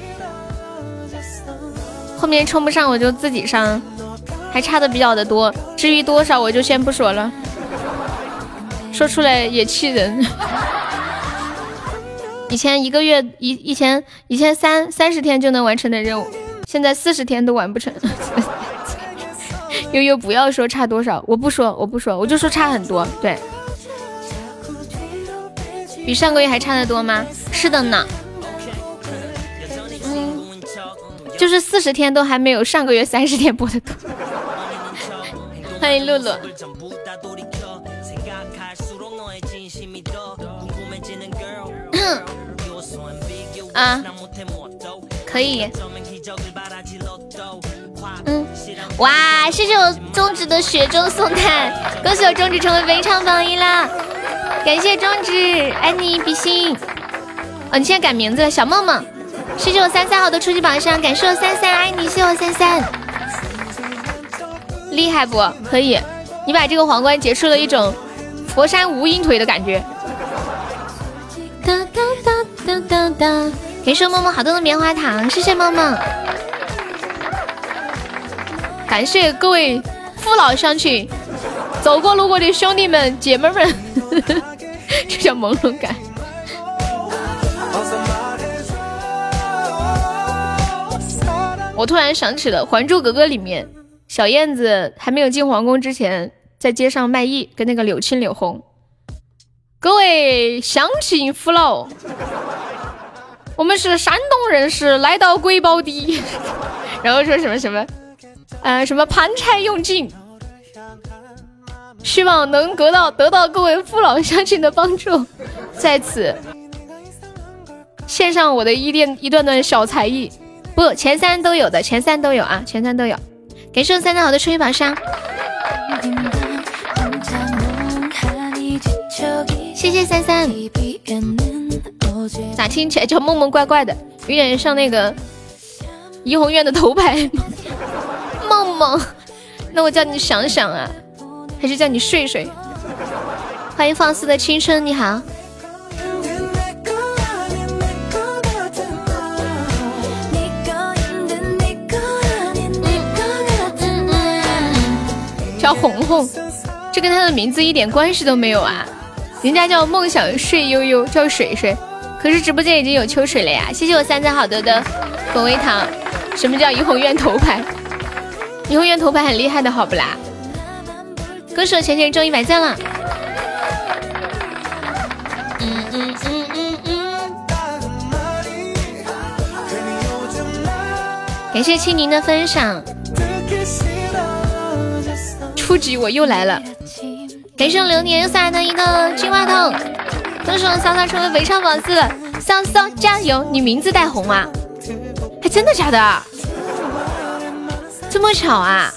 后面冲不上我就自己上，还差的比较的多，至于多少我就先不说了，说出来也气人。以前一个月以以前以前三三十天就能完成的任务，现在四十天都完不成。悠悠不要说差多少，我不说，我不说，我就说差很多。对，比上个月还差得多吗？是的呢。嗯，就是四十天都还没有上个月三十天播的多。欢迎露露。啊，可以。嗯，哇！谢谢我中指的雪中送炭，恭喜我中指成为本场榜一啦！感谢中指，爱你比心。哦，你现在改名字，小梦梦。谢谢我三三好的初级榜上，感谢我三三，爱你，谢我三三。厉害不？可以，你把这个皇冠结束了一种佛山无影腿的感觉。哒哒哒哒哒哒！感谢梦梦好多的棉花糖，谢谢梦梦。感谢各位父老乡亲，走过路过的兄弟们姐妹们，这叫朦胧感。我突然想起了《还珠格格》里面，小燕子还没有进皇宫之前，在街上卖艺，跟那个柳青柳红。各位乡亲父老，我们是山东人士，来到贵宝地，然后说什么什么。呃，什么盘柴用尽，希望能得到得到各位父老乡亲的帮助，在此献上我的一点一段段小才艺，不，前三都有的，前三都有啊，前三都有。感谢三三好的春雨宝箱，谢谢三三。咋听起来叫梦梦怪怪的，有点像那个怡红院的头牌。梦梦，那我叫你想想啊，还是叫你睡睡？欢迎放肆的青春，你好。叫红红，这跟他的名字一点关系都没有啊！人家叫梦想睡悠悠，叫水水。可是直播间已经有秋水了呀！谢谢我三三好德的粉微糖。什么叫怡红院头牌？怡红院头牌很厉害的，好不啦？歌手浅浅中一百赞了。嗯嗯嗯嗯嗯。感谢青柠的分享。初级我又来了。感谢流年送来的一个金话筒，恭喜我潇潇成为围场榜四了，潇潇加油！你名字带红吗？还真的假的？这么巧啊？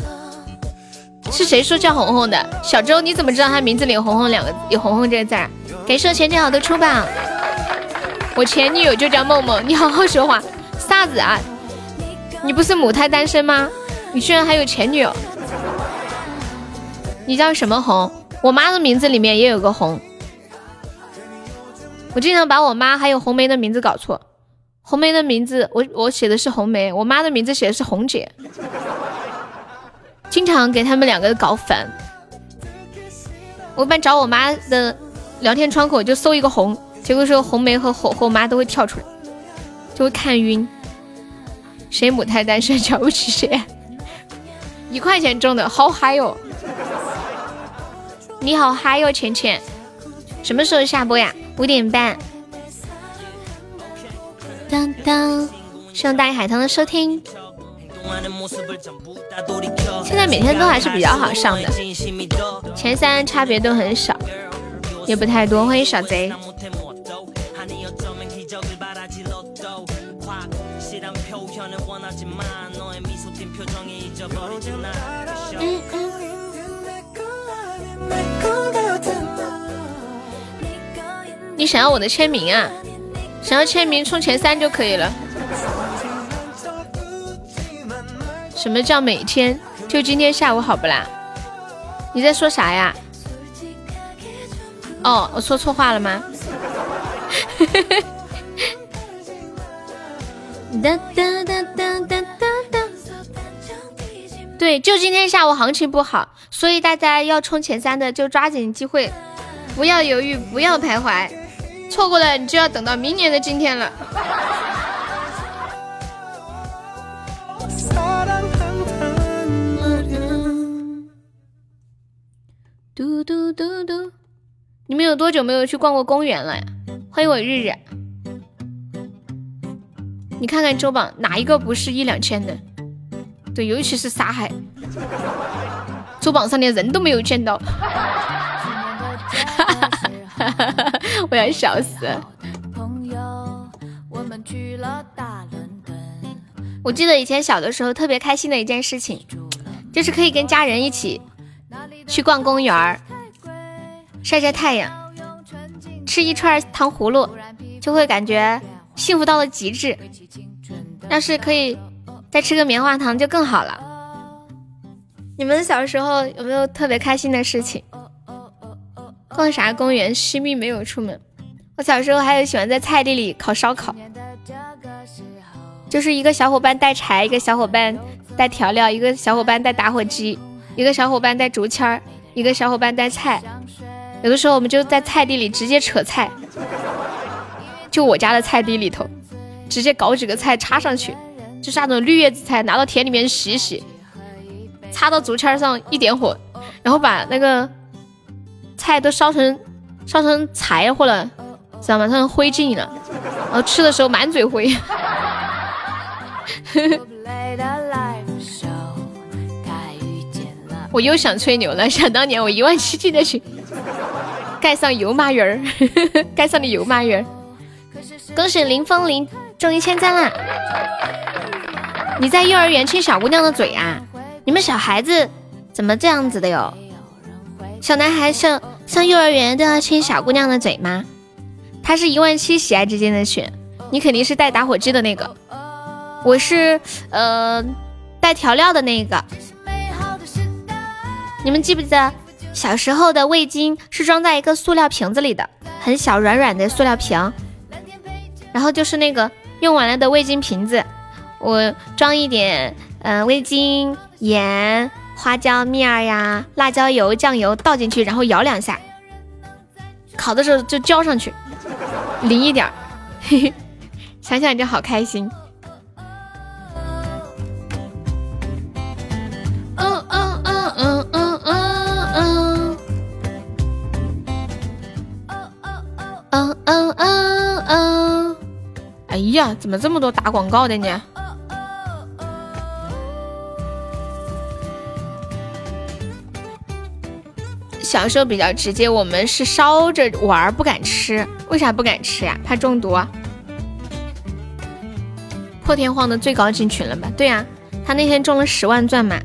是谁说叫红红的？小周你怎么知道他名字里有红红两个有红红这个字？感谢前女友的出榜，我前女友就叫梦梦，你好好说话，啥子啊？你不是母胎单身吗？你居然还有前女友？你叫什么红？我妈的名字里面也有个红。我经常把我妈还有红梅的名字搞错。红梅的名字我我写的是红梅，我妈的名字写的是红姐。经常给他们两个搞反。我一般找我妈的聊天窗口就搜一个红，结果说红梅和火火妈都会跳出来，就会看晕。谁母胎单身 瞧不起谁？一块钱中的好嗨哟！你好嗨哟，浅浅，什么时候下播呀？五点半。当当，希望大鱼海棠的收听。现在每天都还是比较好上的，前三差别都很少，也不太多。欢迎小贼。你想要我的签名啊？想要签名冲前三就可以了。什么叫每天？就今天下午好不啦？你在说啥呀？哦，我说错话了吗？哒哒哒哒哒哒哒。对，就今天下午行情不好，所以大家要冲前三的就抓紧机会，不要犹豫，不要徘徊，错过了你就要等到明年的今天了。嘟嘟嘟嘟，你们有多久没有去逛过公园了呀？欢迎我日日，你看看周榜哪一个不是一两千的？对，尤其是沙海，周榜上连人都没有见到，我要笑死。我记得以前小的时候特别开心的一件事情，就是可以跟家人一起。去逛公园，晒晒太阳，吃一串糖葫芦，就会感觉幸福到了极致。要是可以再吃个棉花糖就更好了。你们小时候有没有特别开心的事情？逛啥公园？惜命没有出门。我小时候还有喜欢在菜地里烤烧烤，就是一个小伙伴带柴，一个小伙伴带调料，一个小伙伴带打火机。一个小伙伴带竹签儿，一个小伙伴带菜。有的时候我们就在菜地里直接扯菜，就我家的菜地里头，直接搞几个菜插上去，就是那种绿叶子菜，拿到田里面洗洗，插到竹签上一点火，然后把那个菜都烧成烧成柴火了，知道吗？烧成灰烬了，然后吃的时候满嘴灰。我又想吹牛了，想当年我一万七进的群，盖上油麻园儿，盖上的油麻园儿。恭喜林风林中一千赞啦！你在幼儿园亲小姑娘的嘴啊？你们小孩子怎么这样子的哟？小男孩像上幼儿园都要亲小姑娘的嘴吗？他是一万七喜爱之间的选，你肯定是带打火机的那个，我是呃带调料的那个。你们记不记得小时候的味精是装在一个塑料瓶子里的，很小软软的塑料瓶，然后就是那个用完了的味精瓶子，我装一点嗯味精、盐、花椒面儿呀、辣椒油、酱油倒进去，然后摇两下，烤的时候就浇上去，淋一点，嘿嘿，想想就好开心。嗯嗯嗯嗯，哎呀，怎么这么多打广告的呢？小时候比较直接，我们是烧着玩不敢吃，为啥不敢吃呀？怕中毒啊？破天荒的最高进群了吧？对呀，他那天中了十万钻嘛。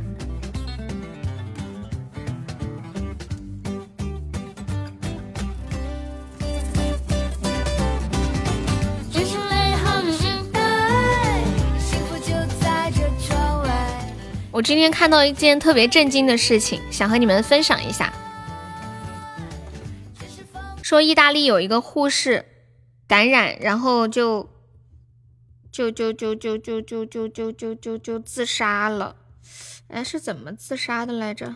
我今天看到一件特别震惊的事情，想和你们分享一下。说意大利有一个护士感染，然后就就就就就就就就就就就就自杀了。哎，是怎么自杀的来着？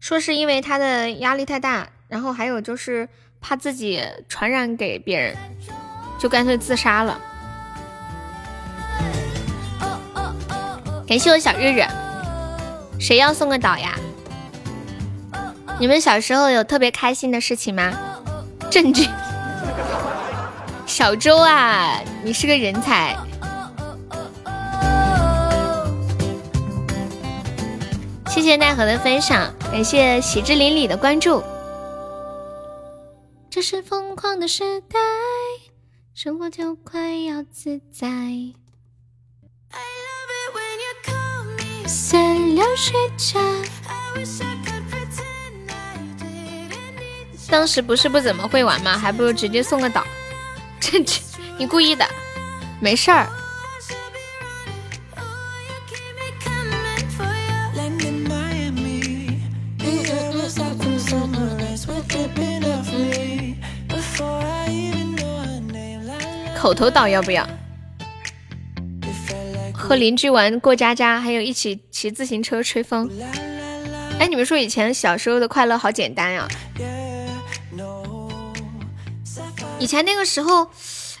说是因为他的压力太大，然后还有就是怕自己传染给别人。就干脆自杀了。感谢我小日日，谁要送个岛呀？你们小时候有特别开心的事情吗？证据。小周啊，你是个人才。谢谢奈何的分享，感谢喜之邻里的关注。这是疯狂的时代。生活就快要自在。当时不是不怎么会玩吗？还不如直接送个岛。这这，你故意的，没事儿。口头岛要不要？和邻居玩过家家，还有一起骑自行车吹风。哎，你们说以前小时候的快乐好简单呀？以前那个时候，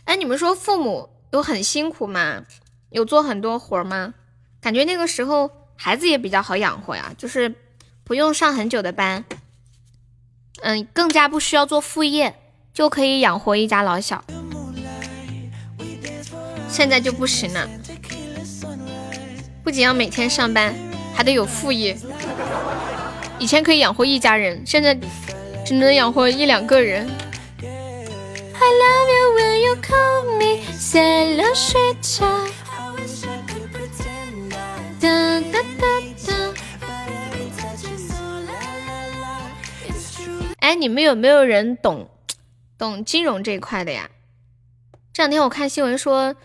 哎，你们说父母有很辛苦吗？有做很多活吗？感觉那个时候孩子也比较好养活呀，就是不用上很久的班，嗯，更加不需要做副业，就可以养活一家老小。现在就不行了，不仅要每天上班，还得有副业。以前可以养活一家人，现在只能养活一两个人。哎，你们有没有人懂懂金融这一块的呀？这两天我看新闻说。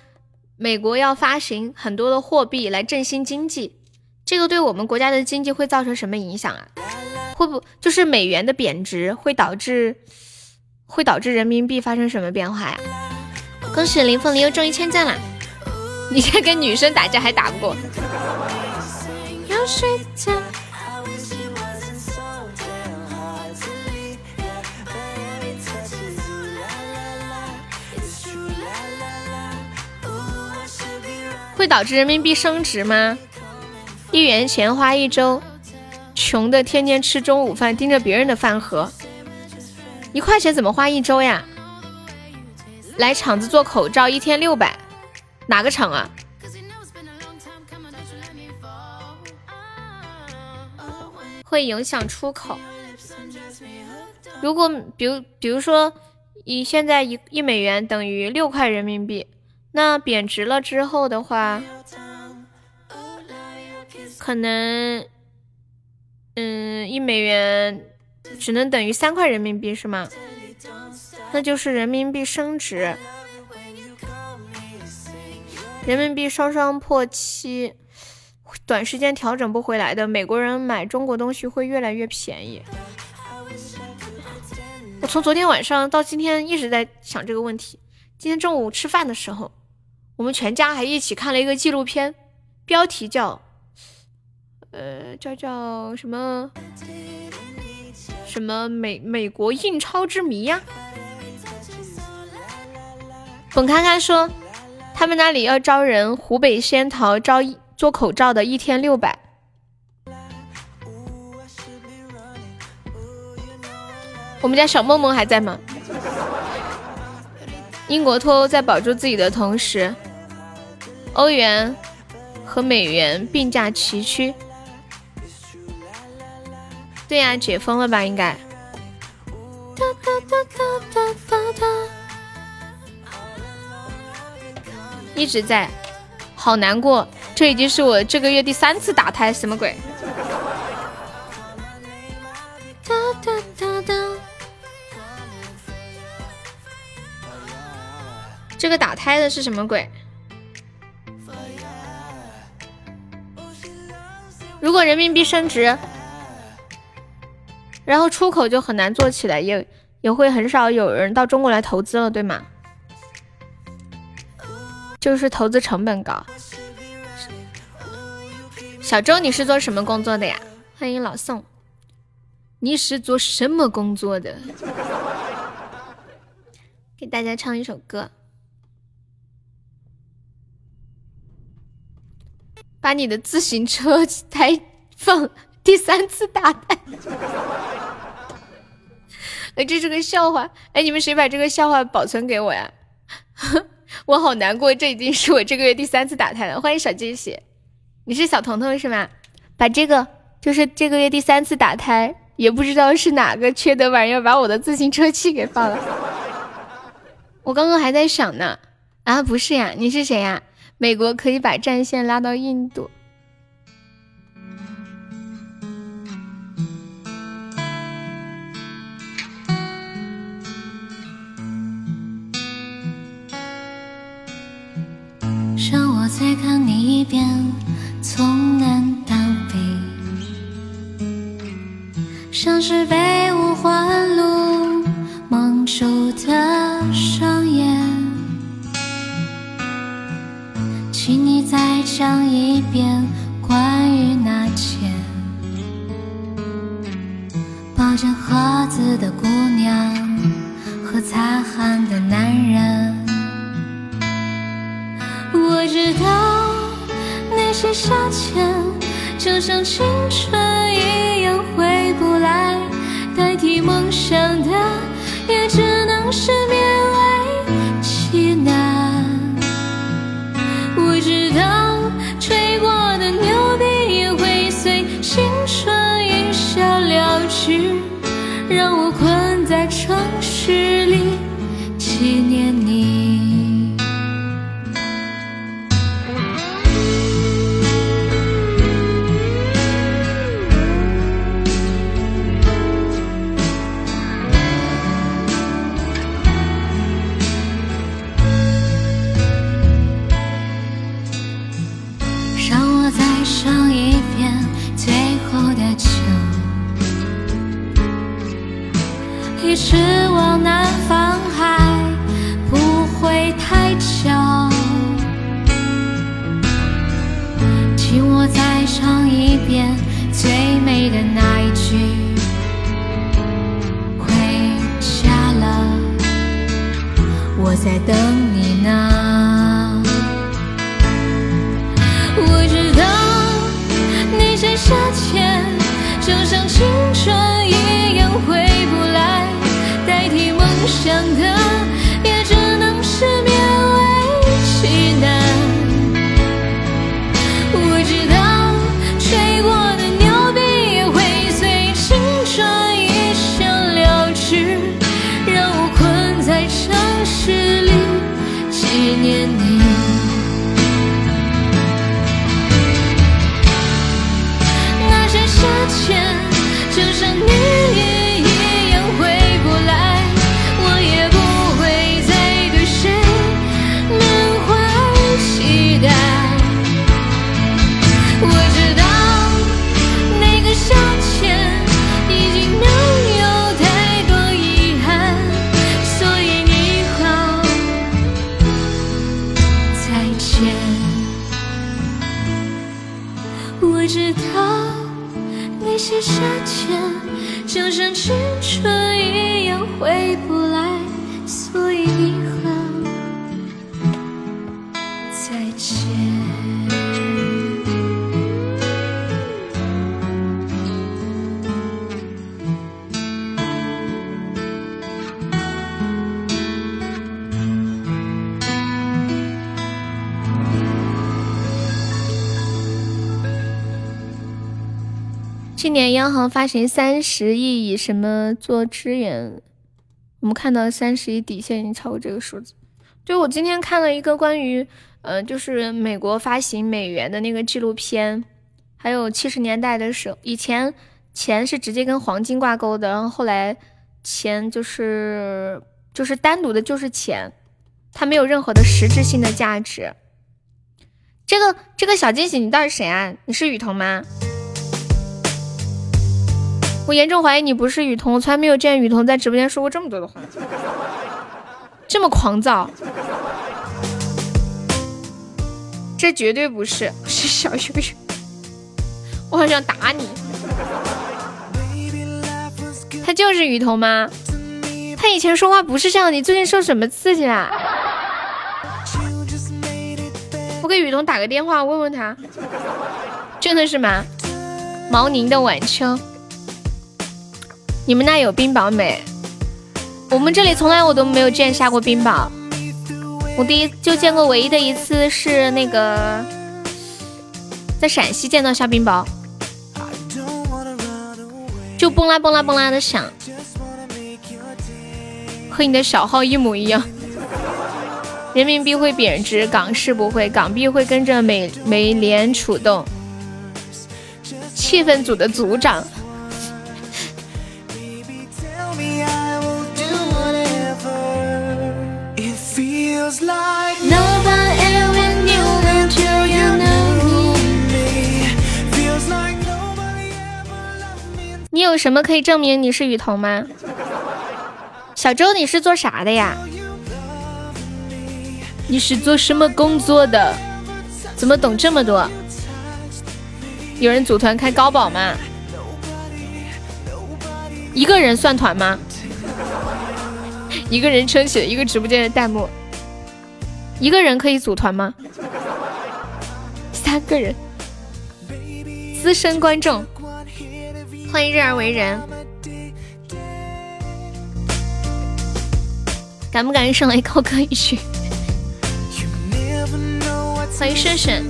美国要发行很多的货币来振兴经济，这个对我们国家的经济会造成什么影响啊？会不就是美元的贬值会导致会导致人民币发生什么变化呀？恭喜林凤玲又中一千赞啦！你在跟女生打架还打不过？要睡会导致人民币升值吗？一元钱花一周，穷的天天吃中午饭，盯着别人的饭盒。一块钱怎么花一周呀？来厂子做口罩，一天六百，哪个厂啊？会影响出口。如果比如比如说，以现在一一美元等于六块人民币。那贬值了之后的话，可能，嗯，一美元只能等于三块人民币是吗？那就是人民币升值，人民币双双破七，短时间调整不回来的。美国人买中国东西会越来越便宜。我从昨天晚上到今天一直在想这个问题。今天中午吃饭的时候。我们全家还一起看了一个纪录片，标题叫，呃，叫叫什么什么美美国印钞之谜呀。本看看说，他们那里要招人，湖北仙桃招做口罩的，一天六百。我们家小梦梦还在吗？英国脱欧在保住自己的同时。欧元和美元并驾齐驱。对呀、解封了吧？应该。哒哒哒哒哒哒哒一直在，好难过。这已经是我这个月第三次打胎，什么鬼？哒哒哒哒。这个打胎的是什么鬼？如果人民币升值，然后出口就很难做起来，也也会很少有人到中国来投资了，对吗？就是投资成本高。小周，你是做什么工作的呀？欢迎老宋，你是做什么工作的？给大家唱一首歌，把你的自行车 胎放第三次打胎。哎，这是个笑话。哎，你们谁把这个笑话保存给我呀？我好难过，这已经是我这个月第三次打胎了。欢迎小惊喜，你是小彤彤是吗？把这个就是这个月第三次打胎，也不知道是哪个缺德玩意儿把我的自行车气给放了。我刚刚还在想呢，啊，不是呀，你是谁呀？美国可以把战线拉到印度。让我再看你一遍，从南到北，像是被五环路蒙住的双讲一遍关于那件抱着盒子的姑娘和擦汗的男人。我知道那些夏天就像青春一样回不来，代替梦想的也只能是勉为在城最美的那一句，回家了，我在等你呢。我知道那些夏天就像青春一样回不来，代替梦想的今年央行发行三十亿，以什么做支援？我们看到三十亿底线已经超过这个数字。就我今天看了一个关于，呃，就是美国发行美元的那个纪录片，还有七十年代的时候，以前钱是直接跟黄金挂钩的，然后后来钱就是就是单独的就是钱，它没有任何的实质性的价值。这个这个小惊喜，你到底谁啊？你是雨桐吗？我严重怀疑你不是雨桐，我从来没有见雨桐在直播间说过这么多的话，这么狂躁，这绝对不是，是小悠悠，我好想打你，他就是雨桐吗？他以前说话不是这样，你最近受什么刺激啦？我给雨桐打个电话问问他，真的是吗？毛宁的晚秋。你们那有冰雹没？我们这里从来我都没有见下过冰雹，我第一就见过唯一的一次是那个在陕西见到下冰雹，就嘣啦嘣啦嘣啦的响，和你的小号一模一样。人民币会贬值，港市不会，港币会跟着美美联储动。气氛组的组长。你有什么可以证明你是雨桐吗？小周，你是做啥的呀？你是做什么工作的？怎么懂这么多？有人组团开高保吗？一个人算团吗？一个人撑起了一个直播间的弹幕。一个人可以组团吗？三个人。资深观众，欢迎任而为人。敢不敢上来高歌一曲？欢迎顺顺。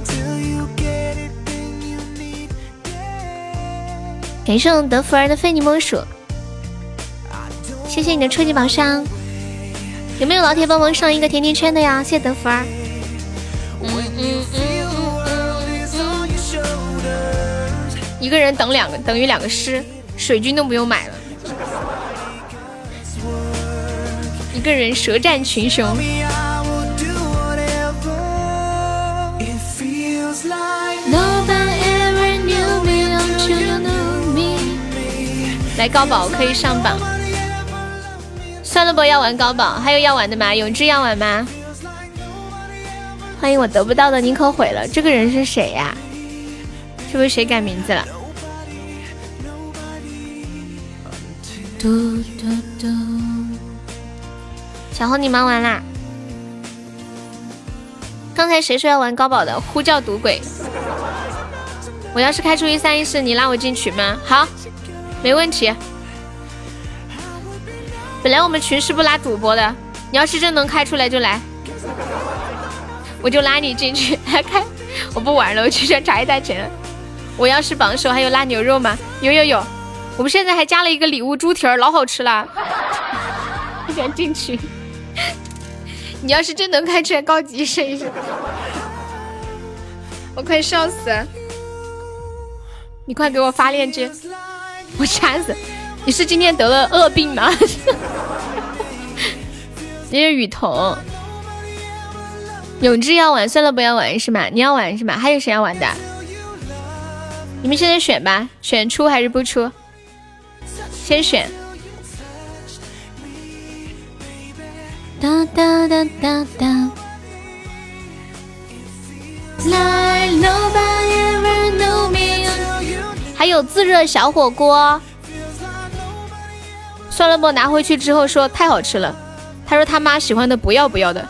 感谢德芙儿的非你莫属。谢谢你的初级宝箱。有没有老铁帮忙上一个甜甜圈的呀？谢谢德芙儿。一个人等两个等于两个诗，水军都不用买了。一个人舌战群雄。来高宝可以上榜。算了不，要玩高宝，还有要玩的吗？永志要玩吗？欢迎我得不到的宁可毁了，这个人是谁呀？是不是谁改名字了？嘟嘟嘟！小红，你忙完啦？刚才谁说要玩高宝的？呼叫赌鬼！我要是开出一三一四，你拉我进群吗？好，没问题。本来我们群是不拉主播的，你要是真能开出来就来，我就拉你进去。来 开，我不玩了，我去查一袋钱。我要是榜首，还有拉牛肉吗？有有有，我们现在还加了一个礼物猪蹄儿，老好吃了。不想进去。你要是真能开出来，高级试一试。我快笑死！你快给我发链接，我掐死。你是今天得了恶病吗？你是雨桐，永志要玩，算了不要玩是吗？你要玩是吗？还有谁要玩的？你们现在选吧，选出还是不出？先选。哒哒哒哒哒。还有自热小火锅。酸萝卜拿回去之后说太好吃了，他说他妈喜欢的不要不要的。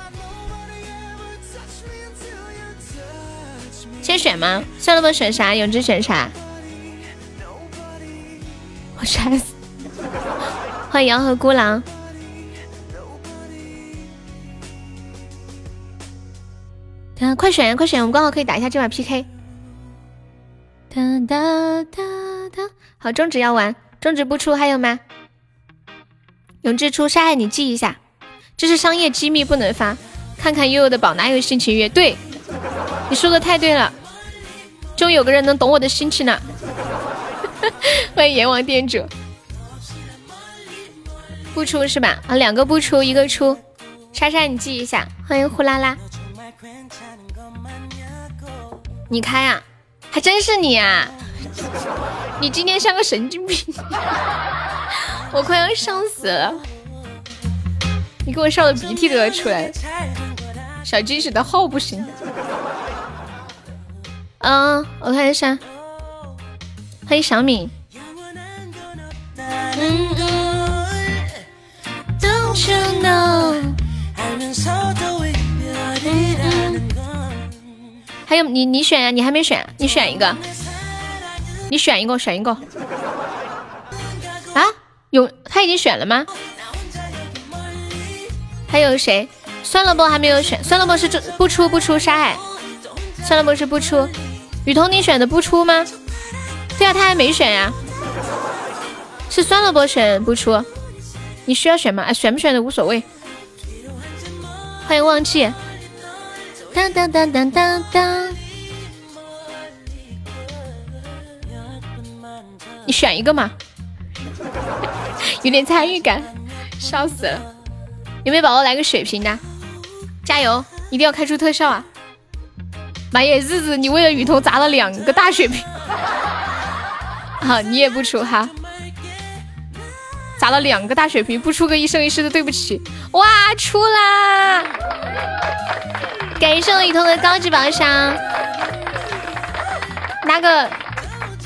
先选吗？酸萝卜选啥？永志选啥？我馋死！欢迎洋河孤狼。嗯，快选，快选！我们刚好可以打一下这把 PK。哒哒哒哒。好，中指要完，中指不出还有吗？永志出莎莎你记一下，这是商业机密不能发。看看悠悠的宝哪有心情约？对，你说的太对了，终于有个人能懂我的心情了。欢迎阎王店主，不出是吧？啊，两个不出，一个出。莎莎你记一下。欢迎呼啦啦，你开啊？还真是你啊！你今天像个神经病，我快要笑死了。你给我笑的鼻涕都要出来了。小惊喜的号不行。嗯，我看一下。欢迎小敏。嗯还有你，你选呀？你还没选，你选一个。你选一个，选一个。啊？有他已经选了吗？还有谁？酸萝卜还没有选，酸萝卜是这不出不出沙海。酸萝卜是不出。雨桐你选的不出吗？对啊，他还没选呀。是酸萝卜选不出。你需要选吗？哎，选不选的无所谓。欢迎忘记。当当当当当当。选一个嘛，有点参与感，笑死了。有没有宝宝来个血瓶的？加油，一定要开出特效啊！妈耶，日子你为了雨桐砸了两个大血瓶，好，你也不出哈，砸了两个大血瓶，不出个一生一世的对不起。哇，出啦！感谢雨桐的高级宝箱，拿个。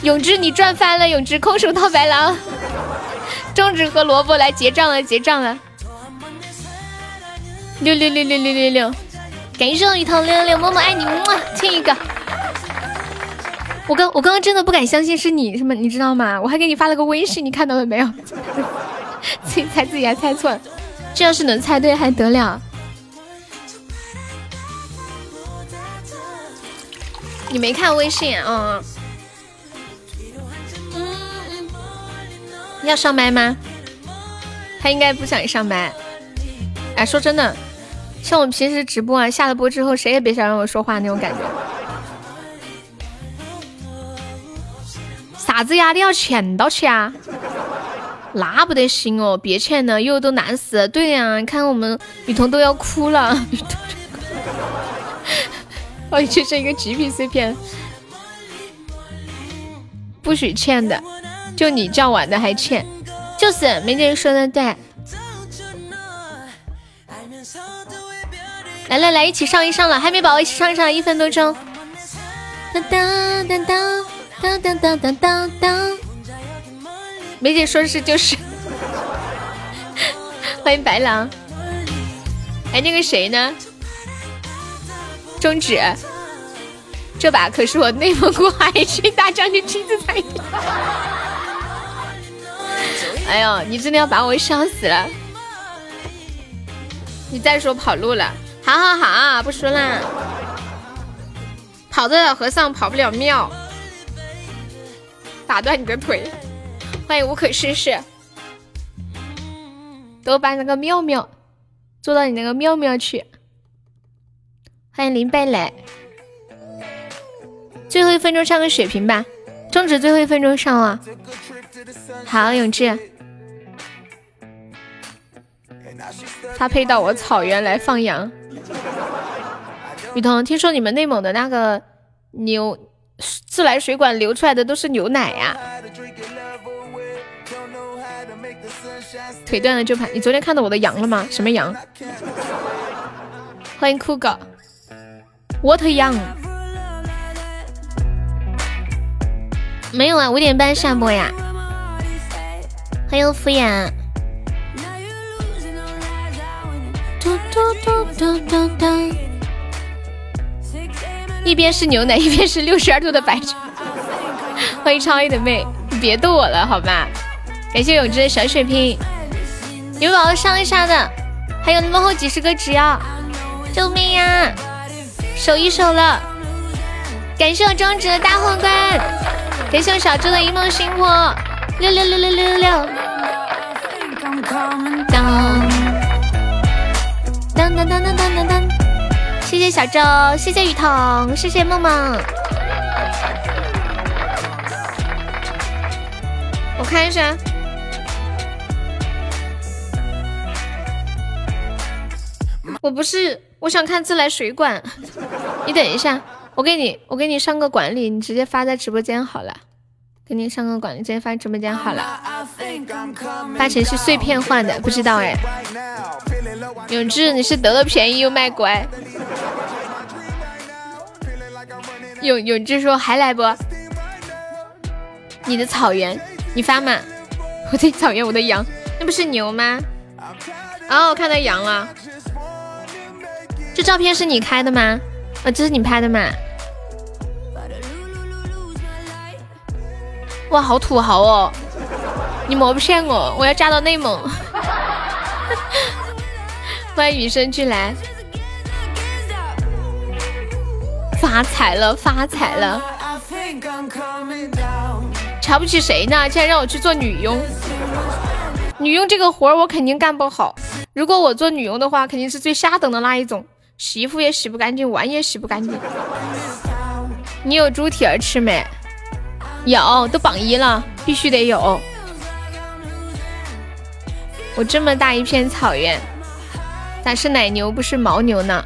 永志，你赚翻了！永志，空手套白狼，中指和萝卜来结账了，结账了！六六六六六六六，感谢我雨桐六六六，么么爱你，么亲一个。我刚我刚刚真的不敢相信是你，是吗？你知道吗？我还给你发了个微信，你看到了没有？自己猜自己还猜错了，这要是能猜对还得了？你没看微信啊？要上麦吗？他应该不想上麦。哎，说真的，像我平时直播啊，下了播之后，谁也别想让我说话那种感觉。啥子呀？你要欠到起啊？那不得行哦，别欠了，又都难死。对呀，你看我们雨桐都要哭了。我去这一个极品碎片，不许欠的。就你叫晚的还欠，就是梅姐说的对。来来来，一起上一上了，还没宝宝一起上一上，一分多钟。当当当当当当当当当当。梅姐说是就是。欢迎白狼。哎，那个谁呢？中指。这把可是我内蒙古海军大将军亲自参与。哎呦，你真的要把我笑死了！你再说跑路了，好好好，不说了。跑得了和尚跑不了庙，打断你的腿。欢迎无可事事，都把那个妙妙做到你那个妙妙去。欢迎林贝蕾，最后一分钟上个血瓶吧，中指最后一分钟上了。好，永志。发配到我草原来放羊。雨桐，听说你们内蒙的那个牛自来水管流出来的都是牛奶呀？腿断了就怕。你昨天看到我的羊了吗？什么羊？欢迎酷狗。What 羊？没有啊，五点半下播呀。欢迎敷衍。嘟嘟嘟嘟嘟一边是牛奶，一边是六十二度的白酒。欢迎超 A 的妹，你别逗我了好吧？感谢永志的小血瓶，有宝宝上一下的，还有那么后几十个值啊！救命呀！守一守了。感谢我中指的大皇冠，感谢我小猪的一梦星火。六六六六六六六。当当当当当当当，谢谢小周，谢谢雨桐，谢谢梦梦。我看一下，我不是，我想看自来水管。你等一下，我给你，我给你上个管理，你直接发在直播间好了。给你上个管理，直接发直播间好了。八成是碎片换的，不知道哎。永志，你是得了便宜又卖乖。永永志说还来不？你的草原，你发吗？我的草原，我的羊，那不是牛吗？哦，看到羊了。这照片是你开的吗？啊，这是你拍的吗？哇，好土豪哦！你莫骗我，我要嫁到内蒙。欢迎与生俱来，发财了，发财了！瞧不起谁呢？竟然让我去做女佣，女佣这个活儿我肯定干不好。如果我做女佣的话，肯定是最下等的那一种，洗衣服也洗不干净，碗也洗不干净。你有猪蹄儿吃没？有，都榜一了，必须得有。我这么大一片草原，咋是奶牛不是牦牛呢？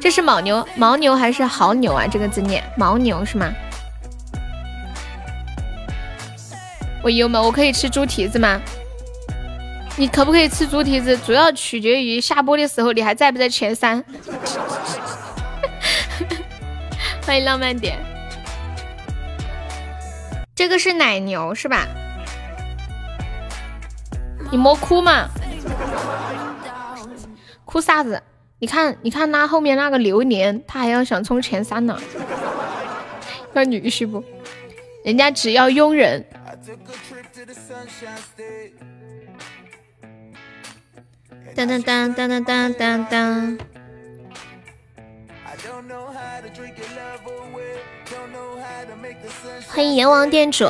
这是牦牛，牦牛还是牦牛啊？这个字念牦牛是吗？我友们，我可以吃猪蹄子吗？你可不可以吃猪蹄子？主要取决于下播的时候你还在不在前三。欢迎浪漫点。这个是奶牛是吧？你莫哭嘛，哭啥子？你看，你看那后面那个榴莲，他还要想冲前三呢，要女婿不？人家只要佣人。当当当当当当当当。欢迎阎王店主，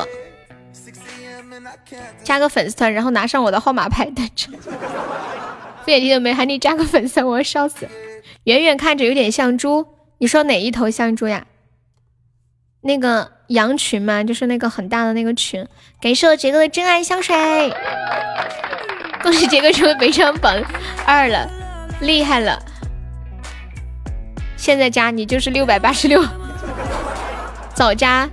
加个粉丝团，然后拿上我的号码牌等着。不眼睛的没喊你加个粉丝，我要笑死。远远看着有点像猪，你说哪一头像猪呀？那个羊群吗？就是那个很大的那个群。感谢我杰哥的真爱香水，恭喜杰哥成为北上榜二了，厉害了！现在加你就是六百八十六，早加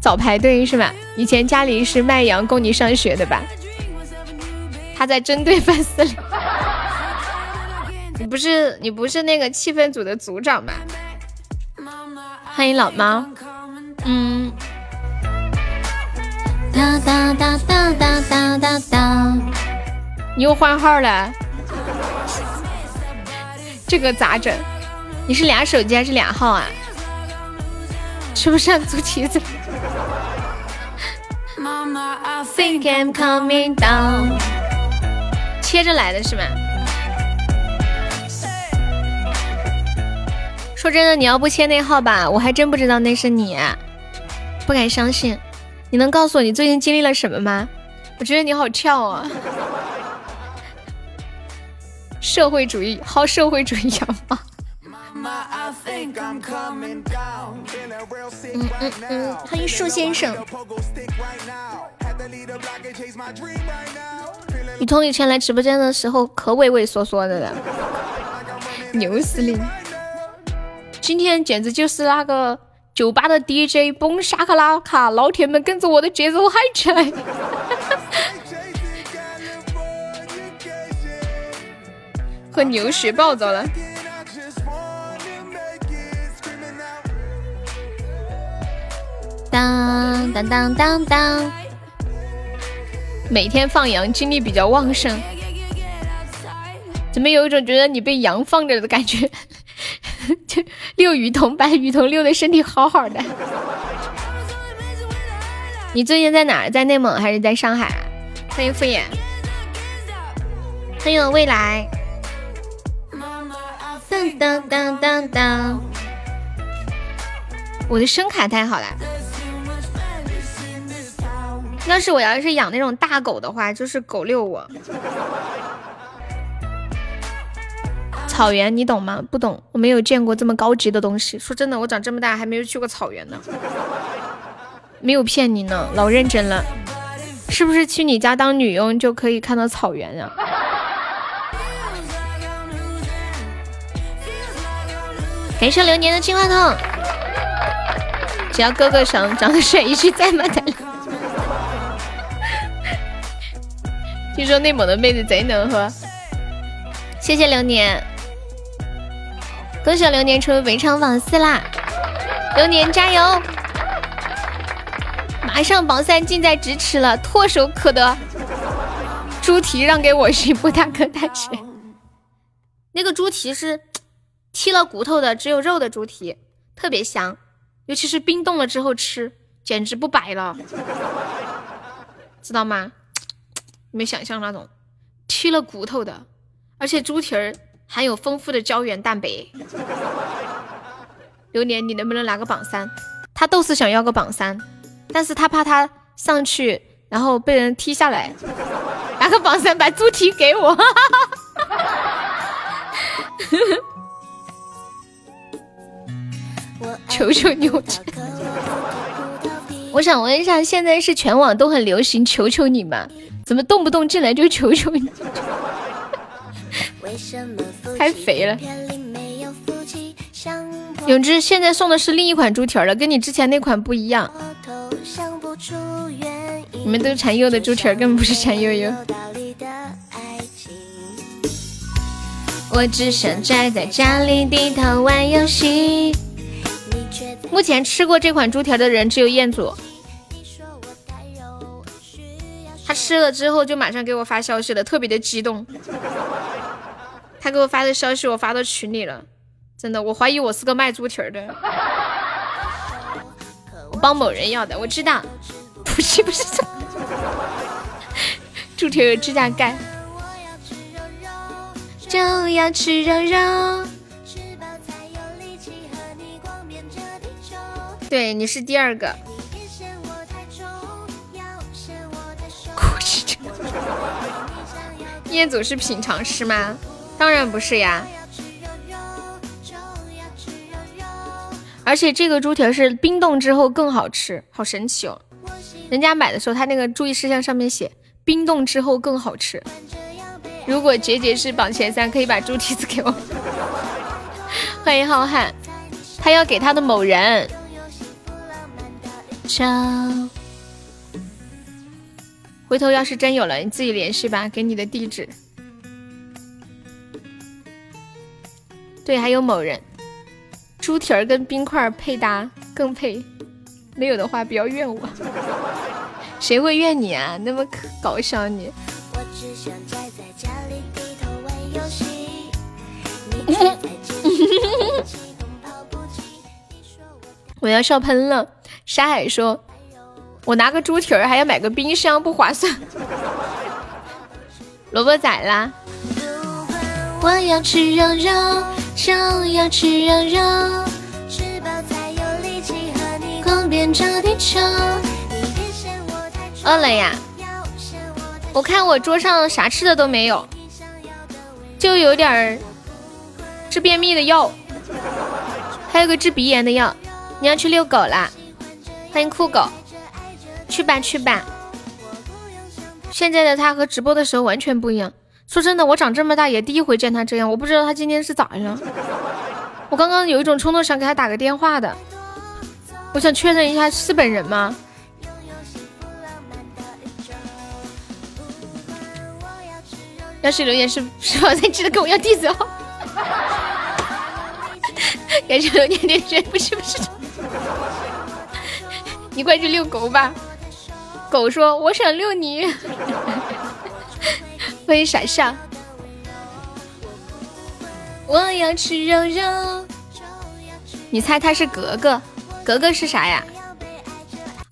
早排队是吧？以前家里是卖羊供你上学的吧？他在针对粉丝里，你不是你不是那个气氛组的组长吗？欢迎老猫，嗯，哒哒哒哒哒哒哒哒，你又换号了，这个咋整？你是俩手机还是俩号啊？吃不上猪蹄子。切着来的是吗？说真的，你要不切那号吧，我还真不知道那是你，不敢相信。你能告诉我你最近经历了什么吗？我觉得你好俏啊！社会主义，好社会主义羊吗？嗯嗯嗯，欢迎树先生。雨桐以前来直播间的时候可畏畏缩缩的了，牛司令。今天简直就是那个酒吧的 DJ，崩沙克拉卡，老铁们跟着我的节奏嗨起来！和牛血暴躁了。当当当当当，每天放羊，精力比较旺盛。怎么有一种觉得你被羊放着的感觉？就遛雨桐，把雨桐遛的身体好好的。你最近在哪儿？在内蒙还是在上海？欢迎敷衍，欢迎未来。当当当当当，我的声卡太好了。要是我要是养那种大狗的话，就是狗遛我。草原你懂吗？不懂，我没有见过这么高级的东西。说真的，我长这么大还没有去过草原呢，没有骗你呢，老认真了。是不是去你家当女佣就可以看到草原呀？感谢流年的金话筒，只要哥哥想长得帅，一句在吗？咱俩。听说内蒙的妹子贼能喝，谢谢流年，恭喜流年成为围场榜四啦！流年加油！马上榜三近在咫尺了，唾手可得。猪蹄让给我是不大可大吃。那个猪蹄是剔了骨头的，只有肉的猪蹄，特别香，尤其是冰冻了之后吃，简直不摆了，知道吗？你们想象那种剔了骨头的，而且猪蹄儿含有丰富的胶原蛋白。榴莲，你能不能拿个榜三？他都是想要个榜三。但是他怕他上去，然后被人踢下来，拿个榜三把猪蹄给我，求求你！我想问一下，现在是全网都很流行“求求你”吗？怎么动不动进来就求求你？太肥了！永志现在送的是另一款猪蹄了，跟你之前那款不一样。你们都馋柚的猪蹄儿，根本不是馋悠悠。我只想宅在家里低头玩游戏。目前吃过这款猪蹄儿的人只有彦祖，他吃了之后就马上给我发消息了，特别的激动。他给我发的消息我发到群里了，真的，我怀疑我是个卖猪蹄儿的。我帮某人要的，我知道。不是不是，猪蹄有指甲盖，就要吃肉肉。对，你是第二个。业主是品尝师吗？当然不是呀。而且这个猪蹄是冰冻之后更好吃，好神奇哦。人家买的时候，他那个注意事项上面写冰冻之后更好吃。如果杰杰是榜前三，可以把猪蹄子给我。欢迎浩瀚，他要给他的某人。回头要是真有了，你自己联系吧，给你的地址。对，还有某人，猪蹄儿跟冰块配搭更配。没有的话，不要怨我。谁会怨你啊？那么可搞笑你。我要笑喷了。沙海说：“我拿个猪蹄儿还要买个冰箱，不划算。”萝卜仔啦。我要吃肉肉，就要吃肉肉。吃饱才有力气和你逛遍这地球饿了呀！我看我桌上啥吃的都没有，就有点治便秘的药，还有个治鼻炎的药。你要去遛狗啦？欢迎酷狗，去吧去吧。现在的他和直播的时候完全不一样。说真的，我长这么大也第一回见他这样，我不知道他今天是咋了。我刚刚有一种冲动想给他打个电话的。我想确认一下是本人吗？要是留言是 是否再记得跟我要地址哦。感谢留言点 选，不是不是，你快去遛狗吧。狗说我想遛你。欢迎傻笑。我要吃肉肉。你猜他是格格？格格是啥呀？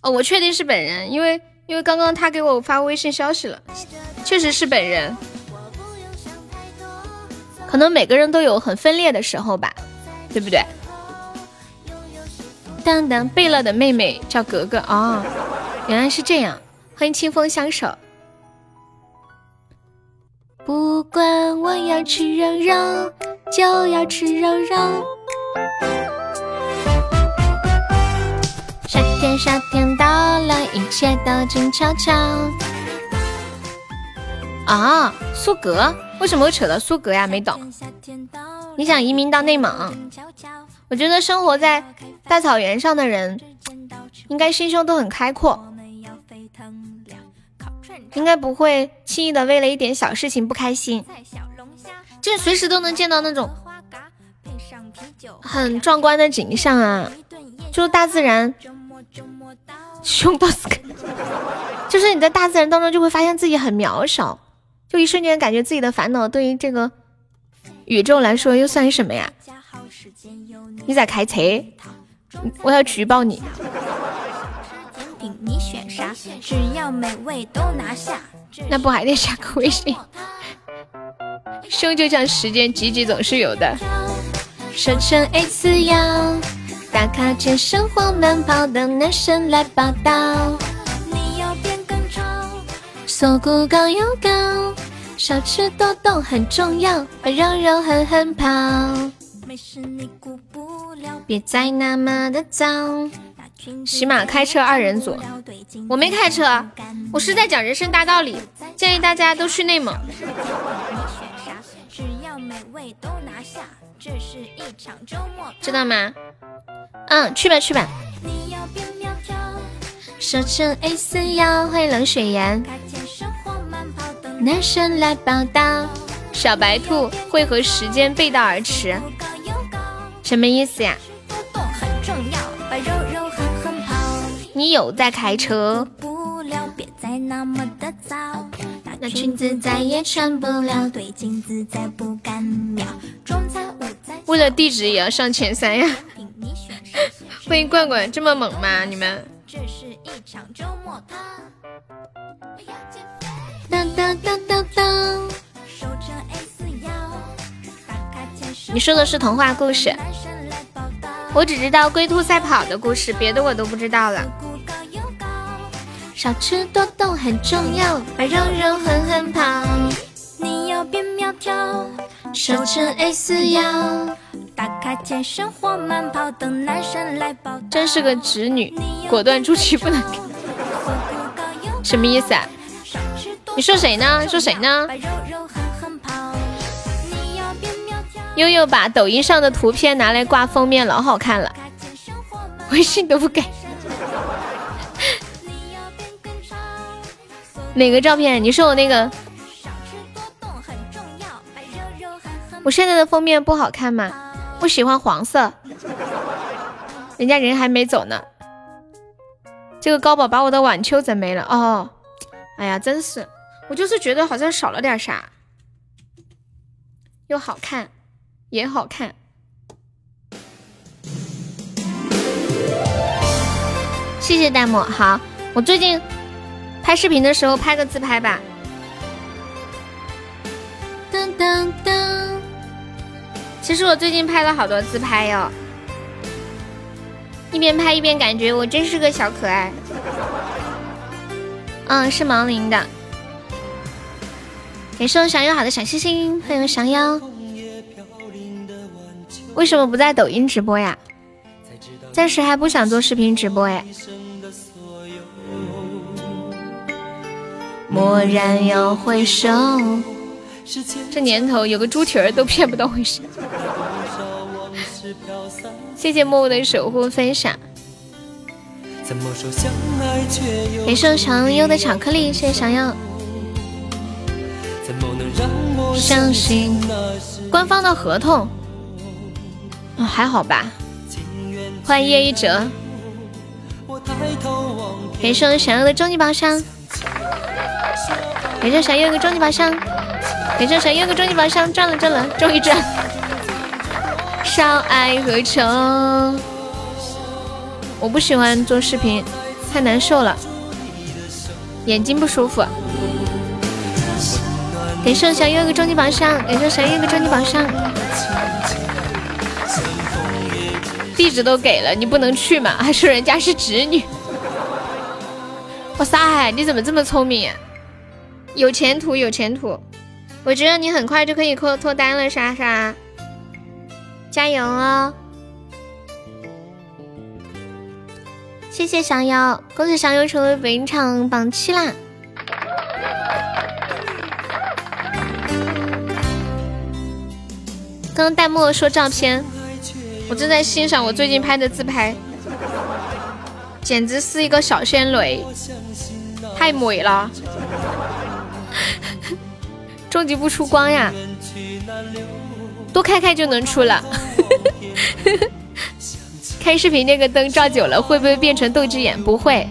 哦，我确定是本人，因为因为刚刚他给我发微信消息了，确实是本人。可能每个人都有很分裂的时候吧，对不对？当当贝勒的妹妹叫格格哦，原来是这样。欢迎清风相守。不管我要吃肉肉，就要吃肉肉。夏天，夏天到了，一切都静悄悄。啊，苏格，为什么会扯到苏格呀？没懂。你想移民到内蒙？我觉得生活在大草原上的人，应该心胸都很开阔。应该不会轻易的为了一点小事情不开心，就是随时都能见到那种很壮观的景象啊！就是大自然，就是你在大自然当中就会发现自己很渺小，就一瞬间感觉自己的烦恼对于这个宇宙来说又算什么呀？你在开车，我要举报你。只要美味都拿下。那不还得加个微信？生就像时间，挤挤总是有的。瘦成 S 样，打卡健身或慢跑的男生来报道。你要变更潮，锁骨高又高，少吃多动很重要，把肉肉狠狠跑。没事，你顾不了，别再那么的脏。起码开车二人组，我没开车，我是在讲人生大道理，建议大家都去内蒙。知道吗？嗯，去吧去吧。瘦成 S 腰，欢迎冷水岩。男生来报道，小白兔会和时间背道而驰，什么意思呀？你有在开车？那裙子再也穿不了，对镜子再不敢瞄。为了地址也要上前三呀！欢迎罐罐，这么猛吗？你们？当当当当当！你说的是童话故事？我只知道龟兔赛跑的故事，别的我都不知道了。少吃多动很重要，把肉肉狠狠跑。你要变苗条，瘦成 S 腰，打卡健身或慢跑，等男神来报道。真是个直女，果断出去不能。什么意思啊？你说谁呢？说谁呢？悠悠把抖音上的图片拿来挂封面，老好看了。微信都不给。哪个照片？你说我那个？我现在的封面不好看吗？不喜欢黄色。人家人还没走呢。这个高宝把我的晚秋整没了哦。哎呀，真是，我就是觉得好像少了点啥。又好看，也好看。谢谢弹幕。好，我最近。拍视频的时候拍个自拍吧。噔噔噔！其实我最近拍了好多自拍哟，一边拍一边感觉我真是个小可爱。嗯，是盲林的。感谢我想要好的小心心，欢迎降妖。为什么不在抖音直播呀？暂时还不想做视频直播哎。蓦然又回首，这年头有个猪蹄儿都骗不到回事。谢谢默默的守护分享，感谢常优的巧克力，谢谢想要。相信官方的合同，还好吧。欢迎叶一哲，感谢想要的终极宝箱。感谢小叶个终极宝箱，感谢小叶个终极宝箱，赚了赚了，终于赚！少爱和愁，我不喜欢做视频，太难受了，眼睛不舒服。感谢小叶个终极宝箱，感谢小叶个终极宝箱，地址都给了，你不能去吗？还说人家是侄女。哇塞，你怎么这么聪明？有前途，有前途！我觉得你很快就可以脱脱单了，莎莎，加油哦！谢谢小妖，恭喜小妖成为本场榜七啦！刚刚弹幕说照片，我正在欣赏我最近拍的自拍，简直是一个小仙女，太美了！终极不出光呀，多开开就能出了。开视频那个灯照久了会不会变成斗鸡眼？不会。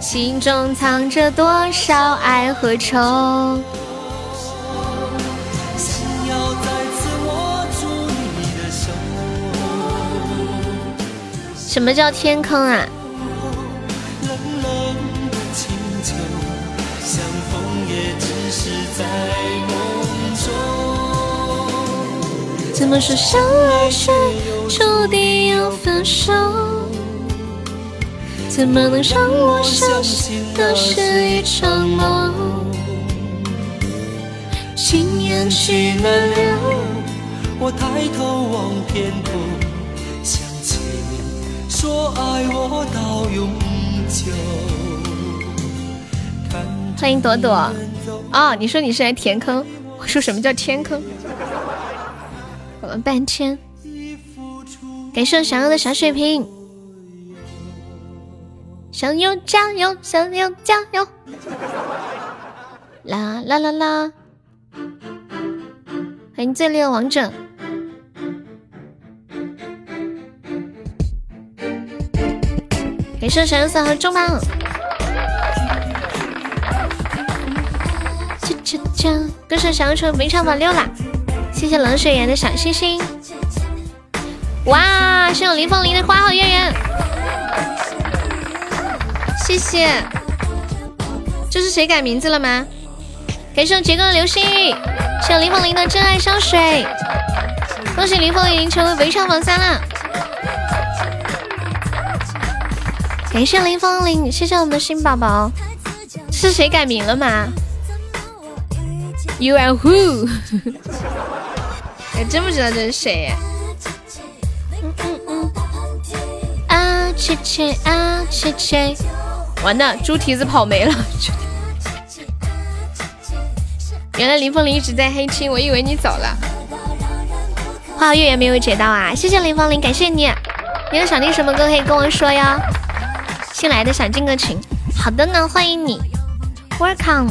心中藏着多少爱和愁？什么叫天坑啊？在梦中怎么说相爱却注定要分手？怎么能让我相信那是一场梦？心烟去难留，我抬头望天空，想起你说爱我到永久。欢迎朵朵。哦，你说你是来填坑？我说什么叫天坑？搞了半天，感谢我想要的小水瓶，小优加油小优加油！啦啦啦啦！欢迎最烈王者，感谢小优色和中歌手小优成本场榜六啦！谢谢冷水岩的小星星。哇，谢谢林凤玲的花好月圆，谢谢。这是谁改名字了吗？感谢杰哥的流星雨，谢林凤玲的真爱香水。恭喜林凤玲成为本场榜三了。感谢林凤玲，谢谢我们的新宝宝。是谁改名了吗？You are who？还 真不知道这是谁。嗯嗯嗯。啊切切啊切切，完了，猪蹄子跑没了。原来林凤玲一直在黑青，我以为你走了。花月圆没有解到啊！谢谢林凤玲，感谢你。你有想听什么歌可以跟我说哟。新来的想进个群，好的呢，欢迎你，Welcome。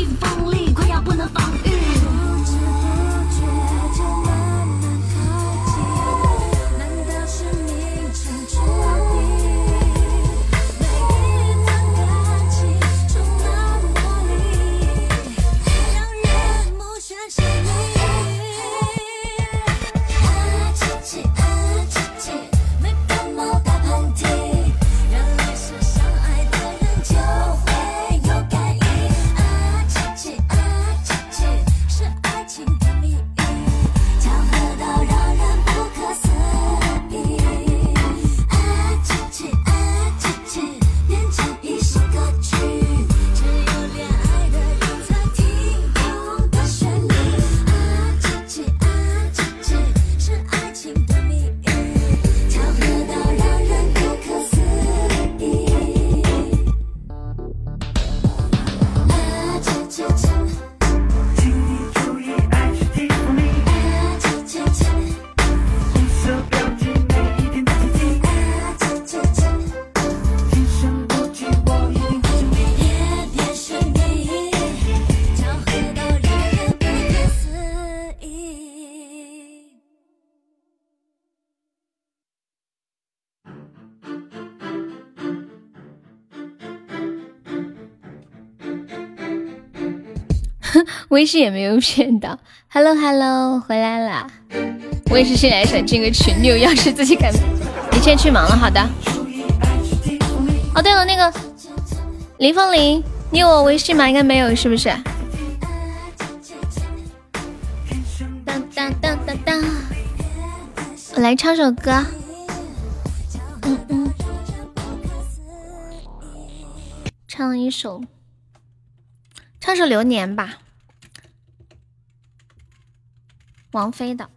感谢你。微信也没有骗到，Hello Hello，回来了，我也是新来，想进个群，你有钥匙自己开。你现在去忙了，好的。哦，对了，那个林凤玲，你有我微信吗？应该没有，是不是？当当当当当，我来唱首歌，唱一首，唱首流年吧。王菲的。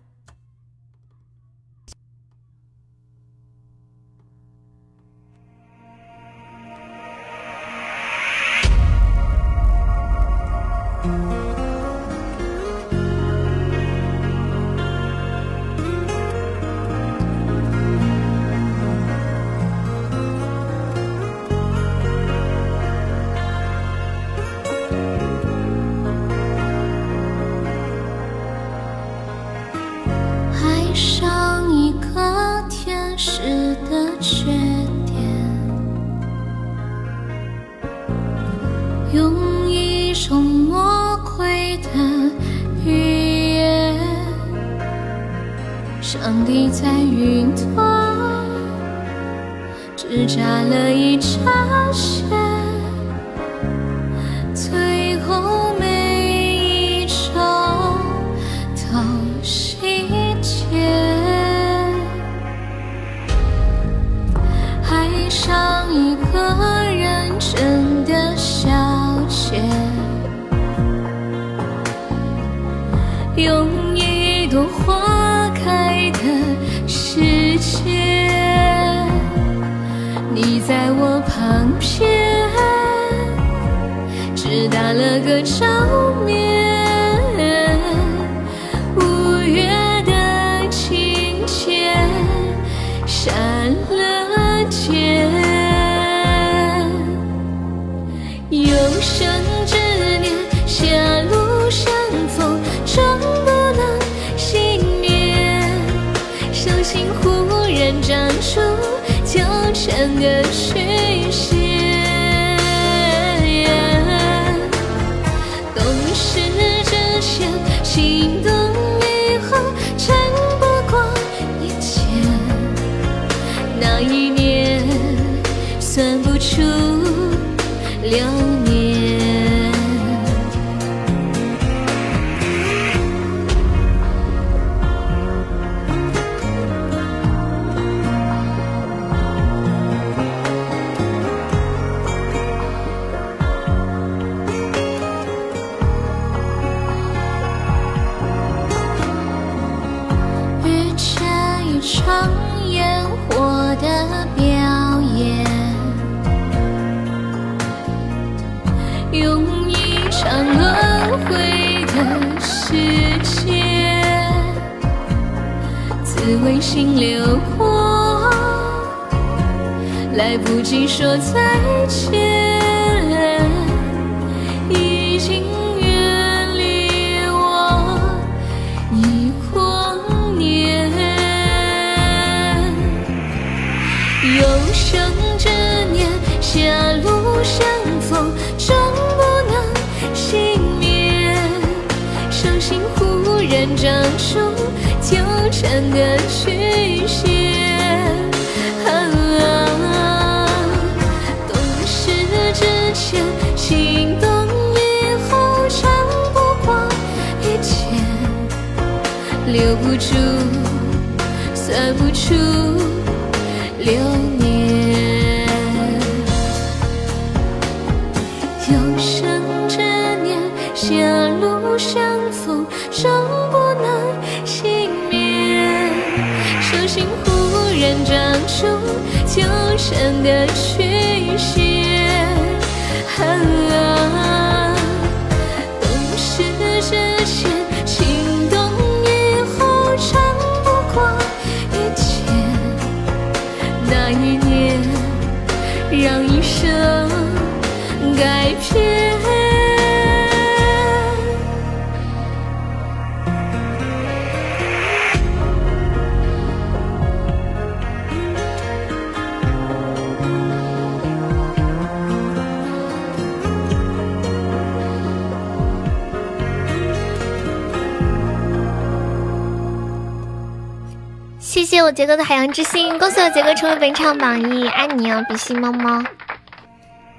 本场榜一，爱你哦，比心猫猫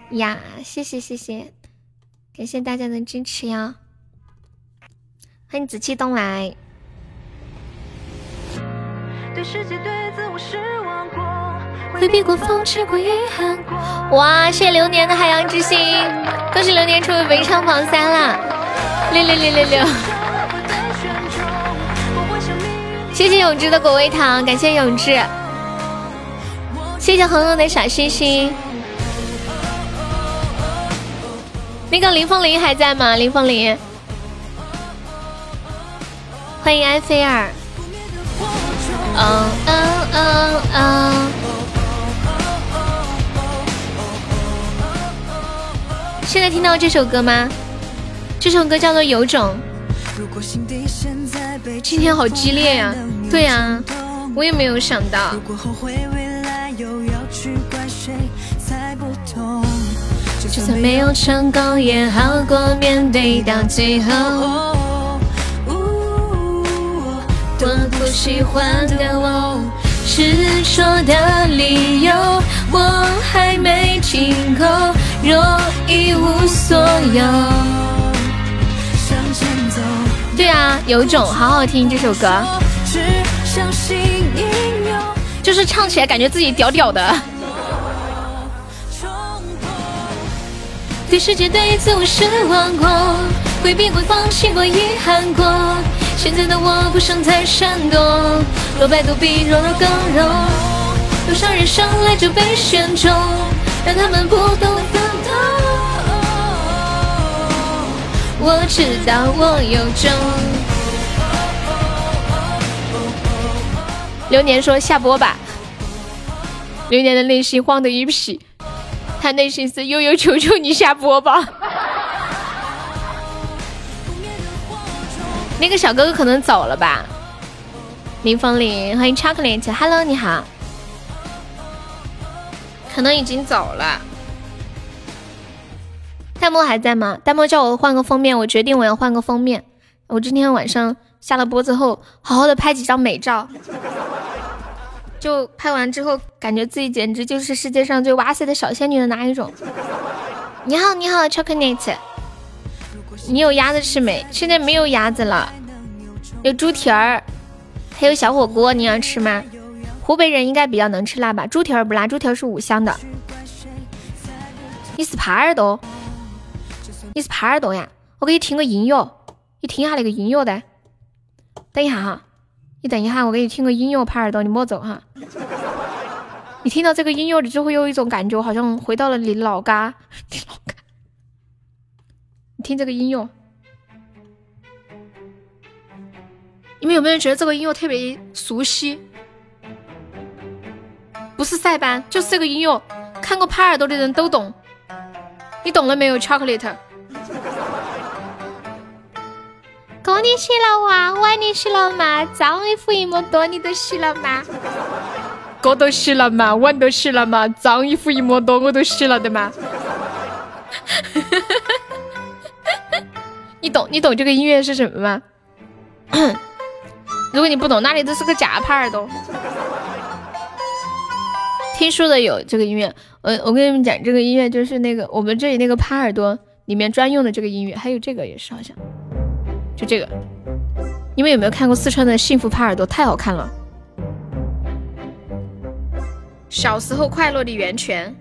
呀！谢谢谢谢，感谢大家的支持哟！欢迎紫气东来。回避过，放弃过，遗憾过。哇！谢谢流年的海洋之心，恭喜流年成为本场榜三啦！六六六六六。谢谢永志的果味糖，感谢永志。谢谢恒恒的小心心。那个林凤玲还在吗？林凤玲，欢迎埃菲尔。嗯嗯嗯嗯。现在听到这首歌吗？这首歌叫做《有种》。今天好激烈呀！对呀，我也没有想到。就算没有成功，也好过面对到最后。多不喜欢的我，执着的理由我还没听够，若一无所有。对啊，有种，好好听这首歌，就是唱起来感觉自己屌屌的。对世界、对自我失望过，回避过、放弃过、遗憾过。现在的我不想再闪躲，若败都比弱弱更柔。多少人生来就被选中，让他们不懂得懂。我知道我有种。流年说下播吧。流年的内心慌得一批，他内心是悠悠，求求你下播吧。那个小哥哥可能走了吧。林风铃，欢迎 chocolate，hello 你好。可能已经走了。弹幕还在吗？弹幕叫我换个封面，我决定我要换个封面。我今天晚上下了播之后，好好的拍几张美照。就拍完之后，感觉自己简直就是世界上最哇塞的小仙女的哪一种？你好，你好，chocolate。你有鸭子吃没？现在没有鸭子了，有猪蹄儿，还有小火锅，你要吃吗？湖北人应该比较能吃辣吧？猪蹄儿不辣，猪蹄儿是五香的。你是耙耳朵？你是耙耳朵呀？我给你听个音乐，你听一下那个音乐的。等一下哈，你等一下，我给你听个音乐，耙耳朵，你莫走哈。你听到这个音乐，你就会有一种感觉，好像回到了你老家。你老家，你听这个音乐，你们有没有觉得这个音乐特别熟悉？不是塞班，就是这个音乐，看过耙耳朵的人都懂。你懂了没有，chocolate？哥，你洗了哇？碗你洗了吗？脏衣服一么多，你都洗了吗？哥都洗了吗？碗都洗了吗？脏衣服一么多，我都洗了的吗？你懂？你懂这个音乐是什么吗？如果你不懂，那里都是个假耙耳朵。听说的有这个音乐，我我跟你们讲，这个音乐就是那个我们这里那个耙耳朵里面专用的这个音乐，还有这个也是好像。就这个，你们有没有看过四川的幸福耙耳朵？太好看了！小时候快乐的源泉。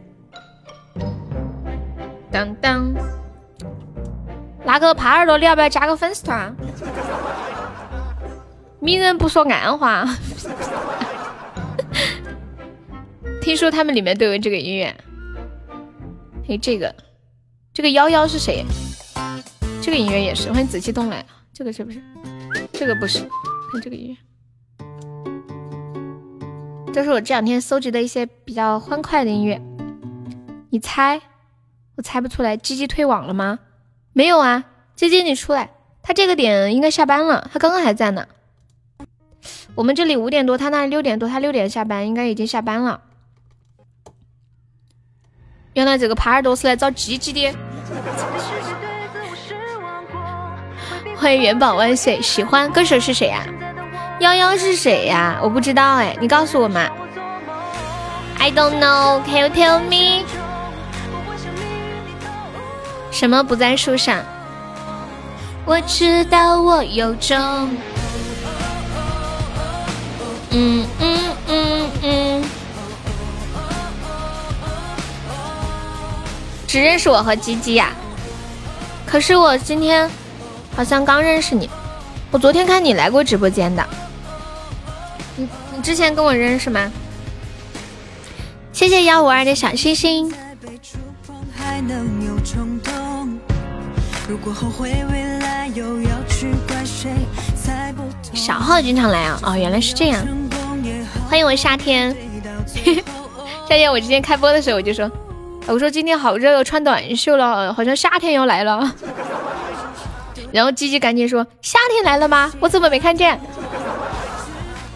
当当，那个耙耳朵，你要不要加个粉丝团？名人不说暗话。听说他们里面都有这个音乐。嘿，这个，这个幺幺是谁？这个音乐也是，欢迎紫气东来。这个是不是？这个不是，看这个音乐，这是我这两天搜集的一些比较欢快的音乐。你猜？我猜不出来。鸡鸡退网了吗？没有啊，鸡鸡你出来。他这个点应该下班了，他刚刚还在呢。我们这里五点多，他那里六点多，他六点下班，应该已经下班了。原来这个耙耳朵是来找鸡鸡的。欢迎元宝万岁！喜欢歌手是谁呀？幺幺是谁呀？我不知道哎，你告诉我嘛。I don't know, can you tell me？什么不在树上？我知道我有种。嗯嗯嗯嗯。只认识我和鸡鸡呀？可是我今天好像刚认识你，我昨天看你来过直播间的。你你之前跟我认识吗？谢谢幺五二的小星星。小号经常来啊！哦，原来是这样。欢迎我夏天。夏天，我今天开播的时候我就说，我说今天好热，穿短袖了，好像夏天要来了。然后鸡鸡赶紧说：“夏天来了吗？我怎么没看见？”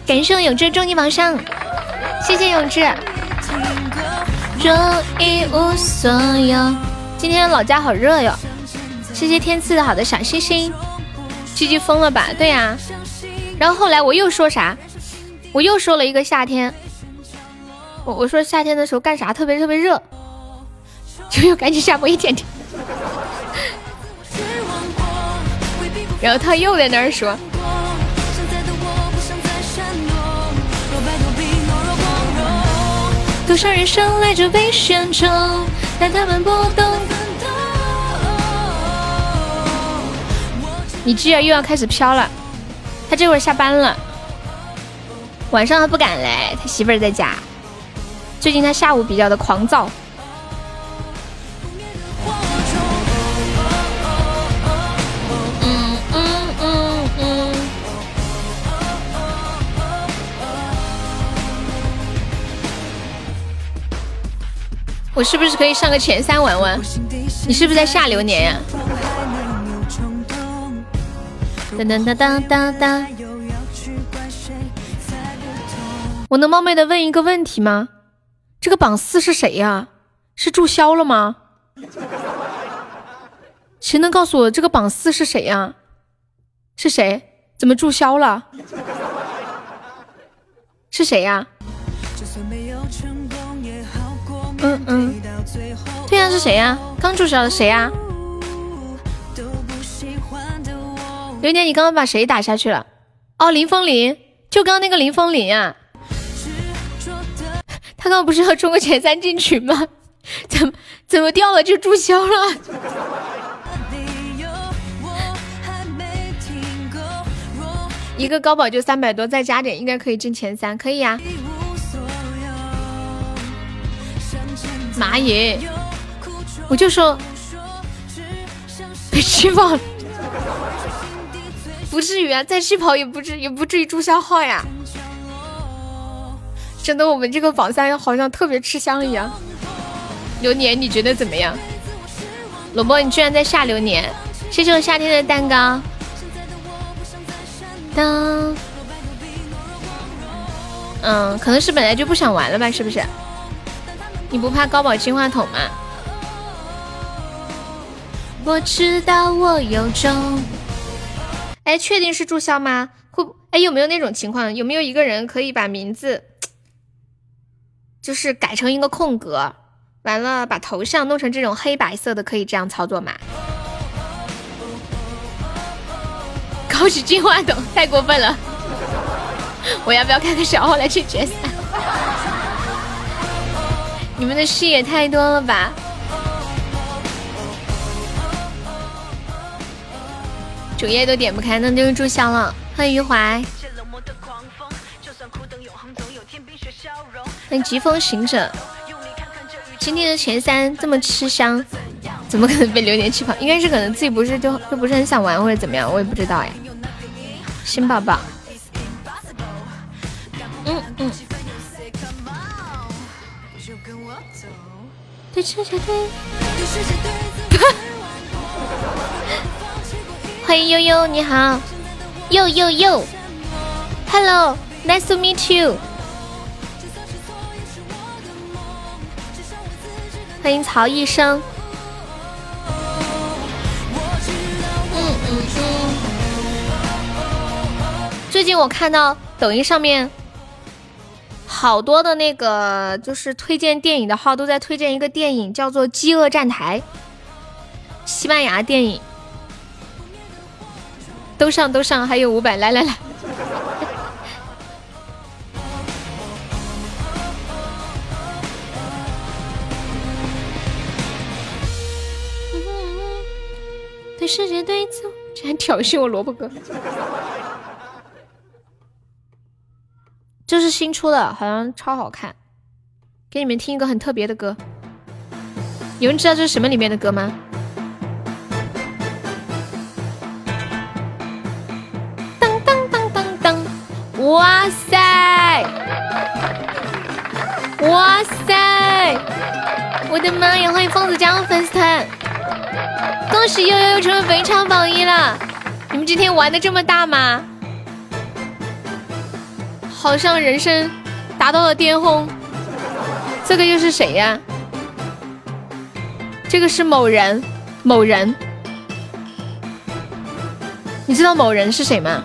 感谢永志终极榜上，谢谢永志。若一无所有，今天老家好热哟。谢谢天赐的好的小星星。鸡鸡疯了吧？对呀。然后后来我又说啥？我又说了一个夏天。我我说夏天的时候干啥？特别特别热。就又赶紧下播一点点。然后他又在那儿说。多少人生来就被选中，但他们不懂。你继儿又要开始飘了，他这会儿下班了，晚上他不敢来，他媳妇儿在家。最近他下午比较的狂躁。我是不是可以上个前三玩玩？你是不是在下流年呀？当当当当当当！我能冒昧的问一个问题吗？这个榜四是谁呀？是注销了吗？谁能告诉我这个榜四是谁呀？是谁？怎么注销了？是谁呀？嗯嗯，对呀，是谁呀？刚注销的谁呀？刘年，你刚刚把谁打下去了？哦，林风林，就刚刚那个林风林啊。他刚刚不是要冲个前三进群吗？怎么怎么掉了就注销了？一个高保就三百多，再加点应该可以进前三，可以呀。妈耶！我就说 被气跑了，不至于啊，再气跑也不至也不至于注销号呀。真的，我们这个榜三好像特别吃香一样。流年，你觉得怎么样？萝卜，你居然在下流年！谢谢我夏天的蛋糕。当，嗯，可能是本来就不想玩了吧，是不是？你不怕高保金话筒吗？我知道我有种。哎，确定是注销吗？会哎有没有那种情况？有没有一个人可以把名字，就是改成一个空格，完了把头像弄成这种黑白色的，可以这样操作吗？高级金话筒太过分了！我要不要开个小号来去决赛？你们的事也太多了吧！主页都点不开，那就是注销了。欢迎余淮，欢迎疾风行者。今天的前三这么吃香，怎么可能被榴莲气跑？应该是可能自己不是就就不是很想玩或者怎么样，我也不知道呀。新宝宝，嗯嗯。对世界对，欢迎悠悠，你好，悠悠悠，Hello，Nice to meet you，欢迎曹医生，嗯，最近我看到抖音上面好多的那个就是推荐电影的号都在推荐一个电影，叫做《饥饿站台》，西班牙电影。都上都上，还有五百，来来来。对世界对错，竟然挑衅我萝卜哥。这是新出的，好像超好看。给你们听一个很特别的歌，有人知道这是什么里面的歌吗？当当当当当！哇塞！哇塞！我的妈呀！欢迎疯子加入粉丝团，恭喜悠悠又成为本场榜一了。你们今天玩的这么大吗？好像人生达到了巅峰。这个又是谁呀？这个是某人，某人。你知道某人是谁吗？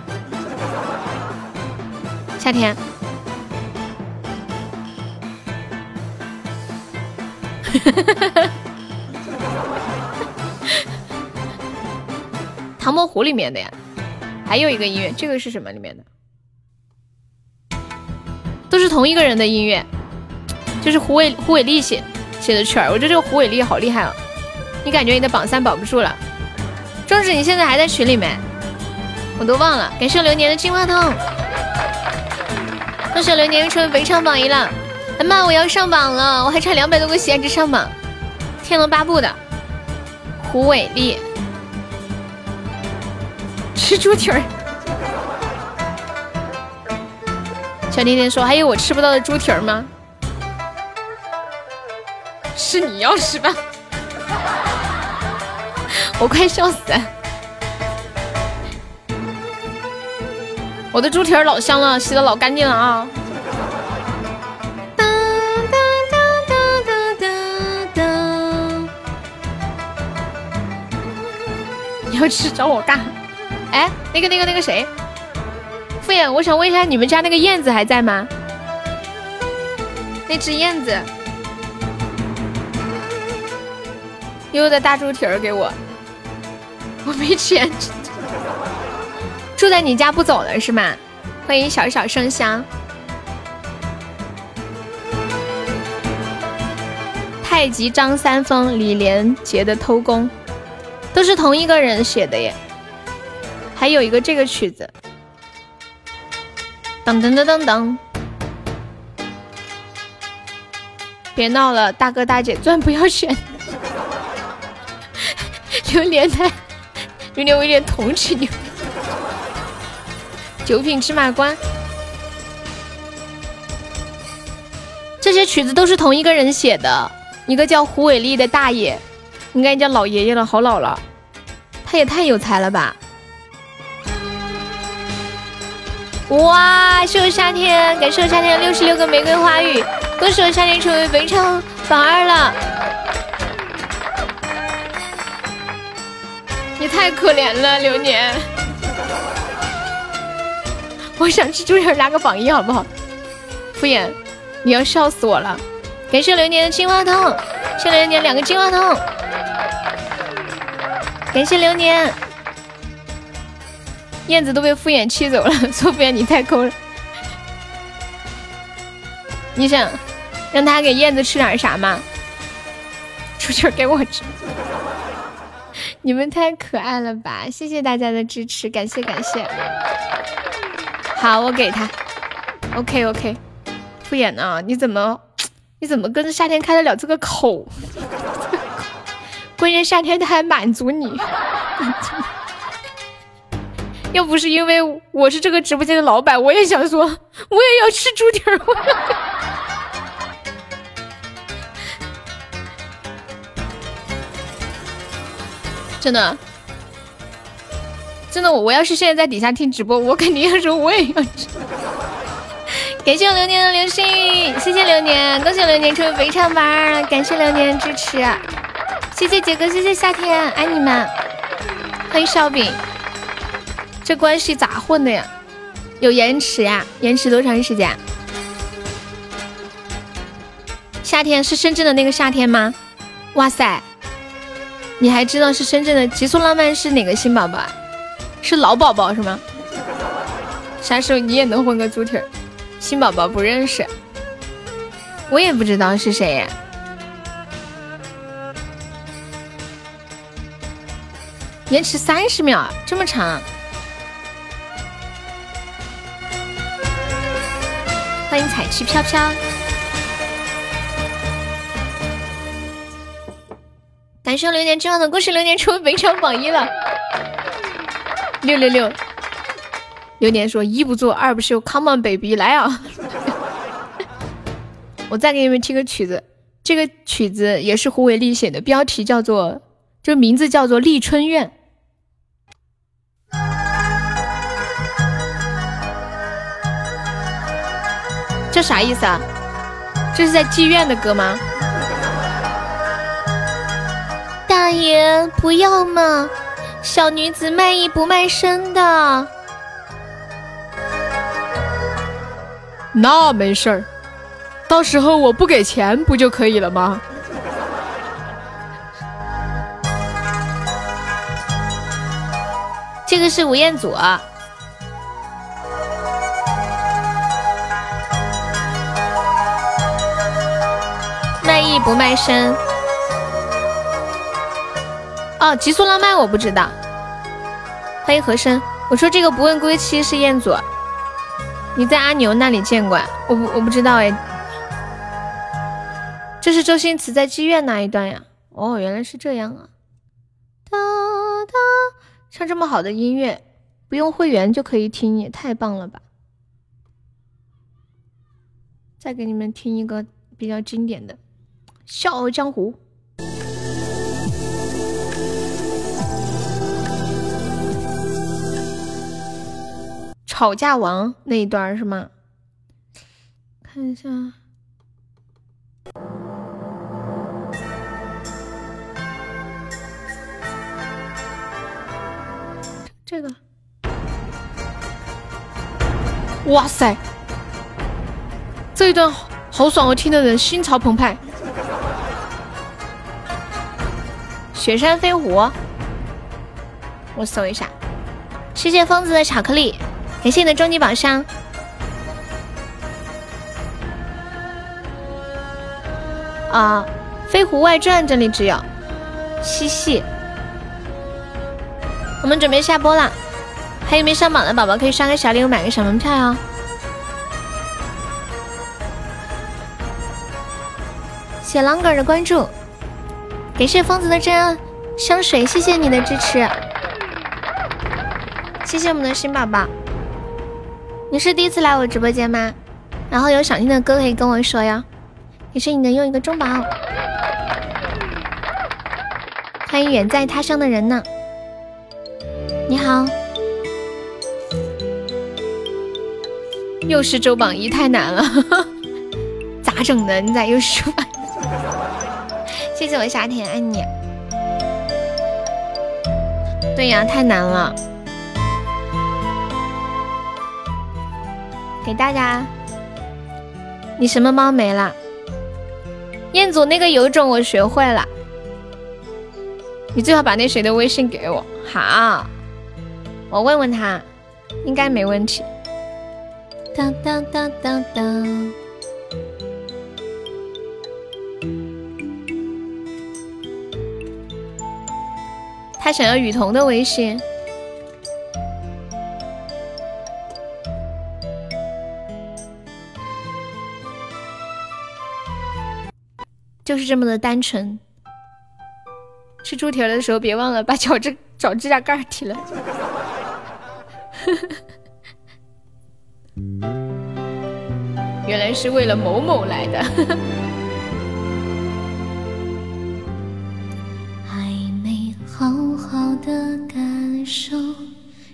夏天。唐伯虎里面的呀，还有一个音乐，这个是什么里面的？都是同一个人的音乐，就是胡伟胡伟丽写写的曲儿。我觉得这个胡伟丽好厉害啊！你感觉你的榜三保不住了？壮志，你现在还在群里没？我都忘了。感谢流年的金话筒，恭喜流年成为本场榜一了。哎妈，我要上榜了，我还差两百多个喜爱值上榜。天龙八部的胡伟丽吃猪蹄儿。小甜甜说：“还有我吃不到的猪蹄儿吗？是你要是吧？我快笑死了！我的猪蹄儿老香了，洗的老干净了啊！”你要吃找我干？哎，那个那个那个谁？敷衍，我想问一下，你们家那个燕子还在吗？那只燕子，悠悠的大猪蹄儿给我，我没钱。住在你家不走了是吗？欢迎小小生香。太极张三丰、李连杰的偷工，都是同一个人写的耶。还有一个这个曲子。噔噔噔噔噔！别闹了，大哥大姐，钻不要选。榴莲太，榴莲我有点同情你。九品芝麻官，这些曲子都是同一个人写的，一个叫胡伟立的大爷，应该叫老爷爷了，好老了。他也太有才了吧！哇！谢我夏天，感谢我夏天六十六个玫瑰花语，恭喜我夏天成为本场榜二了。你太可怜了，流年。我想吃猪蹄儿拿个榜一好不好？敷衍，你要笑死我了。感谢流年的金话筒，谢流年两个金话筒。感谢流年。燕子都被敷衍气走了，说敷衍你太抠了。你想让他给燕子吃点啥吗？出去给我吃。你们太可爱了吧！谢谢大家的支持，感谢感谢。好，我给他。OK OK。敷衍呢？你怎么你怎么跟着夏天开得了这个口？关键夏天他还满足你。要不是因为我是这个直播间的老板，我也想说，我也要吃猪蹄儿。真的，真的，我要是现在在底下听直播，我肯定要说我也要吃。感谢我流年的流星，谢谢流年，恭喜流年成为肥肠榜，感谢流年支持，谢谢杰哥，谢谢夏天，爱你们，欢迎烧饼。这关系咋混的呀？有延迟呀？延迟多长时间？夏天是深圳的那个夏天吗？哇塞，你还知道是深圳的极速浪漫是哪个新宝宝啊？是老宝宝是吗？啥时候你也能混个猪蹄儿？新宝宝不认识，我也不知道是谁呀。延迟三十秒，这么长？欢迎彩旗飘飘，感谢流年之后的故事，流年成为本场榜一了。六六六，流年说一不做二不休，Come on baby，来啊！我再给你们听个曲子，这个曲子也是胡伟立写的，标题叫做，这名字叫做《立春院》。这啥意思啊？这是在妓院的歌吗？大爷不要嘛，小女子卖艺不卖身的。那没事儿，到时候我不给钱不就可以了吗？这个是吴彦祖啊。不卖身。哦，极速浪漫我不知道。欢迎和珅，我说这个不问归期是彦祖，你在阿牛那里见过？我不我不知道哎。这是周星驰在妓院那一段呀？哦，原来是这样啊！哒哒，唱这么好的音乐，不用会员就可以听，也太棒了吧！再给你们听一个比较经典的。笑傲江湖，吵架王那一段是吗？看一下，这个，哇塞，这一段好爽，我听的人心潮澎湃。雪山飞狐，我搜一下。谢谢疯子的巧克力，感谢你的终极宝箱。啊，《飞狐外传》这里只有嬉戏。我们准备下播了，还有没上榜的宝宝可以刷个小礼物，买个小门票哟。谢狼哥的关注。感谢疯子的真爱香水，谢谢你的支持，谢谢我们的新宝宝。你是第一次来我直播间吗？然后有想听的歌可以跟我说呀。也是你能用一个中宝，欢迎远在他乡的人呢。你好，又是周榜一，太难了，咋整的？你咋又是周榜？谢谢我夏天爱你。对呀，太难了。给大家，你什么猫没了？彦祖那个有种我学会了。你最好把那谁的微信给我。好，我问问他，应该没问题。当当当当当。他想要雨桐的微信，就是这么的单纯。吃猪蹄的时候别忘了把脚趾 脚指甲盖剃了。原来是为了某某来的。的感受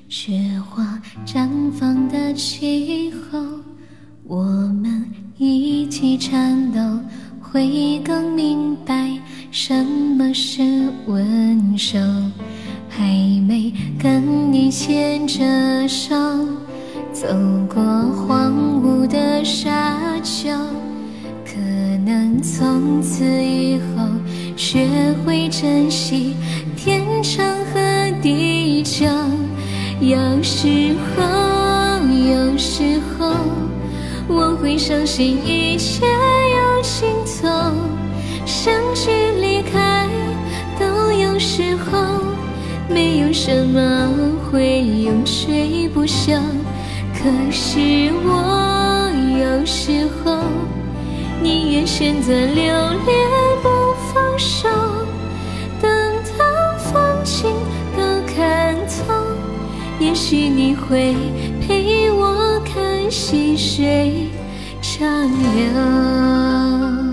雪花绽放的气候，我们一起颤抖，会更明白什么是温柔。还没跟你牵着手，走过荒芜的沙丘，可能从此以后学会珍惜天长和地久。有时候，有时候我会相信一切有尽头，相聚离开都有时候，没有什么会永垂不朽。可是我有时候宁愿选择留恋不放手，等到风景都看透，也许你会陪我看细水长流。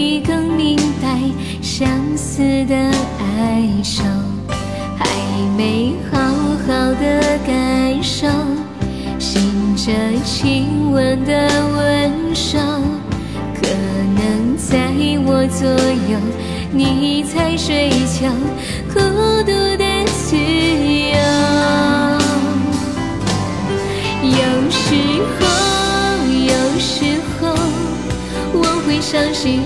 你更明白相思的哀愁。还没好好的感受，醒着亲吻的温柔。可能在我左右，你才追求孤独的自由。有时候，有时候，我会相信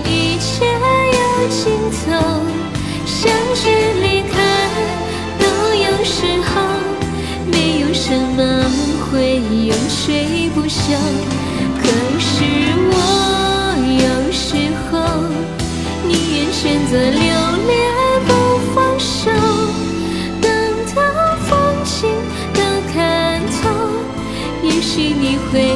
走，相聚离开都有时候，没有什么会永垂不朽。可是我有时候宁愿选择留恋不放手，等到风景都看透，也许你会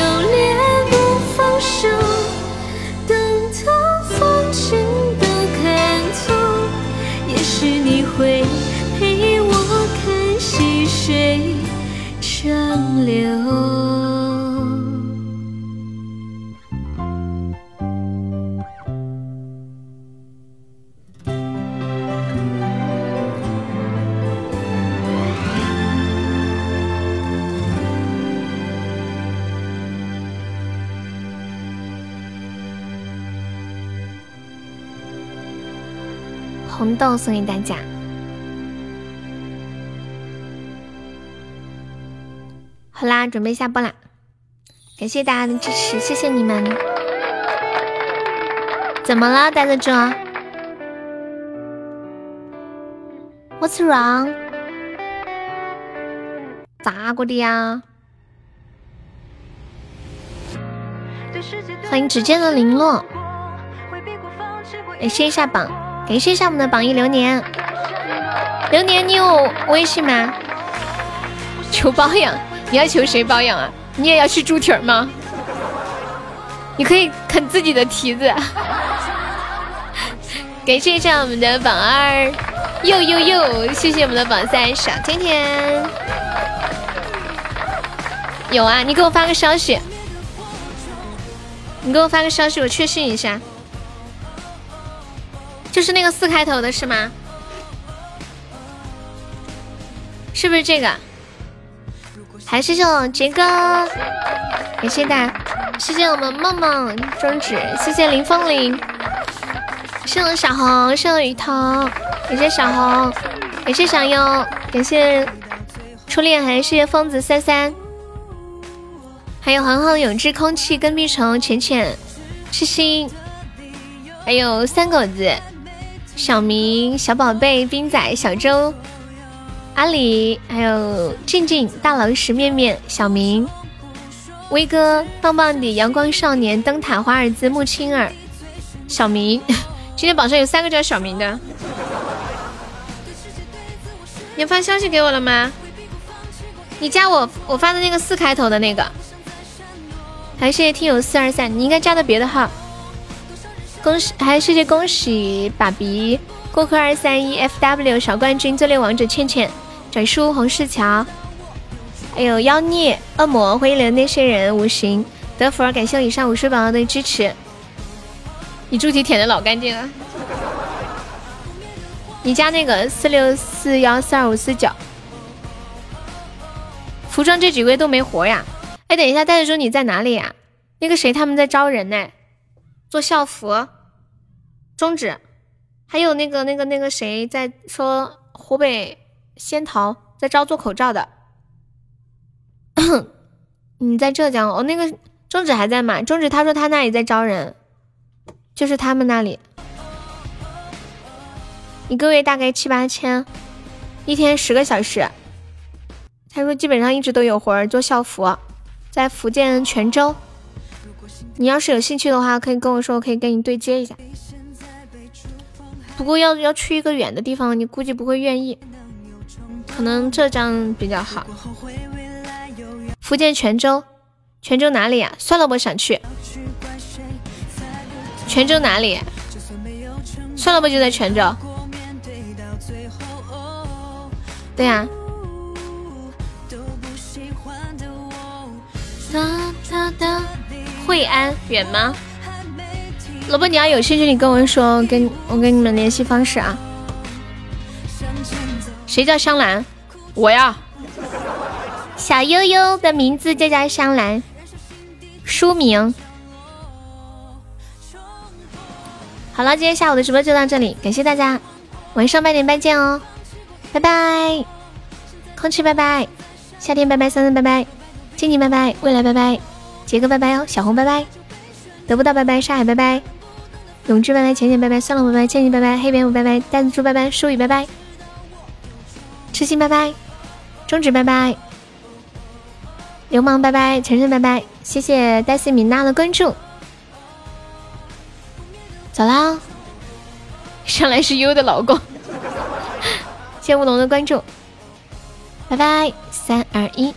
送给大家。好啦，准备下播啦！感谢大家的支持，谢谢你们。怎么了，呆子猪？What's wrong？咋过的呀？欢迎指尖的零落，感谢一下榜，感谢一下我们的榜一流年。流年，你有微信吗？求包养，你要求谁包养啊？你也要吃猪蹄儿吗？你可以啃自己的蹄子。感谢一下我们的榜二，又又又，谢谢我们的榜三小甜甜。有啊，你给我发个消息，你给我发个消息，我确信一下。就是那个四开头的是吗？是不是这个？还是就杰哥？感谢大家，谢谢我们梦梦中指，谢谢林风铃，谢谢我小红，谢谢我雨桐，感谢小红，感谢小优，感谢初恋，还谢谢疯子三三，还有恒恒、永志、空气、跟屁虫、浅浅、痴心，还有三狗子，小明、小宝贝、冰仔、小周、阿里，还有静静、大老石、面面、小明、威哥、棒棒的、阳光少年、灯塔、华尔兹、木青儿、小明。今天榜上有三个叫小明的，你发消息给我了吗？你加我，我发的那个四开头的那个。还谢谢听友四二三，你应该加的别的号。恭喜，还谢谢恭喜爸比过客二三一 FW 小冠军最烈王者倩倩转叔洪世桥，还有妖孽恶魔回忆里的那些人无形德福感谢我以上五十宝宝的支持。你猪蹄舔的老干净了，你加那个四六四幺四二五四九。服装这几个月都没活呀。哎，等一下，袋子叔你在哪里呀？那个谁他们在招人呢，做校服。中指，还有那个那个那个谁在说湖北仙桃在招做口罩的。你在浙江哦？那个中指还在吗？中指他说他那里在招人，就是他们那里，一个月大概七八千，一天十个小时。他说基本上一直都有活儿做校服。在福建泉州，你要是有兴趣的话，可以跟我说，我可以跟你对接一下。不过要要去一个远的地方，你估计不会愿意，可能浙江比较好。福建泉州，泉州哪里呀？算了，我想去。泉州哪里？算了，不就在泉州。对呀。哒哒哒，惠安远吗？萝卜，你要有兴趣，你跟我说，跟我跟你们联系方式啊。谁叫香兰？我呀。小悠悠的名字就叫香兰，书名。好了，今天下午的直播就到这里，感谢大家，晚上八点半见哦，拜拜。空气拜拜，夏天拜拜，三三拜拜。静静拜拜，未来拜拜，杰哥拜拜哦，小红拜拜，得不到拜拜，沙海拜拜，永志拜拜，浅浅拜拜，算了拜拜，倩倩拜拜，黑蝙蝠拜拜，呆子猪拜拜，舒雨拜拜，痴心拜拜，中指拜拜，流氓拜拜，晨晨拜拜，谢谢戴斯米娜的关注，走啦，上来是优的老公，谢谢乌龙的关注，拜拜，三二一。